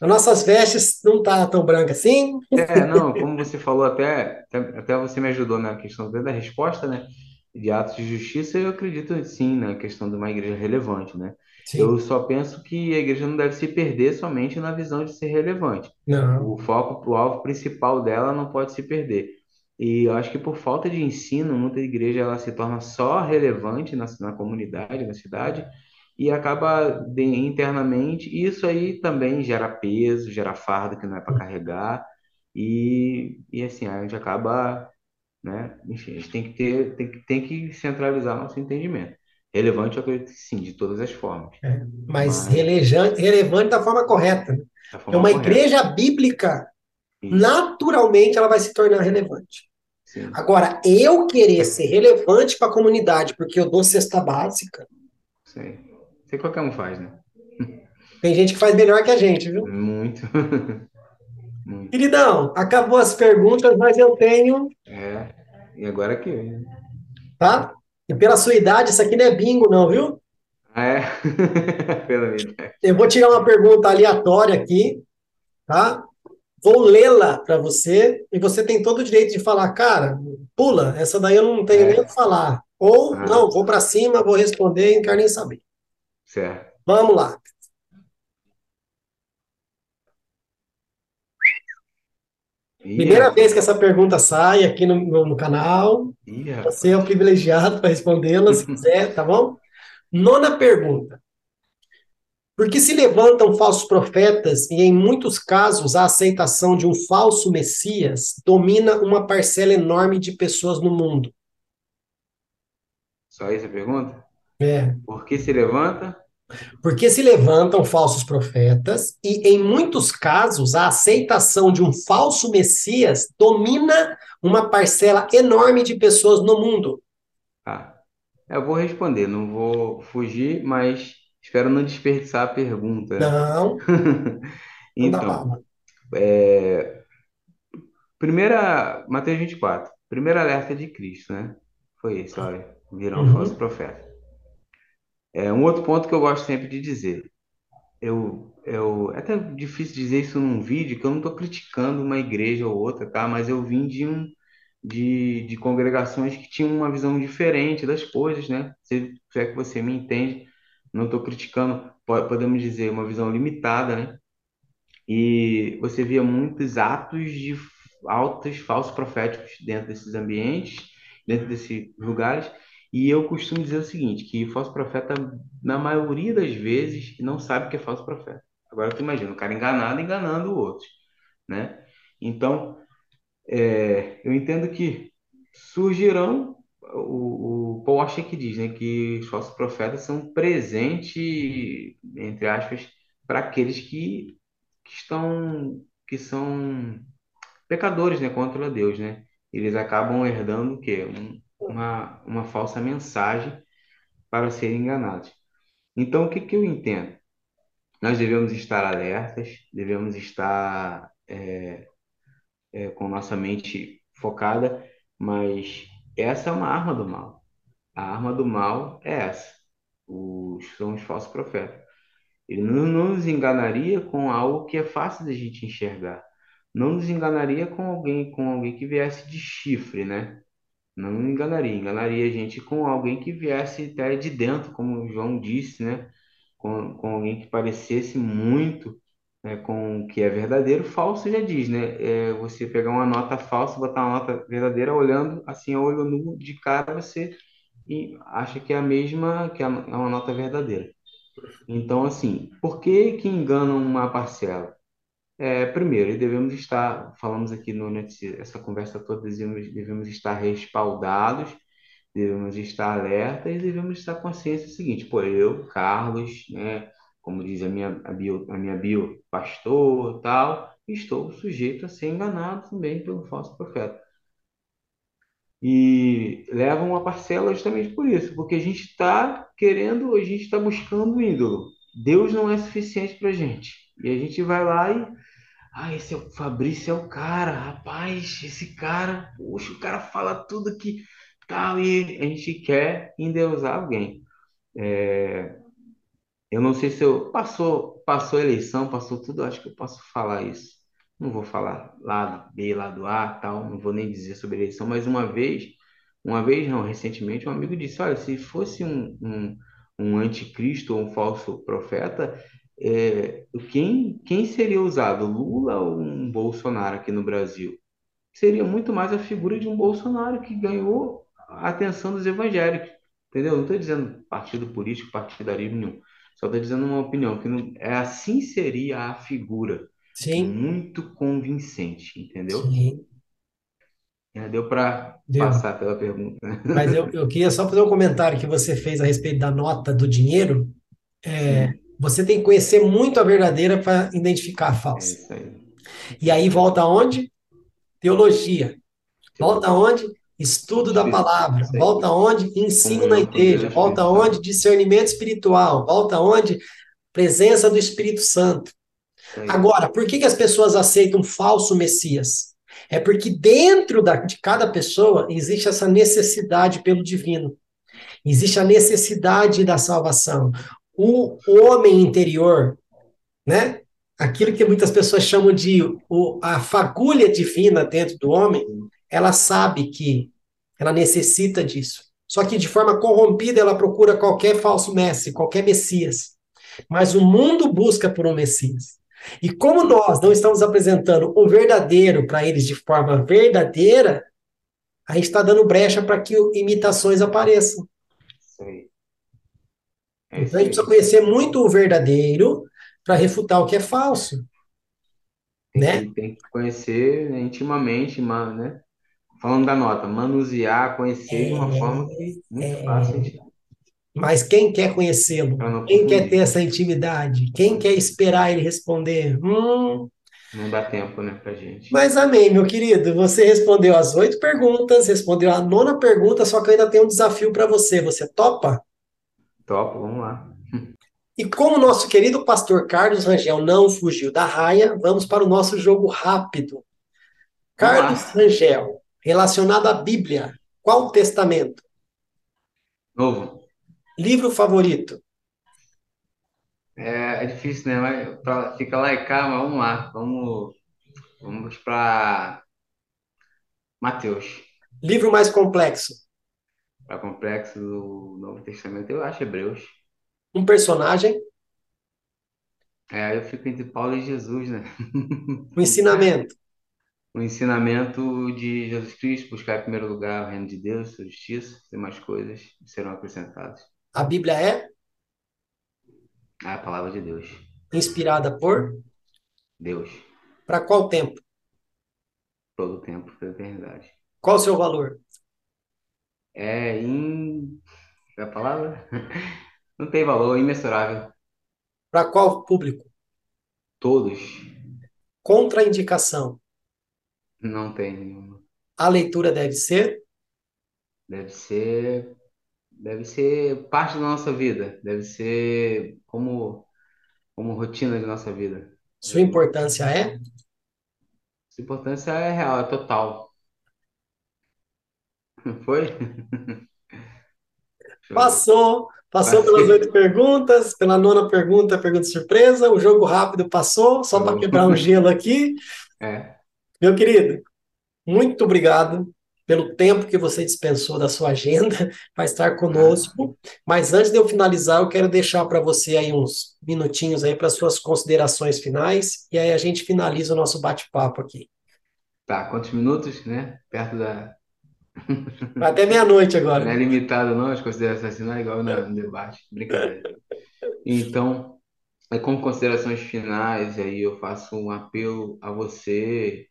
Speaker 1: As nossas vestes não tá tão branca assim.
Speaker 2: É, não, como você falou até, até você me ajudou na questão da resposta, né? De atos de justiça, eu acredito sim na questão de uma igreja relevante, né? Sim. Eu só penso que a igreja não deve se perder somente na visão de ser relevante.
Speaker 1: Não.
Speaker 2: O foco, o alvo principal dela não pode se perder. E eu acho que por falta de ensino, muita igreja ela se torna só relevante na, na comunidade, na cidade, e acaba de- internamente, e isso aí também gera peso, gera fardo que não é para carregar, e, e assim, a gente acaba, né? Enfim, a gente tem que ter, tem que, tem que centralizar nosso entendimento. Relevante, eu acredito que sim, de todas as formas,
Speaker 1: É, mas
Speaker 2: mas
Speaker 1: relejante, relevante da forma correta. né?
Speaker 2: da forma
Speaker 1: uma
Speaker 2: correta.
Speaker 1: igreja bíblica, naturalmente, ela vai se tornar relevante.
Speaker 2: Sim,
Speaker 1: Agora, eu querer ser relevante para a comunidade, porque eu dou cesta básica.
Speaker 2: Sei que qualquer um faz, né?
Speaker 1: tem gente que faz melhor que a gente, viu?
Speaker 2: Muito, muito.
Speaker 1: Queridão, acabou as perguntas, mas eu tenho,
Speaker 2: É, e agora que
Speaker 1: tá? E pela sua idade, isso aqui não é bingo, não, viu?
Speaker 2: Ah, é? Pela minha idade.
Speaker 1: Eu vou tirar uma pergunta aleatória aqui, tá? Vou lê-la para você e você tem todo o direito de falar, cara, pula, essa daí eu não tenho nem o
Speaker 2: É,
Speaker 1: que falar. Ou,
Speaker 2: ah,
Speaker 1: não, vou para cima, vou responder e não quero nem saber.
Speaker 2: certo.
Speaker 1: Vamos lá.
Speaker 2: Ih,
Speaker 1: Primeira vez que essa pergunta sai aqui no, no, canal,
Speaker 2: Ih,
Speaker 1: você é o privilegiado para respondê-la, se quiser, tá bom? Nona pergunta. Por que se levantam falsos profetas e, em muitos casos, a aceitação de um falso Messias domina uma parcela enorme de pessoas no mundo?
Speaker 2: Só isso a pergunta?
Speaker 1: É.
Speaker 2: Por que se levanta?
Speaker 1: Por que se levantam falsos profetas e, em muitos casos, a aceitação de um falso Messias domina uma parcela enorme de pessoas no mundo?
Speaker 2: Ah, eu vou responder, não vou fugir, mas espero não desperdiçar a pergunta?
Speaker 1: Não,
Speaker 2: Então, é, primeira, Mateus 24, primeiro alerta de Cristo, né? Foi esse, olha, virão
Speaker 1: Uhum.
Speaker 2: profetas. É um outro ponto que eu gosto sempre de dizer. Eu, eu, é até difícil dizer isso num vídeo, que eu não estou criticando uma igreja ou outra, tá? Mas eu vim de um, de, de congregações que tinham uma visão diferente das coisas, né? Se, se é que você me entende, não estou criticando, po- podemos dizer, uma visão limitada, né? E você via muitos atos de altos falsos proféticos dentro desses ambientes, dentro desses lugares. E eu costumo dizer o seguinte, que falso profeta, na maioria das vezes, não sabe o que é falso profeta. Agora tu imagina, o cara enganado enganando o outro, né? Então, é, eu entendo que surgirão, o, o Paul Washer que diz, né, que os falsos profetas são um presente, entre aspas, para aqueles que, que estão, que são pecadores, né, contra Deus, né? Eles acabam herdando o quê? Um- uma, uma falsa mensagem para serem enganados. Então, o que que eu entendo? Nós devemos estar alertas, devemos estar é, com nossa mente focada, mas essa é uma arma do mal. A arma do mal é essa. Os, são os falsos profetas. Ele não, não nos enganaria com algo que é fácil da gente enxergar. Não nos enganaria com alguém, com alguém que viesse de chifre, né? Não enganaria, enganaria a gente com alguém que viesse até de dentro, como o João disse, né? Com, com alguém que parecesse muito, né, com o que é verdadeiro. Falso já diz, né? É você pegar uma nota falsa, botar uma nota verdadeira, olhando assim a olho nu de cara, você acha que é a mesma, que é uma nota verdadeira. Então, assim, por que que enganam uma parcela? É, primeiro, devemos estar, falamos aqui no essa conversa toda, devemos, devemos estar respaldados, devemos estar alertas e devemos estar conscientes do seguinte, pô, eu, Carlos, né, como diz a minha, a bio, a minha bio, pastor, tal, estou sujeito a ser enganado também pelo falso profeta. E levam uma parcela justamente por isso, porque a gente está querendo, a gente está buscando um ídolo. Deus não é suficiente para a gente. E a gente vai lá e ah, esse é o Fabrício, é o cara, rapaz, esse cara, poxa, o cara fala tudo que tal, e a gente quer endeusar alguém. Eu não sei se eu passou, passou a eleição, passou tudo, acho que eu posso falar isso. Não vou falar lado B, lado A, tal, não vou nem dizer sobre eleição, mas uma vez, uma vez não, recentemente, um amigo disse, olha, se fosse um, um, um anticristo ou um falso profeta, é, quem, quem seria usado, Lula ou um Bolsonaro aqui no Brasil? Seria muito mais a figura de um Bolsonaro que ganhou a atenção dos evangélicos. Entendeu? Não estou dizendo partido político, partidarismo nenhum. Só estou dizendo uma opinião, que não, é assim seria a figura.
Speaker 1: Sim,
Speaker 2: Muito convincente, entendeu?
Speaker 1: sim,
Speaker 2: É, deu para passar pela pergunta.
Speaker 1: Mas eu, eu queria só fazer um comentário que você fez a respeito da nota do dinheiro. É, você tem que conhecer muito a verdadeira para identificar a
Speaker 2: é
Speaker 1: falsa.
Speaker 2: isso aí.
Speaker 1: E aí volta aonde? Teologia. Volta aonde? Estudo da palavra. Volta aonde? Ensino na
Speaker 2: com Deus
Speaker 1: igreja. Volta?
Speaker 2: Santo.
Speaker 1: Discernimento espiritual. Volta aonde? Presença do Espírito Santo.
Speaker 2: Aí.
Speaker 1: Agora, por que que as pessoas aceitam um falso Messias? É porque dentro da- de cada pessoa existe essa necessidade pelo divino. Existe a necessidade da salvação. O homem interior, né? Aquilo que muitas pessoas chamam de o- a fagulha divina dentro do homem, ela sabe que ela necessita disso. Só que de forma corrompida ela procura qualquer falso mestre, qualquer Messias. Mas o mundo busca por um Messias. E como nós não estamos apresentando o verdadeiro para eles de forma verdadeira, a gente está dando brecha para que imitações apareçam.
Speaker 2: É
Speaker 1: Então a gente precisa conhecer muito o verdadeiro para refutar o que é falso,
Speaker 2: Tem
Speaker 1: né?
Speaker 2: que, tem que conhecer intimamente, ma- né? Falando da nota, manusear, conhecer de uma forma que muito fácil a gente
Speaker 1: Mas quem quer conhecê-lo? Quem quer ter essa intimidade? Quem quer esperar ele responder? Hum,
Speaker 2: Não dá tempo, né, pra gente.
Speaker 1: mas amém, meu querido. Você respondeu as oito perguntas, respondeu a nona pergunta, só que eu ainda tenho um desafio para você. Você topa?
Speaker 2: Top, vamos lá.
Speaker 1: E como nosso querido pastor Carlos Rangel não fugiu da raia, vamos para o nosso jogo rápido. Carlos. Rangel, relacionado à Bíblia, qual o testamento?
Speaker 2: Novo.
Speaker 1: Livro favorito?
Speaker 2: É, é difícil, né? Mas pra, fica lá e cá, mas vamos lá. Vamos, vamos para Mateus.
Speaker 1: Livro mais complexo?
Speaker 2: Para complexo do Novo Testamento, eu acho Hebreus.
Speaker 1: Um personagem?
Speaker 2: É, eu fico entre Paulo e Jesus, né?
Speaker 1: Um ensinamento?
Speaker 2: O ensinamento de Jesus Cristo, buscar em primeiro lugar o reino de Deus, sua justiça, e mais coisas serão acrescentadas.
Speaker 1: A Bíblia é
Speaker 2: É a palavra de Deus.
Speaker 1: inspirada por?
Speaker 2: Deus,
Speaker 1: Para qual tempo?
Speaker 2: todo o tempo, toda a eternidade.
Speaker 1: Qual o seu valor?
Speaker 2: É in... É a palavra? Não tem valor, imensurável.
Speaker 1: Para qual público?
Speaker 2: Todos
Speaker 1: Contraindicação.
Speaker 2: Não tem nenhuma.
Speaker 1: A leitura deve ser
Speaker 2: Deve ser, deve ser parte da nossa vida. Deve ser como, como rotina de nossa vida.
Speaker 1: sua importância é?
Speaker 2: Sua importância é real, é total. Foi?
Speaker 1: Passou. Passou pelas
Speaker 2: Passei.
Speaker 1: oito perguntas, pela nona pergunta, pergunta surpresa. O jogo rápido passou, só para quebrar um gelo aqui.
Speaker 2: É,
Speaker 1: Meu querido, muito obrigado pelo tempo que você dispensou da sua agenda para estar
Speaker 2: ah,
Speaker 1: conosco. Mas antes de eu finalizar, eu quero deixar para você aí uns minutinhos aí para suas considerações finais e aí a gente finaliza o nosso bate-papo aqui.
Speaker 2: tá. Quantos minutos, né? Perto da.
Speaker 1: Até meia-noite
Speaker 2: Não é
Speaker 1: agora.
Speaker 2: limitado, não, as considerações finais, igual na- no debate. Brincadeira. Então, é como considerações finais, aí eu faço um apelo a você.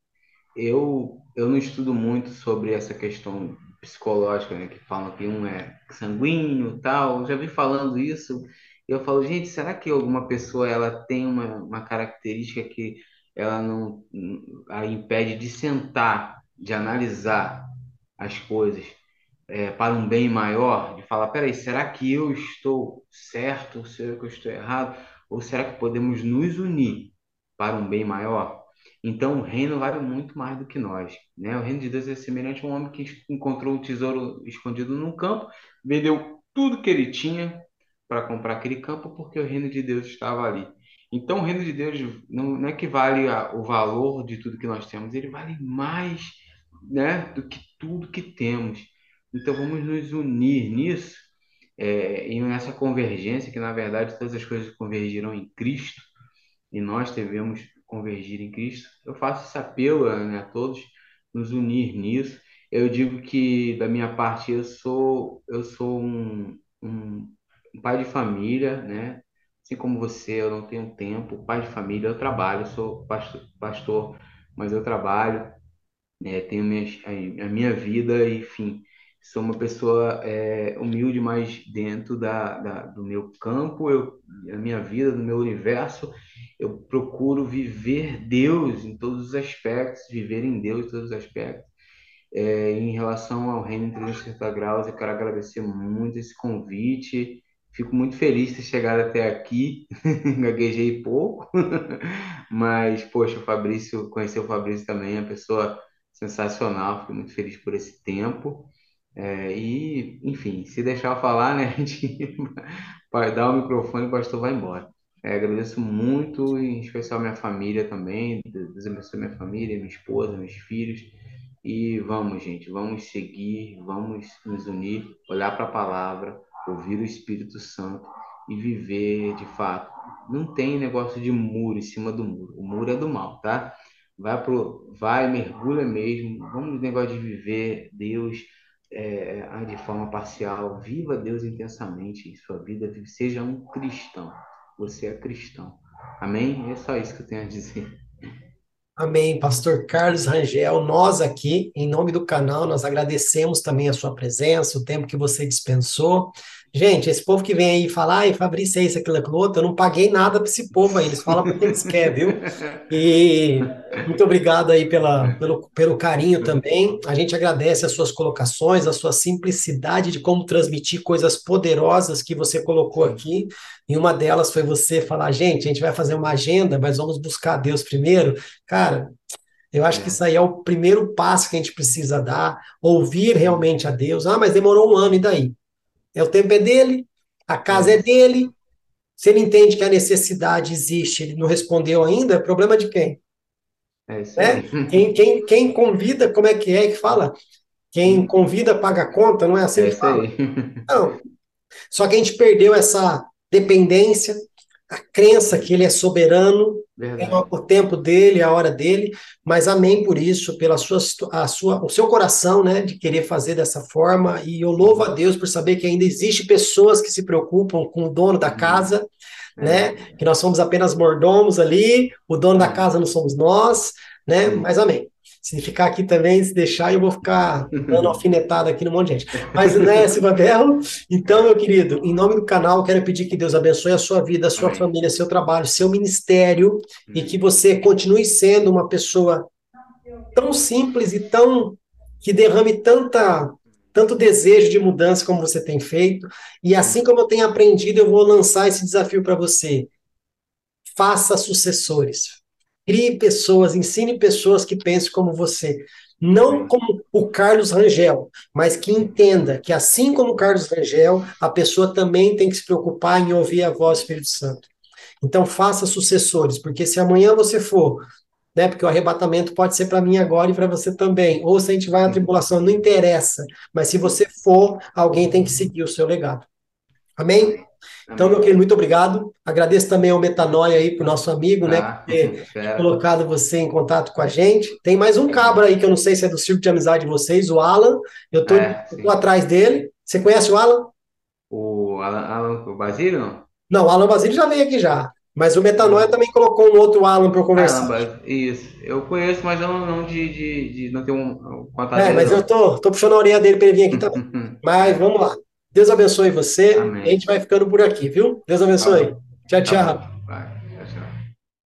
Speaker 2: Eu, eu não estudo muito sobre essa questão psicológica, né? Que falam que um é sanguíneo, tal. Eu já vi falando isso. E eu falo, gente, será que alguma pessoa ela tem uma, uma característica que ela não a impede de sentar, de analisar as coisas? é, para um bem maior, de falar, peraí, será que eu estou certo, será que eu estou errado? Ou será que podemos nos unir para um bem maior? Então, o reino vale muito mais do que nós, né? O reino de Deus é semelhante a um homem que encontrou um tesouro escondido num campo, vendeu tudo que ele tinha para comprar aquele campo, porque o reino de Deus estava ali. Então, o reino de Deus não, não é que vale a- o valor de tudo que nós temos, ele vale mais, né, do que tudo que temos. Então vamos nos unir nisso, é, e nessa convergência, que na verdade todas as coisas convergirão em Cristo, e nós devemos convergir em Cristo. Eu faço esse apelo, né, a todos, nos unir nisso. Eu digo que da minha parte eu sou eu sou um, um pai de família, né? Assim como você, eu não tenho tempo, pai de família, eu trabalho, eu sou pastor, pastor, mas eu trabalho, né? Tenho minhas, a, minha vida, enfim, sou uma pessoa é, humilde, mas dentro da, da, do meu campo, eu, a minha vida, do meu universo, eu procuro viver Deus em todos os aspectos, viver em Deus em todos os aspectos. É, em relação ao Reino 360 Graus, eu quero agradecer muito esse convite. Fico muito feliz de ter chegado até aqui. Gaguejei pouco, mas, poxa, o Fabrício, conhecer o Fabrício também é uma pessoa sensacional. Fico muito feliz por esse tempo. É, e, enfim, se deixar eu falar, né, a gente vai dar o microfone e o pastor vai embora. É, agradeço muito, em especial minha família também. Deus abençoe minha família, minha esposa, meus filhos. E vamos, gente, vamos seguir, vamos nos unir, olhar para a palavra, ouvir o Espírito Santo e viver de fato. Não tem negócio de muro em cima do muro. O muro é do mal, tá? Vai pro, vai, mergulha mesmo. Vamos no negócio de viver Deus é, de forma parcial. Viva Deus intensamente em sua vida. Seja um cristão. Você é cristão. Amém? É só isso que eu tenho a dizer.
Speaker 1: Amém, Pastor Carlos Rangel. Nós aqui, em nome do canal, nós agradecemos também a sua presença, o tempo que você dispensou. Gente, esse povo que vem aí falar, ai, Fabrício, é isso, aquilo, aquilo outro, eu não paguei nada para esse povo aí, eles falam porque eles querem, viu? E muito obrigado aí pela, pelo, pelo carinho também. A gente agradece as suas colocações, a sua simplicidade de como transmitir coisas poderosas que você colocou aqui. E uma delas foi você falar, gente, a gente vai fazer uma agenda, mas vamos buscar Deus primeiro. Cara, eu acho que isso aí é o primeiro passo que a gente precisa dar, ouvir realmente a Deus. Ah, mas demorou um ano, e daí? É o tempo é dele, a casa é dele. Se ele entende que a necessidade existe, ele não respondeu ainda, é problema de quem?
Speaker 2: É isso né?
Speaker 1: Quem, quem, quem convida, como é que é que fala? Quem convida paga a conta, não é assim
Speaker 2: é
Speaker 1: que fala?
Speaker 2: Aí.
Speaker 1: Não. Só que a gente perdeu essa dependência, a crença que ele é soberano, é o tempo dele, a hora dele, mas amém por isso, pela sua, a sua, o seu coração, né, de querer fazer dessa forma, e eu louvo a Deus por saber que ainda existe pessoas que se preocupam com o dono da casa, é. né, que nós somos apenas mordomos ali, o dono da casa não somos nós, né, mas amém. Se ficar aqui também, se deixar, eu vou ficar dando alfinetada aqui no monte de gente. Mas, né, Silva Belo? Então, meu querido, em nome do canal, quero pedir que Deus abençoe a sua vida, a sua Amém. família, seu trabalho, seu ministério, e que você continue sendo uma pessoa tão simples e tão que derrame tanta tanto desejo de mudança como você tem feito. E assim como eu tenho aprendido, eu vou lançar esse desafio para você. Faça sucessores. Crie pessoas, ensine pessoas que pensem como você. Não como o Carlos Rangel, mas que entenda que, assim como o Carlos Rangel, a pessoa também tem que se preocupar em ouvir a voz do Espírito Santo. Então, faça sucessores, porque se amanhã você for, né, porque o arrebatamento pode ser para mim agora e para você também, ou se a gente vai à tribulação, não interessa, mas se você for, alguém tem que seguir o seu legado. Amém? Então, meu querido, muito obrigado. Agradeço também ao Metanoia aí, para o nosso amigo, né, ah, né, por ter colocado você em contato com a gente. Tem mais um cabra aí, que eu não sei se é do círculo de amizade de vocês, o Alan. Eu estou é, atrás dele. Você conhece o Alan?
Speaker 2: O Alan, Alan o Basílio, não?
Speaker 1: O Alan Basílio já veio aqui já. Mas o Metanoia também colocou um outro Alan para eu conversar.
Speaker 2: Ah, isso. Eu conheço, mas não, não de, de, de não ter um,
Speaker 1: contato. É, mas não. eu tô, tô puxando a orelha dele para ele vir aqui também. mas vamos lá. Deus abençoe você. Amém. A gente vai ficando por aqui, viu? Deus abençoe. Tchau, tchau.